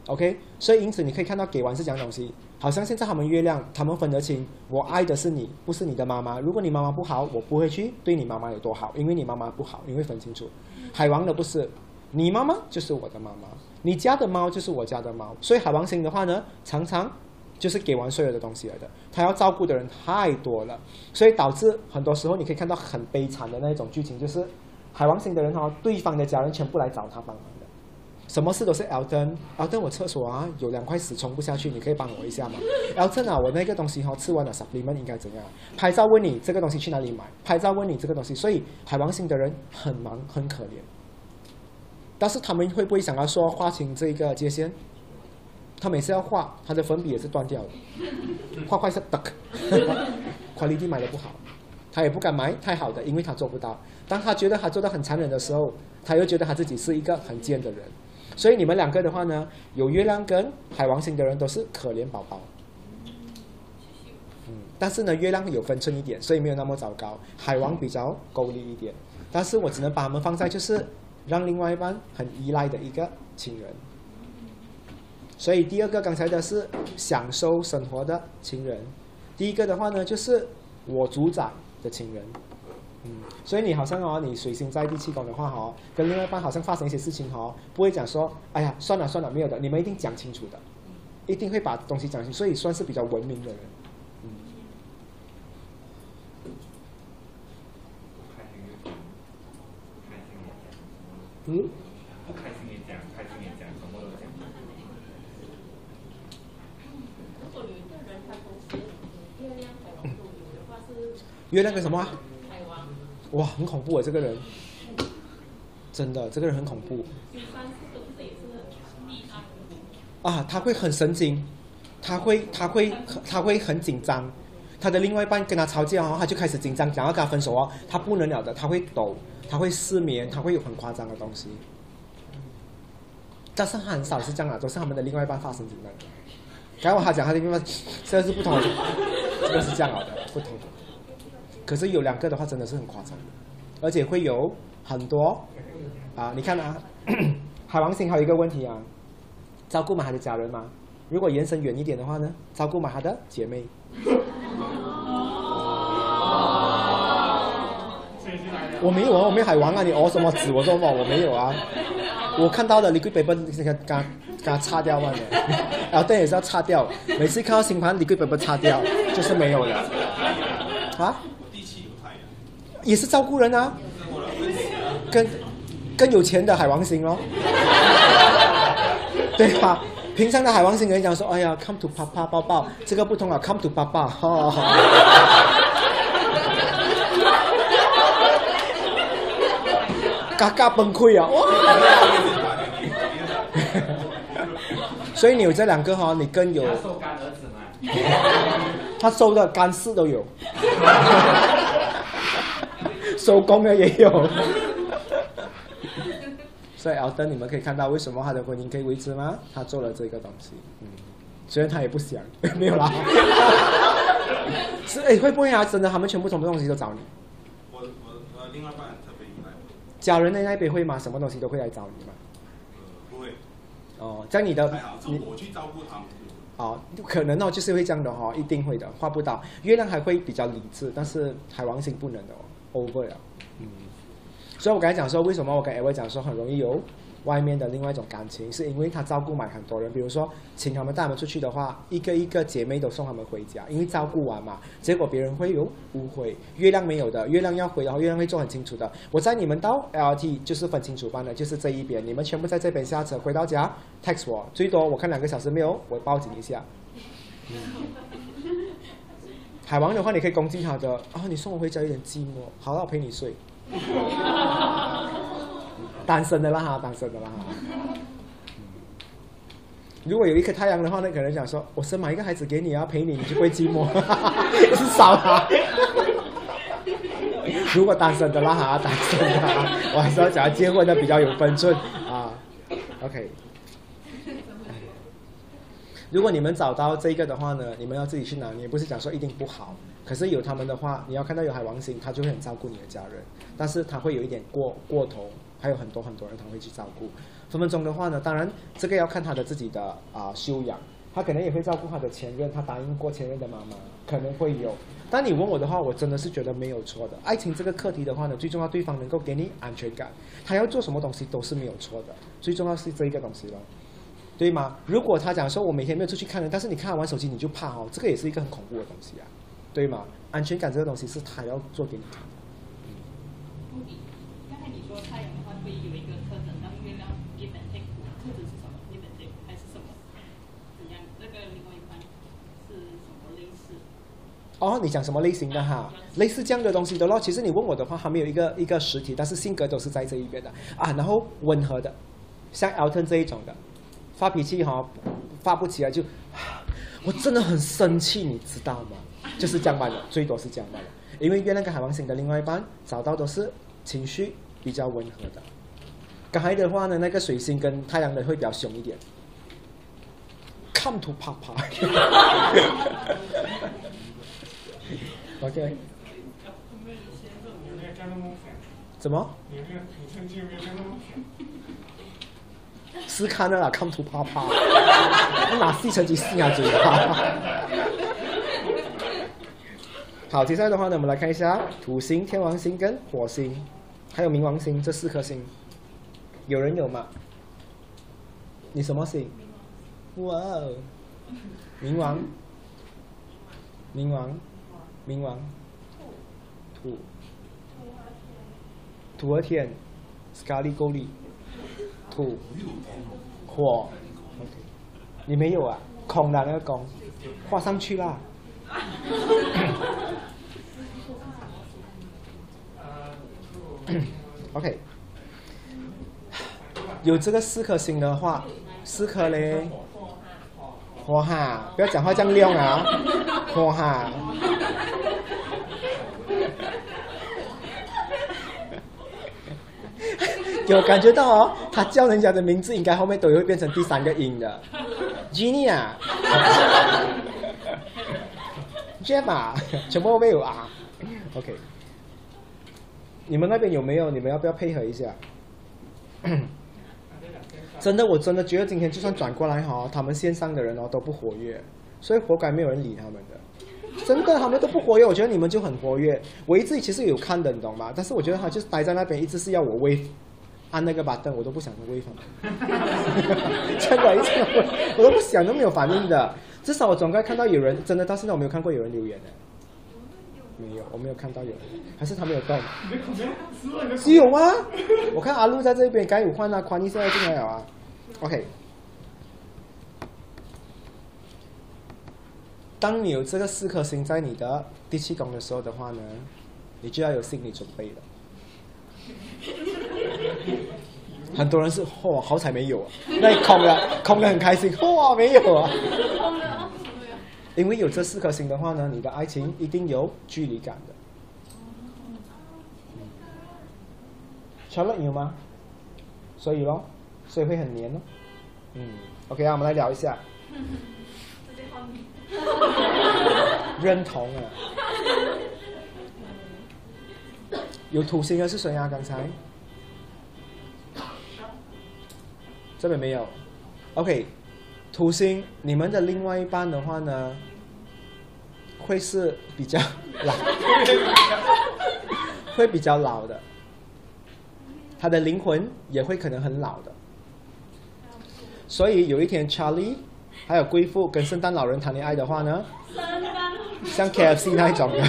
，OK，所以因此你可以看到给完是讲东西。好像现在他们月亮，他们分得清，我爱的是你，不是你的妈妈。如果你妈妈不好，我不会去对你妈妈有多好，因为你妈妈不好，你会分清楚。海王的不是，你妈妈就是我的妈妈，你家的猫就是我家的猫。所以海王星的话呢，常常就是给完所有的东西来的，他要照顾的人太多了，所以导致很多时候你可以看到很悲惨的那种剧情，就是海王星的人哈，对方的家人全部来找他帮忙的。什么事都是 Elton，Elton 我厕所啊有两块屎冲不下去，你可以帮我一下吗？Elton 啊，我那个东西哈吃完了，supplement 应该怎样？拍照问你这个东西去哪里买？拍照问你这个东西，所以海王星的人很忙很可怜。但是他们会不会想要说划清这个界限？他每次要画，他的粉笔也是断掉的，画画是 duck，quality 买的不好，他也不敢买太好的，因为他做不到。当他觉得他做的很残忍的时候，他又觉得他自己是一个很贱的人。所以你们两个的话呢，有月亮跟海王星的人都是可怜宝宝。嗯，但是呢，月亮有分寸一点，所以没有那么糟糕。海王比较功利一点，但是我只能把他们放在就是让另外一半很依赖的一个情人。所以第二个刚才的是享受生活的情人，第一个的话呢就是我主宰的情人。嗯，所以你好像哦，你水星在第七宫的话哦，跟另外一半好像发生一些事情哈，不会讲说，哎呀，算了算了，没有的，你们一定讲清楚的，一定会把东西讲清，所以算是比较文明的人。嗯。嗯？不开心也讲，开心也讲，什么都讲。如果有一个人他同时月亮海王都有的话是。月亮跟什么？哇，很恐怖啊！这个人，真的，这个人很恐怖。啊，他会很神经，他会，他会，他会很紧张。他的另外一半跟他吵架哦，他就开始紧张，想要跟他分手哦，他不能了的，他会抖，他会失眠，他会有很夸张的东西。但是他很少是这样啊，都是他们的另外一半发神经的。刚刚他讲他的另外，这个是不同的，这个是这样的，不同。可是有两个的话，真的是很夸张，而且会有很多啊！你看啊，[clears throat] 海王星还有一个问题啊，照顾满他的家人吗？如果延伸远一点的话呢，照顾满他的姐妹。我没有啊，我没有海王啊！你哦什么子？我说嘛，我没有啊。我看到的 liquid paper 那个刚刚擦掉嘛的，然后灯也是要擦掉。每次看到星盘 liquid paper 擦掉，就是没有了啊。也是照顾人啊，跟跟有钱的海王星哦，[laughs] 对吧？平常的海王星跟你讲说，哎呀，come to 爸爸抱抱，这个不同啊，come to 爸爸，哈哈。[laughs] 嘎嘎崩溃啊！[laughs] 所以你有这两个哈，你更有。他收的干事都有。收工的也有，所以奥登，你们可以看到为什么他的婚姻可以维持吗？他做了这个东西，嗯，虽然他也不想，没有啦。是哎，会不会啊？真的，他们全部什么东西都找你？我我呃，另外一半特别依赖。家人的那边会吗？什么东西都会来找你吗？不会。哦，在你的，你我去照顾他们。哦，可能哦，就是会这样的哈，一定会的，画不到。月亮还会比较理智，但是海王星不能的哦。Over 了，嗯，所以我刚才讲说，为什么我跟 Ava 讲说很容易有外面的另外一种感情，是因为他照顾满很多人，比如说请他们带他们出去的话，一个一个姐妹都送他们回家，因为照顾完嘛，结果别人会有误会。月亮没有的，月亮要回，然后月亮会做很清楚的。我在你们到 LT 就是分清楚班的，就是这一边，你们全部在这边下车，回到家 text 我，最多我看两个小时没有，我报警一下。海王的话，你可以攻击他的啊！你送我回家有点寂寞，好了，我陪你睡。[laughs] 单身的啦哈，单身的啦哈。如果有一颗太阳的话那，可能想说，我生买一个孩子给你啊，陪你，你就不会寂寞，[laughs] 是少他。如果单身的啦哈，单身的哈，我还是要讲结婚的比较有分寸啊。OK，如果你们找到这个的话呢，你们要自己去拿捏，不是讲说一定不好。可是有他们的话，你要看到有海王星，他就会很照顾你的家人，但是他会有一点过过头，还有很多很多人他会去照顾。分分钟的话呢，当然这个要看他的自己的啊修养，他可能也会照顾他的前任，他答应过前任的妈妈，可能会有。但你问我的话，我真的是觉得没有错的。爱情这个课题的话呢，最重要对方能够给你安全感，他要做什么东西都是没有错的，最重要是这一个东西了。对吗？如果他讲说我每天没有出去看人，但是你看他玩手机你就怕哦，这个也是一个很恐怖的东西啊，对吗？安全感这个东西是他要做给你看的。不比，刚才你说太阳的话会有一个特征，然后月亮 give and take，特质是什么？give and take 还是什么？怎样？那个另外一半是什么类似？哦，你讲什么类型的哈？类似这样的东西的咯。其实你问我的话，还没有一个一个实体，但是性格都是在这一边的啊。然后温和的，像 Alton 这一种的，发脾气哈、发不起来就，我真的很生气，你知道吗？就是这样办的，最多是这样办的。因为月亮跟海王星的另外一半找到都是情绪比较温和的，刚才的话呢，那个水星跟太阳的会比较凶一点，come to 啪啪。OK？怎么？有没有？你曾经有没有这样的？啦，come to 啪啪，我拿吸尘机吸下嘴巴。[laughs] 好，接下来的话呢，我们来看一下土星、天王星跟火星，还有冥王星这四颗星，有人有吗？你什么星？哇哦，冥王，冥王，冥王，土，土和天，斯卡利勾利，土，火你没有啊？空的那个空，画上去啦。[coughs] OK，有这个四颗星的话，四颗嘞，火哈，不要讲话这样亮啊，火哈。有感觉到哦，他叫人家的名字应该后面都会变成第三个音的，Jenny 啊，Jeff 啊，全部没有啊，OK。你们那边有没有？你们要不要配合一下？[coughs] 真的，我真的觉得今天就算转过来哈，他们线上的人哦都不活跃，所以活该没有人理他们的。真的，他们都不活跃，我觉得你们就很活跃。我一直其实有看的，你懂吗？但是我觉得他就是待在那边，一直是要我微按那个 button，我都不想微他们。真的，一直我都不想，都没有反应的。至少我总该看到有人，真的到现在我没有看过有人留言的。没有，我没有看到有人，还是他没有动。只有吗？我看阿路在这边，该有换啊，宽一现在进来了啊。OK。当你有这个四颗星在你的第七宫的时候的话呢，你就要有心理准备了。[laughs] 很多人是嚯，好彩没有啊，那空了，空的很开心，嚯，没有啊。因为有这四颗星的话呢，你的爱情一定有距离感的。乔乐有吗？所以咯，所以会很黏哦。嗯，OK 啊，我们来聊一下。[laughs] 认同啊。有土星的是谁啊？刚才这边没有。OK。土星，你们的另外一半的话呢，会是比较 [laughs] 老，会比较老的，他的灵魂也会可能很老的。所以有一天，Charlie 还有贵妇跟圣诞老人谈恋爱的话呢，像 KFC 那一种的，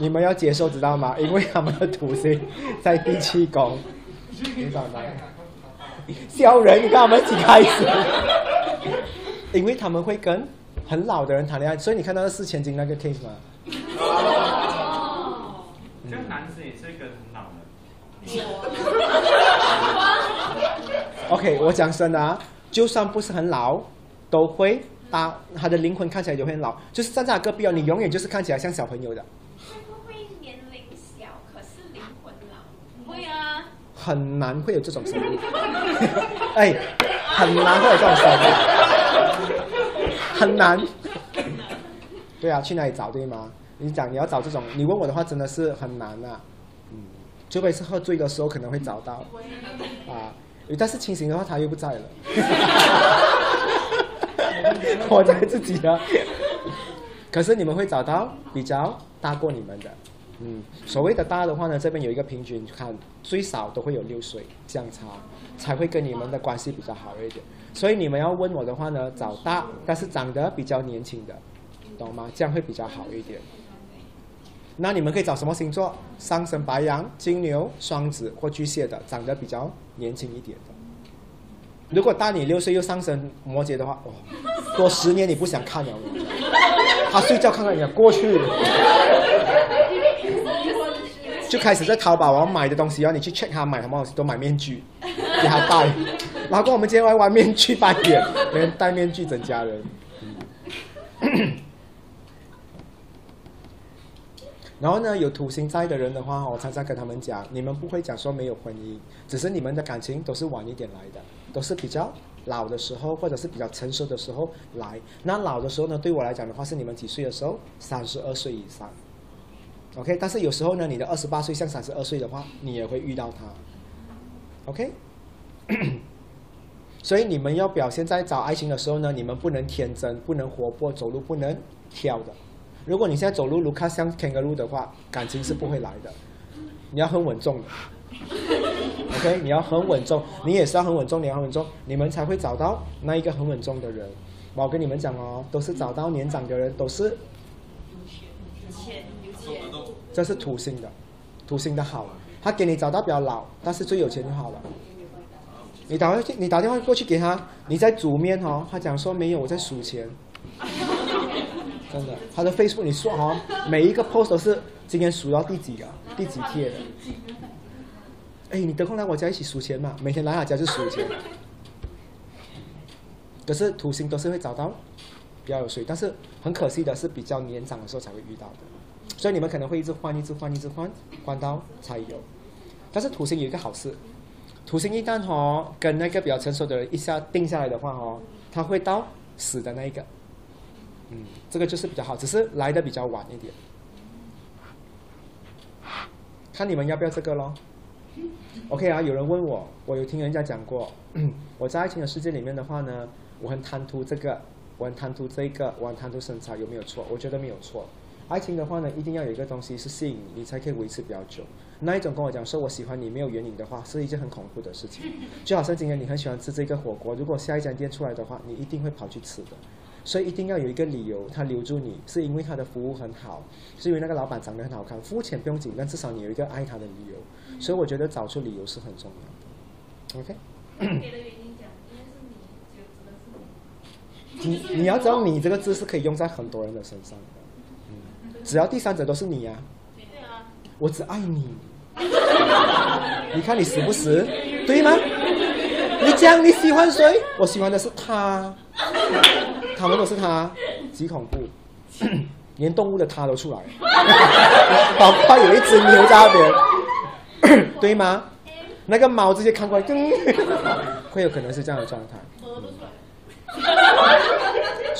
你们要接受知道吗？因为他们的土星在第七宫，明白吗？笑人，你看我们一起开始，因为他们会跟很老的人谈恋爱，所以你看到四千金那个 case 吗？[laughs] 哦，这个男生也是一个很老的。OK，我讲真的啊，就算不是很老，都会大，他的灵魂看起来就会很老。就是站在他隔壁哦，你永远就是看起来像小朋友的，会不会年龄小，可是灵魂老？会啊，很难会有这种生物。[laughs] 哎，很难会有这种生物，很难。对啊，去哪里找对吗？你讲你要找这种，你问我的话真的是很难啊。嗯，除非是喝醉的时候可能会找到，啊，但是清醒的话他又不在了。[laughs] 我在自己的。可是你们会找到比较大过你们的，嗯，所谓的大的话呢，这边有一个平均，看最少都会有六岁相差，才会跟你们的关系比较好一点。所以你们要问我的话呢，找大但是长得比较年轻的，懂吗？这样会比较好一点。那你们可以找什么星座？上升白羊、金牛、双子或巨蟹的，长得比较年轻一点的。如果大你六岁又上升摩羯的话，哇，多十年你不想看了。他睡觉看看你过去，就开始在淘宝网买的东西，然后你去 check 他买什么东西，都买面具给他戴。老公，我们今天来玩面具扮演，[laughs] 连戴面具整家人。[coughs] 然后呢，有土星在的人的话，我常常跟他们讲，你们不会讲说没有婚姻，只是你们的感情都是晚一点来的，都是比较老的时候，或者是比较成熟的时候来。那老的时候呢，对我来讲的话，是你们几岁的时候？三十二岁以上。OK，但是有时候呢，你的二十八岁像三十二岁的话，你也会遇到他。OK，[coughs] 所以你们要表现在找爱情的时候呢，你们不能天真，不能活泼，走路不能跳的。如果你现在走路卢卡像 kangaroo 的话，感情是不会来的。你要很稳重的，[laughs] OK？你要很稳重，你也是要很稳重，你要很稳重，你们才会找到那一个很稳重的人。我跟你们讲哦，都是找到年长的人，都是这是土星的，土星的好，他给你找到比较老，但是最有钱就好了。你打电话，你打电话过去给他，你在煮面哦，他讲说没有，我在数钱。[laughs] 真的，他的 Facebook 你说哦，每一个 post 都是今天数到第几个、第几贴的。哎，你得空来我家一起数钱嘛？每天来他家就数钱。可是土星都是会找到比较有水，但是很可惜的是比较年长的时候才会遇到的。所以你们可能会一直换、一直换、一直换，换到才有。但是土星有一个好事，土星一旦哦跟那个比较成熟的人一下定下来的话哦，他会到死的那一个。嗯，这个就是比较好，只是来的比较晚一点。看你们要不要这个咯 OK 啊，有人问我，我有听人家讲过，[clears throat] 我在爱情的世界里面的话呢，我很贪图这个，我很贪图这个，我很贪图身材，有没有错？我觉得没有错。爱情的话呢，一定要有一个东西是吸引你，你才可以维持比较久。那一种跟我讲说我喜欢你没有原因的话，是一件很恐怖的事情。就好像今天你很喜欢吃这个火锅，如果下一家店出来的话，你一定会跑去吃的。所以一定要有一个理由，他留住你，是因为他的服务很好，是因为那个老板长得很好看，肤浅不用紧，但至少你有一个爱他的理由。所以我觉得找出理由是很重要的。OK。[laughs] 给的原因讲，应该是你，就指的是你。你你要知道，你这个字是可以用在很多人的身上的。嗯。只要第三者都是你呀。对啊。我只爱你。你看你死不死？对吗？你讲你喜欢谁？我喜欢的是他。他们都是他，极恐怖，[clears throat] 连动物的他都出来，包括有一只牛在那边，[clears throat] 对吗？那个猫直接看过来，会有可能是这样的状态。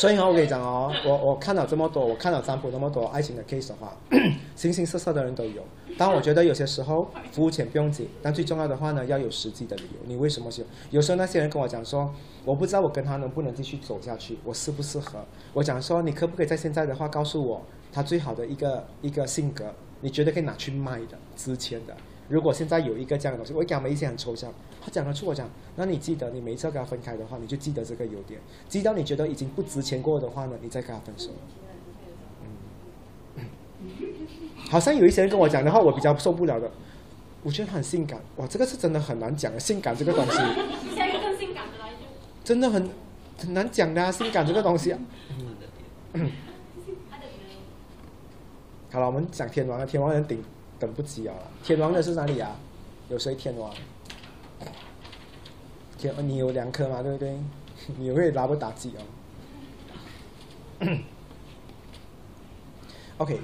所以，我跟你讲哦，我我看了这么多，我看了占卜那么多爱情的 case 的话，[coughs] 形形色色的人都有。但我觉得有些时候服务钱不用紧，但最重要的话呢，要有实际的理由。你为什么喜欢？有时候那些人跟我讲说，我不知道我跟他能不能继续走下去，我适不适合？我讲说，你可不可以在现在的话告诉我他最好的一个一个性格？你觉得可以拿去卖的、值钱的？如果现在有一个这样的东西，我讲了一些很抽象，他讲得出我讲，那你记得，你每一次要跟他分开的话，你就记得这个优点，记到你觉得已经不值钱过的话呢，你再跟他分手。嗯，好像有一些人跟我讲的话，我比较受不了的，我觉得很性感，哇，这个是真的很难讲的，性感这个东西。下一个更性感的来就。真的很很难讲的啊，性感这个东西啊。嗯。[coughs] 好了，我们讲天王了，天王人顶。等不及啊！天王的是哪里啊？有谁天王？天，你有两颗嘛，对不对？[laughs] 你会拉不打击哦。[coughs] OK，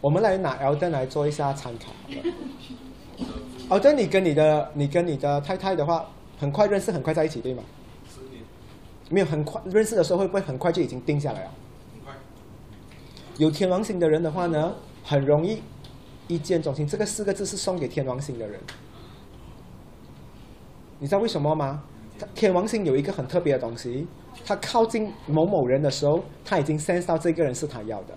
我们来拿 Elden 来做一下参考好了。Elden，你跟你的你跟你的太太的话，很快认识，很快在一起，对吗？十年，没有很快认识的时候，会不会很快就已经定下来了？很快。有天王星的人的话呢，很容易一见钟情。这个四个字是送给天王星的人。你知道为什么吗？天王星有一个很特别的东西，他靠近某某人的时候，他已经 sense 到这个人是他要的。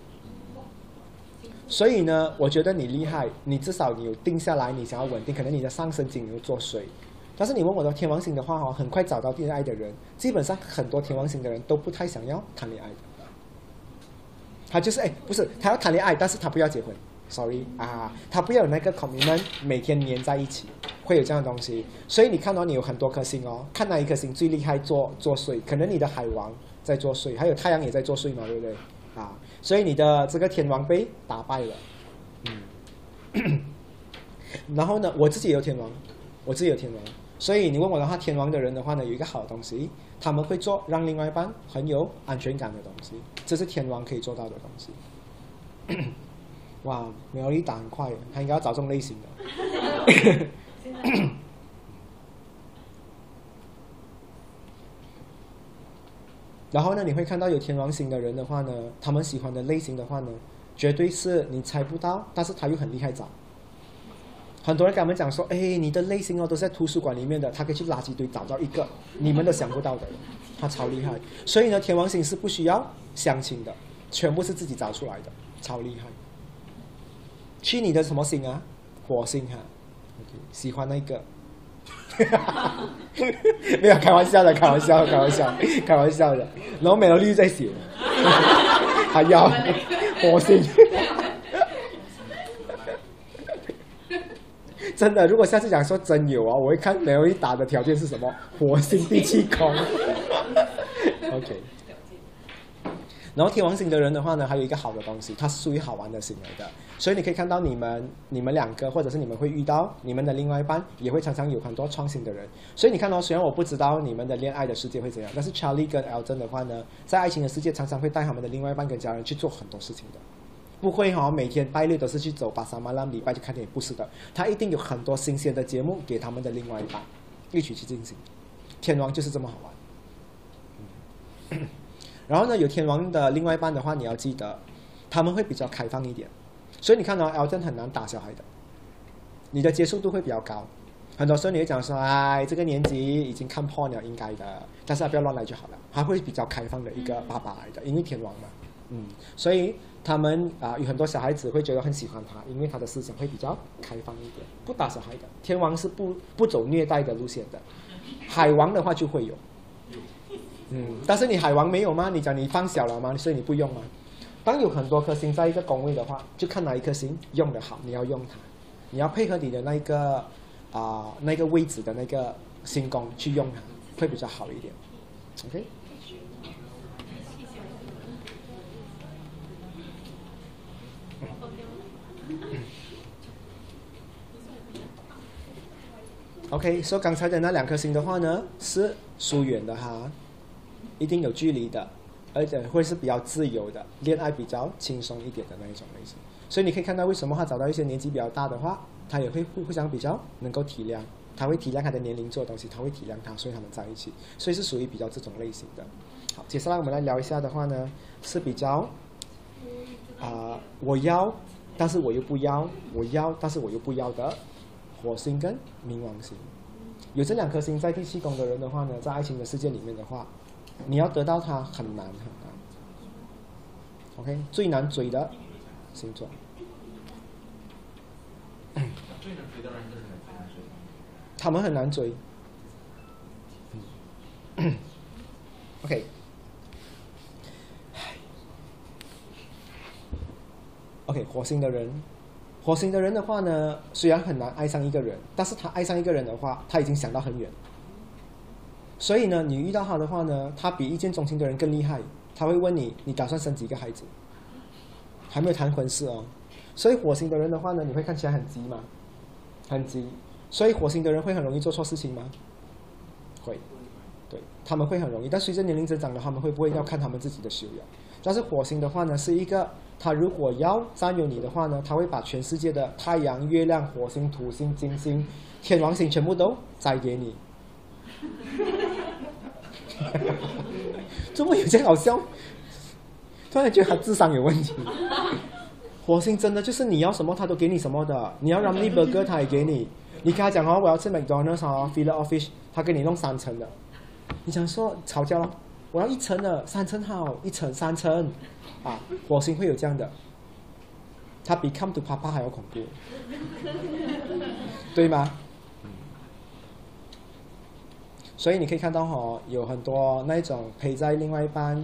所以呢，我觉得你厉害，你至少你有定下来，你想要稳定，可能你的上升金牛座水。但是你问我的天王星的话，哦，很快找到恋爱的人，基本上很多天王星的人都不太想要谈恋爱的。他就是哎，不是他要谈恋爱，但是他不要结婚。Sorry 啊，他不要有那个 comment 每天黏在一起，会有这样的东西。所以你看到你有很多颗星哦，看哪一颗星最厉害做作祟，可能你的海王在作祟，还有太阳也在作祟嘛，对不对？啊，所以你的这个天王被打败了，嗯。[coughs] 然后呢，我自己有天王，我自己有天王，所以你问我的话，天王的人的话呢，有一个好东西，他们会做让另外一半很有安全感的东西，这是天王可以做到的东西。哇，苗栗打很快，他应该要找这种类型的。[coughs] 然后呢，你会看到有天王星的人的话呢，他们喜欢的类型的话呢，绝对是你猜不到，但是他又很厉害找。很多人跟他们讲说，哎，你的类型哦都是在图书馆里面的，他可以去垃圾堆找到一个你们都想不到的，他超厉害。所以呢，天王星是不需要相亲的，全部是自己找出来的，超厉害。去你的什么星啊？火星哈、喜欢那个。[laughs] 没有开玩笑的，开玩笑，开玩笑，开玩笑的。然后美罗绿在写，还要火星。真的，如果下次讲说真有啊，我会看美罗绿打的条件是什么？火星第七宫。[laughs] OK。然后天王星的人的话呢，还有一个好的东西，它是属于好玩的行为的，所以你可以看到你们、你们两个，或者是你们会遇到你们的另外一半，也会常常有很多创新的人。所以你看到，虽然我不知道你们的恋爱的世界会怎样，但是 Charlie 跟 Elton 的话呢，在爱情的世界常常会带他们的另外一半跟家人去做很多事情的，不会哈、每天拜六都是去走巴沙马拉，礼拜去看电影，不是的，他一定有很多新鲜的节目给他们的另外一半一起去进行。天王就是这么好玩。嗯然后呢，有天王的另外一半的话，你要记得，他们会比较开放一点，所以你看到 Elton 很难打小孩的，你的接受度会比较高。很多时候你会讲说，哎，这个年纪已经看破了，应该的，但是不要乱来就好了。他会比较开放的一个爸爸来的，因为天王嘛，嗯，所以他们啊、有很多小孩子会觉得很喜欢他，因为他的思想会比较开放一点，不打小孩的。天王是不不走虐待的路线的，海王的话就会有。嗯，但是你海王没有吗？你讲你放小了吗？所以你不用吗？当有很多颗星在一个宫位的话，就看哪一颗星用的好，你要用它，你要配合你的那个啊、那个位置的那个星宫去用它，会比较好一点。OK。OK，说、刚才的那两颗星的话呢，是疏远的哈，一定有距离的，而且会是比较自由的，恋爱比较轻松一点的那一种类型。所以你可以看到为什么他找到一些年纪比较大的话，他也会互互相比较能够体谅，他会体谅他的年龄做的东西，他会体谅他，所以他们在一起，所以是属于比较这种类型的。好，接下来我们来聊一下的话呢，是比较啊、我要，但是我又不要，我要，但是我又不要的火星跟冥王星。有这两颗星在第七宫的人的话呢，在爱情的世界里面的话，你要得到它很难很难。OK，最难追的星座。他们很难追。[coughs] OK。OK，火星的人，火星的人的话呢，虽然很难爱上一个人，但是他爱上一个人的话，他已经想到很远。所以呢，你遇到他的话呢，他比一见钟情的人更厉害。他会问你，你打算生几个孩子？还没有谈婚事哦。所以火星的人的话呢，你会看起来很急吗？很急。所以火星的人会很容易做错事情吗？会。对，他们会很容易，但随着年龄增长的话，他们会不会要看他们自己的修养？但是火星的话呢，是一个，他如果要占有你的话呢，他会把全世界的太阳、月亮、火星、土星、金星、天王星全部都摘给你。[laughs] 怎么有些好笑？突然觉得他智商有问题。火星真的就是你要什么他都给你什么的，你要让 b u r g e r 他也给你。你跟他讲哦，我要吃 McDonald's 啊 f i l e of Fish，他给你弄三层的。你想说吵架了？我要一层的，三层好，一层三层，啊，火星会有这样的，他比 Come to Papa 还要恐怖，对吗？所以你可以看到哈，有很多那种陪在另外一半，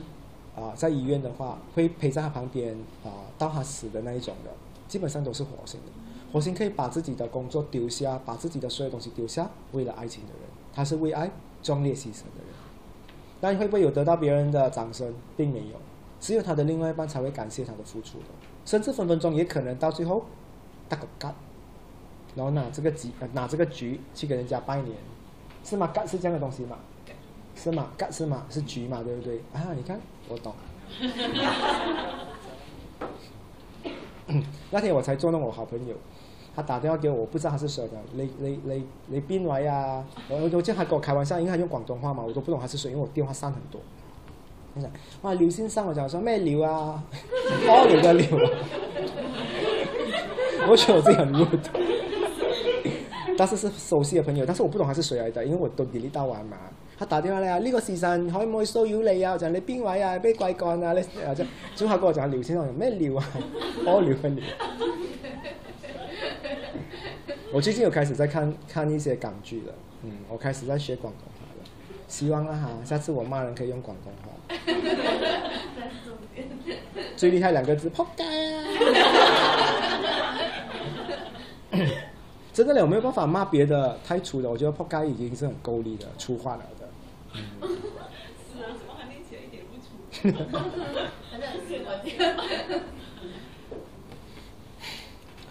啊，在医院的话，会陪在他旁边啊，到他死的那一种的，基本上都是火星的。火星可以把自己的工作丢下，把自己的所有东西丢下，为了爱情的人，他是为爱壮烈牺牲的人。那你会不会有得到别人的掌声，并没有，只有他的另外一半才会感谢他的付出的，甚至分分钟也可能到最后打个嘎，然后拿这个局拿这个局去给人家拜年，是吗？嘎是这样的东西嘛？是吗？嘎是吗？是橘嘛，对不对？啊，你看，我懂。[laughs] 那天我才捉弄我好朋友。他打电话给我，我不知道他是谁的，你你你你边位啊？我我叫他跟我开玩笑，因为他用广东话嘛，我都不懂他是谁，因为我电话删很多。他讲，哇，刘先生，我讲说咩刘啊？屙尿的刘啊？[laughs] 我觉得我自己很 rude，但是是熟悉的朋友，但是我不懂他是谁来的，因为我都 delete 到完嘛。他打電話嚟啊！呢、這個時辰可唔可以騷擾你啊？就係你邊位啊？咩貴幹啊？你啊即係，最後嗰個就係廖先生，咩聊啊？屙尿嘅尿。[laughs] 我最近有开始在看看一些港剧了，嗯，我开始在学广东话了，希望啊哈，下次我骂人可以用广东话。[laughs] 最厉害两个字，扑街啊！[laughs] 真的嘞，我没有办法骂别的太粗的，我觉得扑街已经是很够力的粗话了的。是啊，怎么还念起来一点不粗？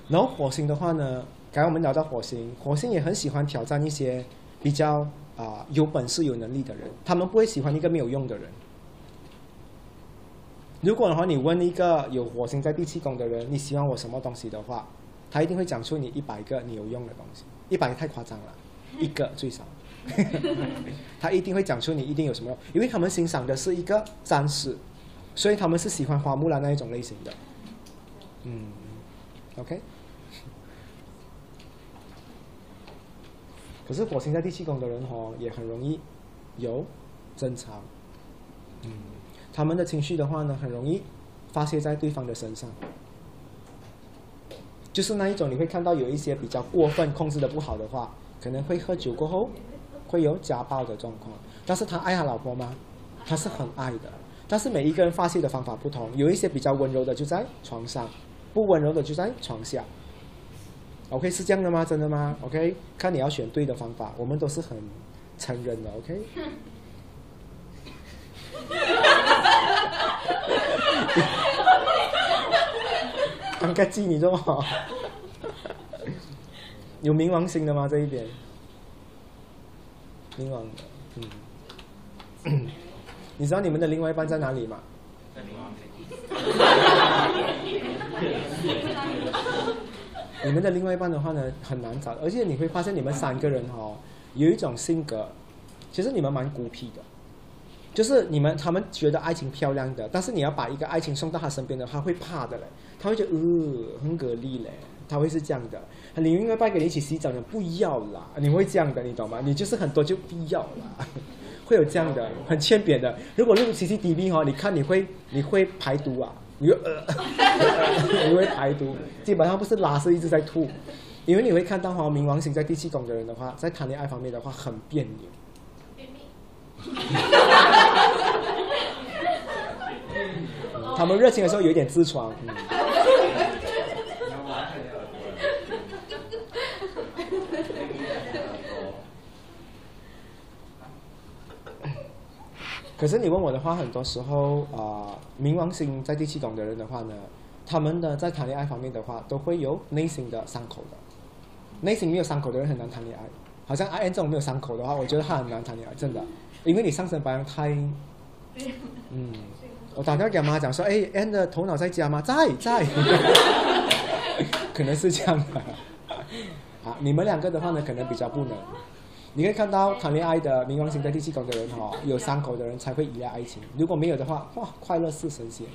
然后火星的话呢？刚刚我们聊到火星，火星也很喜欢挑战一些比较啊有本事、有能力的人，他们不会喜欢一个没有用的人。如果的话，你问一个有火星在第七宫的人，你喜欢我什么东西的话，他一定会讲出你一百个你有用的东西，一百太夸张了，[laughs] 一个最少。[laughs] 他一定会讲出你一定有什么用，因为他们欣赏的是一个战士，所以他们是喜欢花木兰那一种类型的。嗯，OK。可是火星在第七宫的人哦，也很容易有争吵。嗯，他们的情绪的话呢，很容易发泄在对方的身上。就是那一种，你会看到有一些比较过分、控制的不好的话，可能会喝酒过后会有家暴的状况。但是他爱他老婆吗？他是很爱的。但是每一个人发泄的方法不同，有一些比较温柔的就在床上，不温柔的就在床下。OK 是这样的吗？真的吗？OK，看你要选对的方法，我们都是很成人的。OK。[laughs] [laughs] [laughs] 刚刚记你这么好，有冥王星的吗？这一边，冥王，嗯，[clears throat] 你知道你们的另外一半在哪里吗？你们的另外一半的话呢，很难找，而且你会发现你们三个人哈，有一种性格，其实你们蛮孤僻的，就是你们他们觉得爱情漂亮的，但是你要把一个爱情送到他身边的话，会怕的嘞，他会觉得呃很给力嘞，他会是这样的。你另外一半跟你一起洗澡的不要啦，你会这样的，你懂吗？你就是很多就不要啦，[laughs] 会有这样的，很欠扁的。如果录 CCTV 哈，你看你会你会排毒啊。你呃，[laughs] 你会排毒，基本上不是拉是一直在吐，因为你会看到哈，冥王星在第七宫的人的话，在谈恋爱方面的话很别扭。[laughs] 他们热情的时候有一点痔疮。可是你问我的话，很多时候啊，冥王星在第七宫的人的话呢，他们呢在谈恋爱方面的话，都会有内心的伤口的。内心没有伤口的人很难谈恋爱，好像 I N 这种没有伤口的话，我觉得他很难谈恋爱，真的，因为你上升白羊太，嗯，我打电话给妈讲说，哎，N 的头脑在家吗？在在，[laughs] 可能是这样的。啊，你们两个的话呢，可能比较不能。你可以看到谈恋爱的冥王星在第七宫的人哈、有伤口的人才会依赖爱情，如果没有的话，哇，快乐似神仙。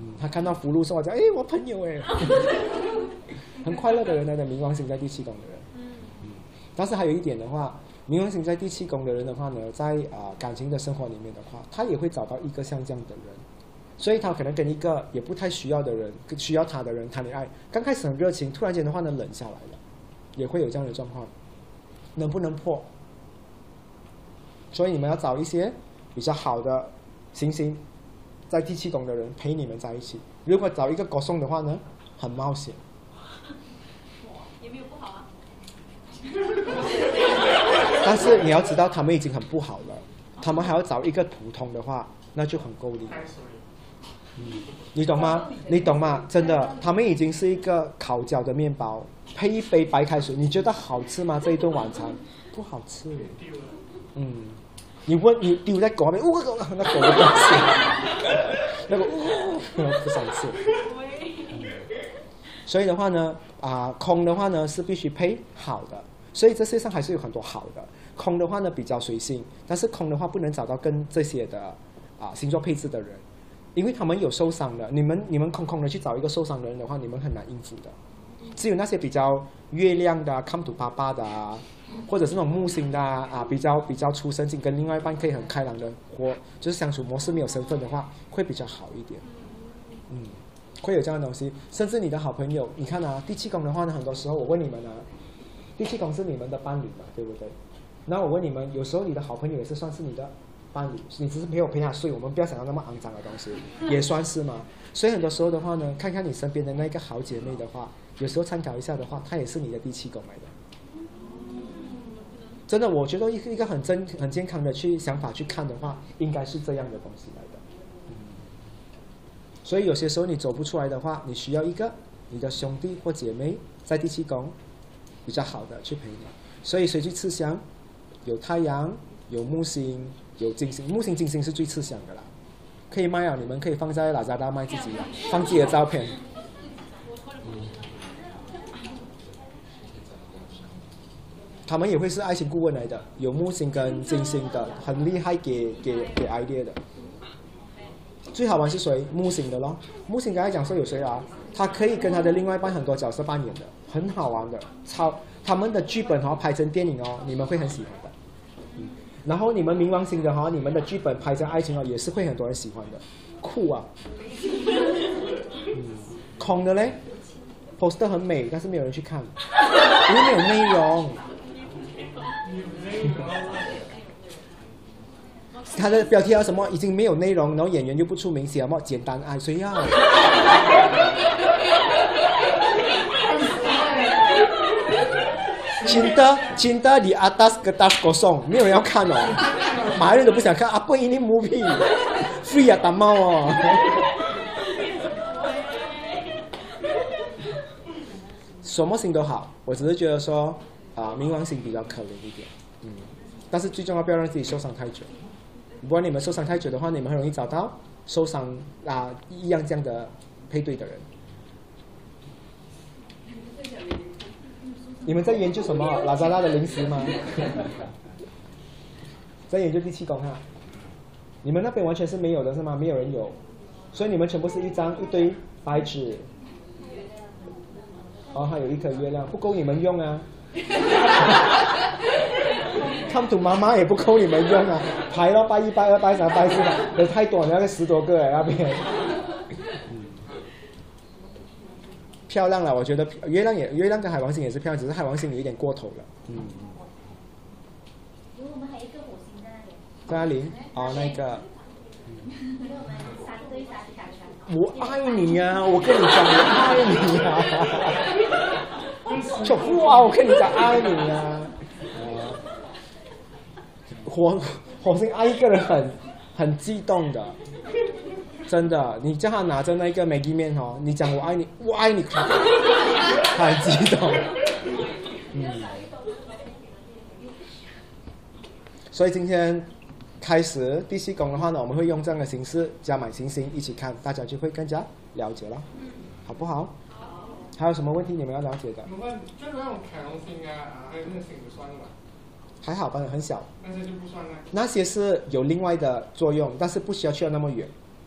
嗯，他看到福禄寿，讲，哎，我朋友哎，[laughs] 很快乐的人来的冥王星在第七宫的人。嗯，但是还有一点的话，冥王星在第七宫的人的话呢，在啊、感情的生活里面的话，他也会找到一个像这样的人，所以他可能跟一个也不太需要的人，需要他的人谈恋爱，刚开始很热情，突然间的话呢冷下来了，也会有这样的状况，能不能破？所以你们要找一些比较好的行星，在第七宫的人陪你们在一起。如果找一个国送的话呢，很冒险。也没有不好啊。但是你要知道，他们已经很不好了，他们还要找一个普通的话，那就很够力。嗯。你懂吗？你懂吗？真的，他们已经是一个烤焦的面包，配一杯白开水，你觉得好吃吗？这一顿晚餐不好吃。嗯，你问你丢在狗那边，呜、那狗不高兴，那个呜、不想吃。所以的话呢，啊、空的话呢是必须配好的，所以这世界上还是有很多好的。空的话呢比较随性，但是空的话不能找到跟这些的啊、星座配置的人，因为他们有受伤的。你们你们空空的去找一个受伤的人的话，你们很难应付的。只有那些比较月亮的、啊、come to 爸爸的啊，或者是那种木星的啊，啊比较比较出生性，跟另外一半可以很开朗的活，就是相处模式没有身份的话，会比较好一点。嗯，会有这样的东西。甚至你的好朋友，你看啊，第七宫的话呢，很多时候我问你们啊，第七宫是你们的伴侣嘛，对不对？那我问你们，有时候你的好朋友也是算是你的伴侣，你只是陪我陪他睡，我们不要想到那么肮脏的东西，也算是嘛。所以很多时候的话呢，看看你身边的那个好姐妹的话，有时候参考一下的话，她也是你的第七宫来的。真的，我觉得一个一个很真很健康的去想法去看的话，应该是这样的东西来的。所以有些时候你走不出来的话，你需要一个你的兄弟或姐妹在第七宫比较好的去陪你。所以谁去吃香？有太阳，有木星，有金星。木星、金星是最吃香的啦，可以卖啊！你们可以放在拉扎达卖自己啊，放自己的照片。他们也会是爱情顾问来的，有木星跟金星的，很厉害给给给 idea 的。最好玩是谁？木星的咯。木星刚才讲说有谁啊？他可以跟他的另外一半很多角色扮演的，很好玩的。超他们的剧本哦，拍成电影哦，你们会很喜欢。然后你们冥王星的哈，你们的剧本拍成爱情哦，也是会很多人喜欢的，酷啊。空的嘞，poster 很美，但是没有人去看，因为没有内容。他的标题要什么？已经没有内容，然后演员又不出名，写什么简单爱，谁要？cinta cinta di atas kertas kosong，没有人要看哦，[laughs] 马来人都不想看。Apa ini movie？free 啊，感冒哦。什么星都好，我只是觉得说啊、冥王星比较可怜一点，嗯，但是最重要不要让自己受伤太久，不然你们受伤太久的话，你们很容易找到受伤啊一样这样的配对的人。你们在研究什么？[laughs] 拉扎拉的零食吗？[laughs] 在研究第七宫哈？你们那边完全是没有的是吗？没有人有，所以你们全部是一张一堆白纸。哦，还有一颗月亮，不够你们用啊。[laughs] Come 妈妈也不够你们用啊，排到拜一、拜二、拜三、拜四，有太多了，那个十多个哎那边。漂亮了，我觉得月亮也月亮跟海王星也是漂亮，只是海王星有一点过头了。嗯，因为我们还有一个火星在那里，在哪里？哦，那个，我爱你呀、我跟你讲，我爱你呀、[laughs] 就哇，我跟你讲，爱你呀、呃 [laughs] 火火星爱一个人很很激动的，真的，你叫他拿着那个 Maggi 面哦，你讲我爱你，我爱你，他他很激动，嗯，所以今天开始第七宫的话呢，我们会用这样的形式加满星星一起看，大家就会更加了解了，好不好？还有什么问题你们要了解的？我问，就是那种凯龙星啊，啊，还有那不算吧？还好吧，很小。那些就不算了。那些是有另外的作用，但是不需要去到那么远，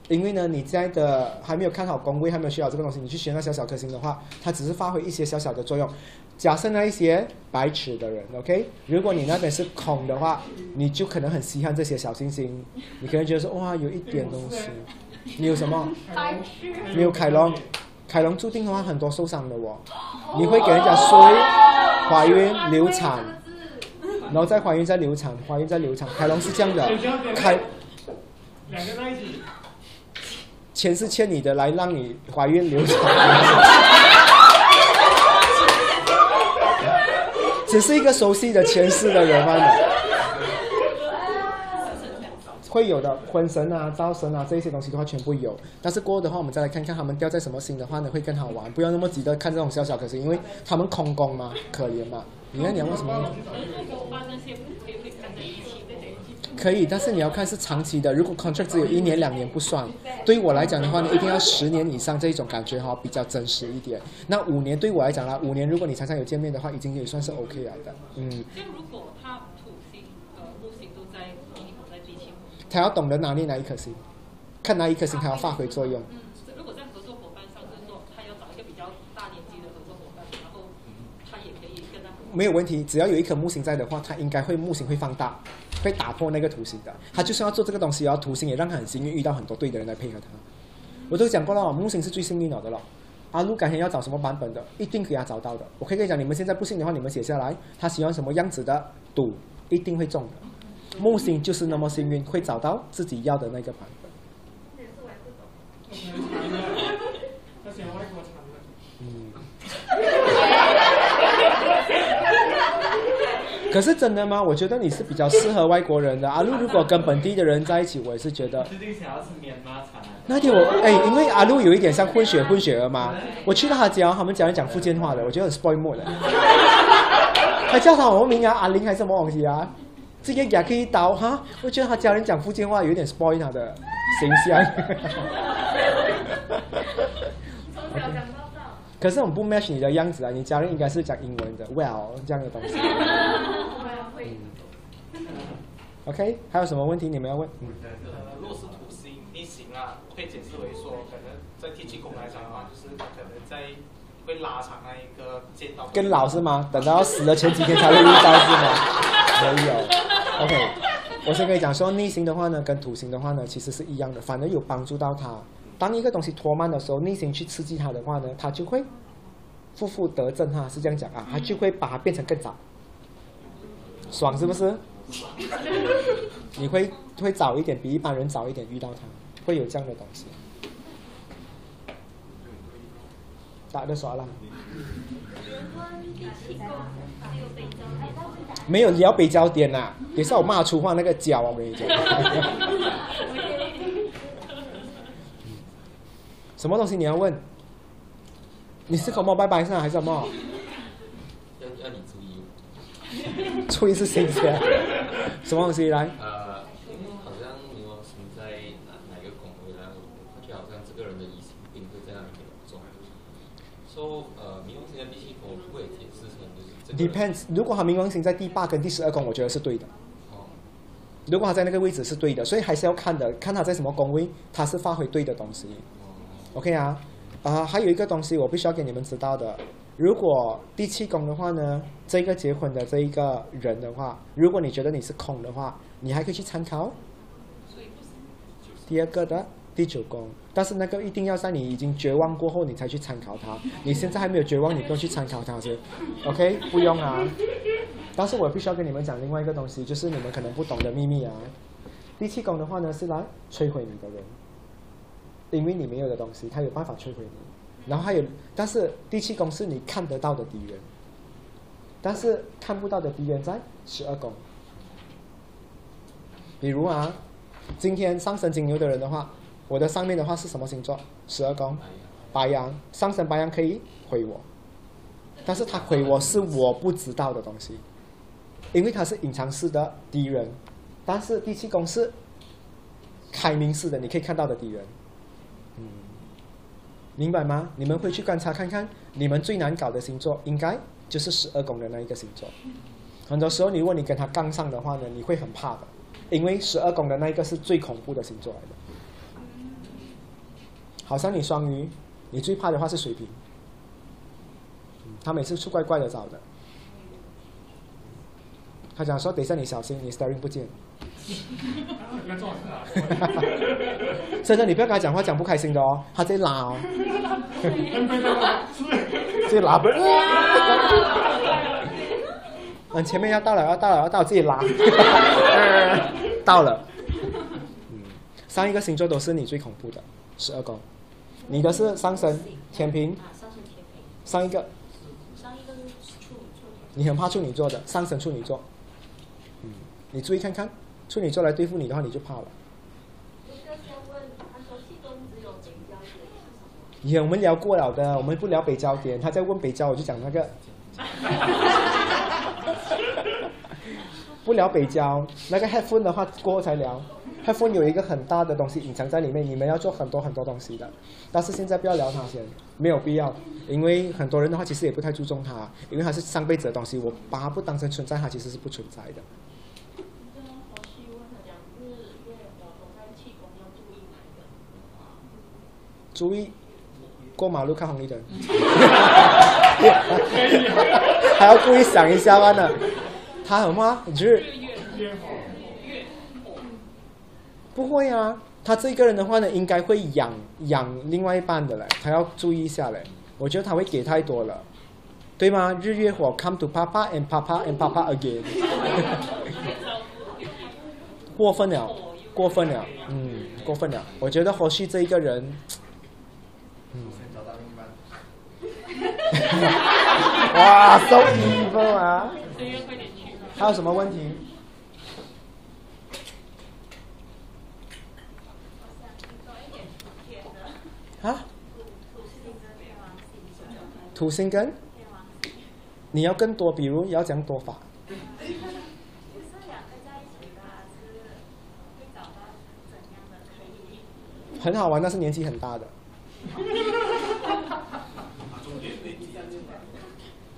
因为呢，你在的还没有看好宫位，还没有学好这个东西，你去学那小小颗星的话，它只是发挥一些小小的作用。假设那一些白痴的人，OK，如果你那边是空的话，你就可能很稀罕这些小星星，你可能觉得说哇，有一点东西。你有什么？白痴没有凯龙，凯龙注定的话很多受伤的哦，你会给人家衰、怀孕、流产。然后再怀孕再流产，怀孕再流产，凯龙是这样的，凯两个在一起。钱是欠你的，来让你怀孕流产。只是一个熟悉的前世的人罢了。会有的，婚神啊、招神啊这些东西的话全部有，但是过后的话，我们再来看看他们掉在什么星的话呢，会更好玩。不要那么急着看这种小小颗星，因为他们空宫嘛，可怜嘛。你看你要问什么？可以，但是你要看是长期的。如果 contract 只有一年两年不算，对于我来讲的话呢，一定要十年以上这一种感觉哈，比较真实一点。那五年对我来讲啦，五年如果你常常有见面的话，已经也算是 OK 了的。嗯。就如果他土星、呃木星都在同一在第七他要懂得拿捏哪一颗星，看哪一颗星他要发挥作用。嗯，如果在合作伙伴上，就是说他要找一个比较大年纪的合作伙伴，然后他也可以跟他。没有问题，只要有一颗木星在的话，它应该会木星会放大，会打破那个图形的。他就是要做这个东西，然后图形也让他很幸运遇到很多对的人来配合他。我都讲过了，[laughs] 木星是最幸运了的了。阿路改天要找什么版本的，一定可以他找到的。我可以跟你讲，你们现在不信的话，你们写下来，他喜欢什么样子的赌，一定会中的。木星就是那么幸运，会找到自己要的那个版本。嗯。[laughs] 可是真的吗？我觉得你是比较适合外国人的。阿路如果跟本地的人在一起，我也是觉得。最近想要吃棉麻茶。那天我哎，因为阿路有一点像混血混血儿嘛，我去到他家，他们家人讲福建话的，我觉得很 spoil mood 的。还叫他什么名啊？阿玲还是什么东西啊？这个也可以刀哈？我觉得他家人讲福建话有点 spoil 他的形象。从小讲到。[laughs] 可是我们不 match 你的样子啊！你家人应该是讲英文的，well 这样的东西。OK，还有什么问题你们要问？嗯呃，若是土星逆行啊，可以解释为说，可能在天气宫来讲的话，就是可能在会拉长那一个见到。跟老是吗？等到死了前几天才会遇到是吗？[laughs] 没有。OK，我先跟你讲说，逆行的话呢，跟土星的话呢，其实是一样的，反而有帮助到它。当一个东西拖慢的时候，逆行去刺激它的话呢，它就会负负得正哈，是这样讲啊，它就会把它变成更早，爽是不是？你会会早一点，比一般人早一点遇到他，会有这样的东西。打的耍了。没有你要北焦点呐，也是我骂粗话那个焦，我跟你讲。什么东西你要问？你是口冒拜拜上还是什么？注意。注意是谁先？什么东西来？呃，好像冥王星在哪哪个宫位好像这个人的疑心病会。So 呃，冥王星在第七宫会解释成就是。Depends，如果他冥王星在第八跟第十二宫，我觉得是对的。如果他在那个位置是对的，所以还是要看的，看他在什么宫位，他是发挥对的东西。OK 啊，啊，还有一个东西我必须要给你们知道的，如果第七宫的话呢，这个结婚的这一个人的话，如果你觉得你是空的话，你还可以去参考第二个的第九宫，但是那个一定要在你已经绝望过后你才去参考它，你现在还没有绝望，你不用去参考它先，OK，不用啊。但是我必须要跟你们讲另外一个东西，就是你们可能不懂的秘密啊。第七宫的话呢，是来摧毁你的人。因为你没有的东西，他有办法摧毁你。然后还有，但是第七宫是你看得到的敌人，但是看不到的敌人在十二宫。比如啊，今天上升金牛的人的话，我的上面的话是什么星座？十二宫，白羊。上升白羊可以毁我，但是他毁我是我不知道的东西，因为他是隐藏式的敌人，但是第七宫是开明式的，你可以看到的敌人。明白吗？你们会去观察看看，你们最难搞的星座应该就是十二宫的那一个星座。很多时候，你如果你跟他杠上的话呢，你会很怕的，因为十二宫的那一个是最恐怖的星座来的。好像你双鱼，你最怕的话是水瓶，他每次出怪怪的找的。他讲说：“等一下你小心，你 staring 不见。那撞是哪？”真的，你不要跟他讲话，讲不开心的哦，他在拉哦，自己拉不。嗯，[laughs] 前面要到了，要到了，要到了，自己拉。[laughs] 到了。嗯，上一个星座都是你最恐怖的，十二宫。你的是上升天平，啊，上升天平，上一个上一个是处女座。你很怕处女座的，上升处女座。嗯，你注意看看，处女座来对付你的话，你就怕了。有？我们聊过了的，我们不聊北焦点。他在问北焦，我就讲那个。不聊北焦，那个 headphone 的话过后才聊。headphone 有一个很大的东西隐藏在里面，你们要做很多很多东西的。但是现在不要聊它先，没有必要，因为很多人的话其实也不太注重它，因为它是上辈子的东西，我把它不当成存在，它其实是不存在的。跟火气问他讲日月火都在气功要注意哪一个？注意，过马路看红绿灯，[laughs] 还要故意想一下完了。他很怕日，不会啊。他这个人的话呢，应该会养养另外一半的嘞，他要注意一下嘞。我觉得他会给太多了，对吗？日月火 come to papa and papa and papa again，[laughs] 过分了，过分了，嗯，过分了。我觉得何旭这一个人，哇，so evil 啊！所以要快点去。还有什么问题？啊？土星跟天王星，土星跟天王星，你要更多，比如要讲多法。很好玩，但是年纪很大的。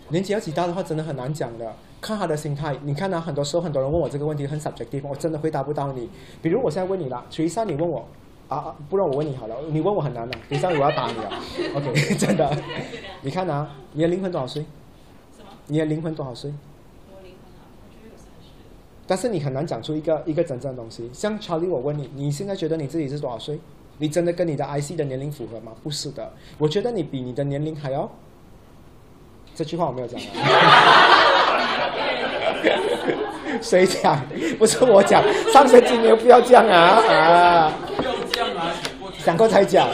年纪要几大的话，真的很难讲的。看他的心态，你看啊，很多时候很多人问我这个问题很 subjective，我真的回答不到你。比如我现在问你了，徐一山，你问我啊啊，不然我问你好了，你问我很难的，等一下我要打你了。[laughs] OK，真的。你看啊，你的灵魂多少岁？你的灵魂多少岁？我灵魂啊，我觉得有三十。但是你很难讲出一个一个真正的东西。像 Charlie，我问你，你现在觉得你自己是多少岁？你真的跟你的 IC 的年龄符合吗？不是的，我觉得你比你的年龄还要。这句话我没有讲。[laughs] 谁讲？不是我讲，上升金牛不要这样啊啊！不要这样啊，想过才讲。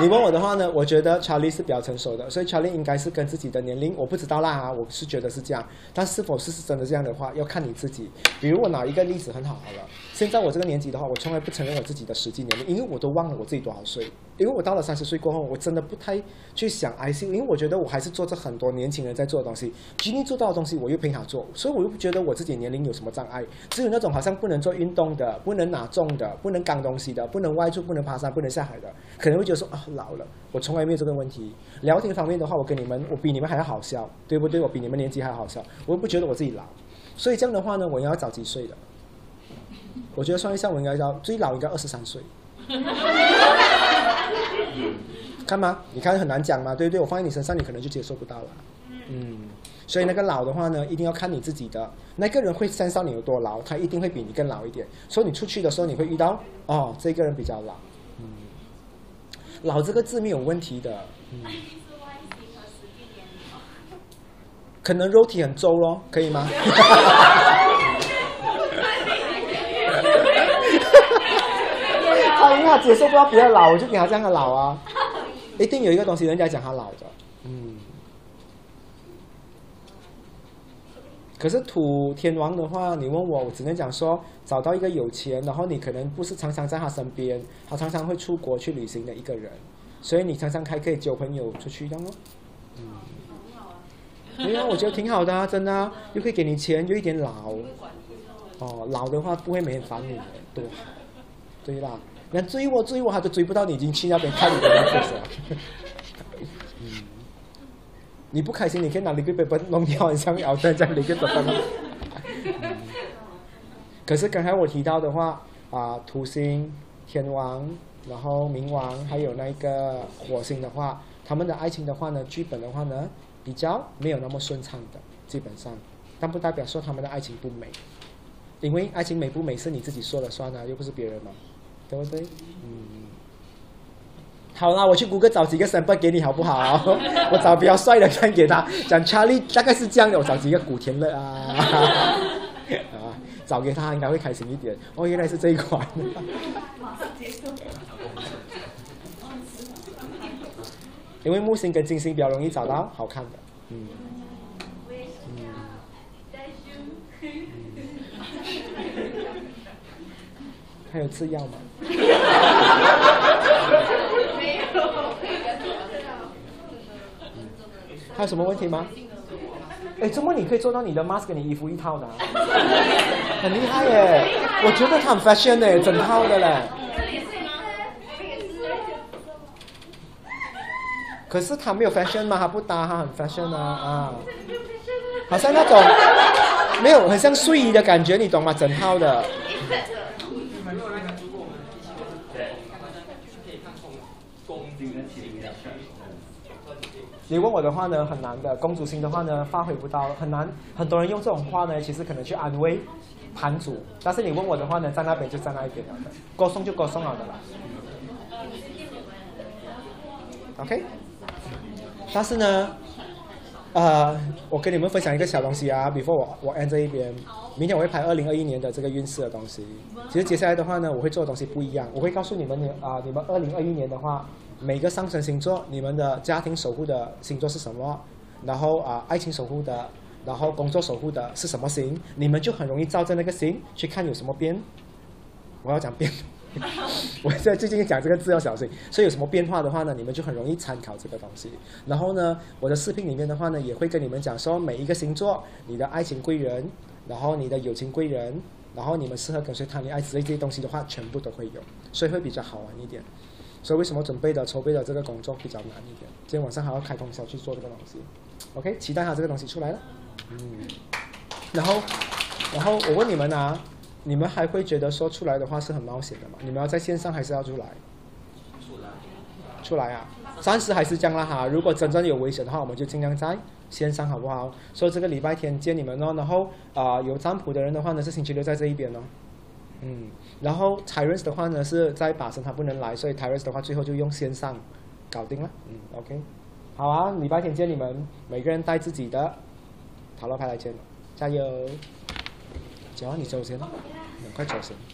你问我的话呢，我觉得 Charlie 是比较成熟的，所以 Charlie 应该是跟自己的年龄，我不知道啦啊，我是觉得是这样，但是否是真的这样的话，要看你自己。比如我拿一个例子很好好了，现在我这个年纪的话，我从来不承认我自己的实际年龄，因为我都忘了我自己多少岁。因为我到了三十岁过后，我真的不太去想 IC，因为我觉得我还是做着很多年轻人在做的东西今天做到的东西我又陪他做，所以我又不觉得我自己年龄有什么障碍。只有那种好像不能做运动的、不能拿重的、不能扛东西的、不能外出、不能爬山、不能下海的，可能会觉得说啊老了。我从来没有这个问题。聊天方面的话，我跟你们，我比你们还要好笑，对不对？我比你们年纪还好笑，我又不觉得我自己老。所以这样的话呢，我应该要找几岁的？我觉得算一下，我应该要最老应该二十三岁。看吗？你看很难讲嘛，对不对？我放在你身上，你可能就接受不到了。嗯，所以那个老的话呢，一定要看你自己的。那个人会身上你有多老，他一定会比你更老一点。所以你出去的时候，你会遇到哦，这个人比较老。嗯，老这个字没有问题的。嗯，可能肉体很皱咯，可以吗？[laughs] 他因为他接受不到别人老，我就给他这样的老啊。[laughs] 一定有一个东西，人家讲他老的，嗯。可是土天王的话，你问我，我只能讲说，找到一个有钱，然后你可能不是常常在他身边，他常常会出国去旅行的一个人，所以你常常还可以交朋友出去这样哦。嗯。没有、我觉得挺好的啊，真的、啊，又可以给你钱，又一点老。哦，老的话不会每天烦你的，对，对啦。你追我追我，他都追不到你，已经去那边看你的 Netflix 了。嗯，你不开心，你可以拿 liquid paper 弄掉，很像熬蛋这样 liquid paper 弄。嗯可是刚才我提到的话啊，土星、天王，然后冥王，还有那个火星的话，他们的爱情的话呢，剧本的话呢，比较没有那么顺畅的，基本上，但不代表说他们的爱情不美，因为爱情美不美是你自己说了算啊，又不是别人嘛，对不对？嗯。好啦，我去谷歌找几个 sample [laughs] 给你好不好？我找比较帅的看给他，讲 Charlie 大概是这样的，我找几个古天乐啊，[laughs] 啊，找给他应该会开心一点。哦，原来是这一款。因为木星跟金星比较容易找到好看的，嗯。还有吃药吗？没有还有什么问题吗？哎，周末你可以做到你的 mask 跟你衣服一套的、啊，[laughs] 很厉害耶！我觉得他很 fashion 呢，整套的嘞。可是他没有 fashion 嘛，他不搭，他很 fashion 啊啊，好像那种没有很像睡衣的感觉，你懂吗？整套的。你问我的话呢，很难的。公主心的话呢，发挥不到，很难。很多人用这种话呢，其实可能去安慰盘主，但是你问我的话呢，在那边就在那一边了的，歌颂就歌颂了的啦。OK，但是呢，呃，我跟你们分享一个小东西啊，before 我我 end 这一边，明天我会拍二零二一年的这个运势的东西。其实接下来的话呢，我会做的东西不一样，我会告诉你们你啊、你们二零二一年的话。每个上升星座，你们的家庭守护的星座是什么？然后啊，爱情守护的，然后工作守护的是什么星？你们就很容易照着那个星去看有什么变。我要讲变，[laughs] 我在最近讲这个字要小心。所以有什么变化的话呢，你们就很容易参考这个东西。然后呢，我的视频里面的话呢，也会跟你们讲说每一个星座，你的爱情贵人，然后你的友情贵人，然后你们适合跟谁谈恋爱之类这些东西的话，全部都会有，所以会比较好玩一点。所以为什么准备的筹备的这个工作比较难一点？今天晚上还要开通宵去做这个东西。OK，期待它这个东西出来了。嗯，然后，然后我问你们啊，你们还会觉得说出来的话是很冒险的吗？你们要在线上还是要出来？出来。出来啊！暂时还是这样啦哈。如果真正有危险的话，我们就尽量在线上，好不好？所以这个礼拜天见你们哦。然后啊、呃有占卜的人的话呢，是星期六在这一边哦。嗯，然后 Tyrus 的话呢是在把神他不能来，所以 Tyrus 的话最后就用线上搞定了。嗯，OK，好啊，礼拜天见你们，每个人带自己的塔罗牌来见，加油！只要你走先，快走先。嗯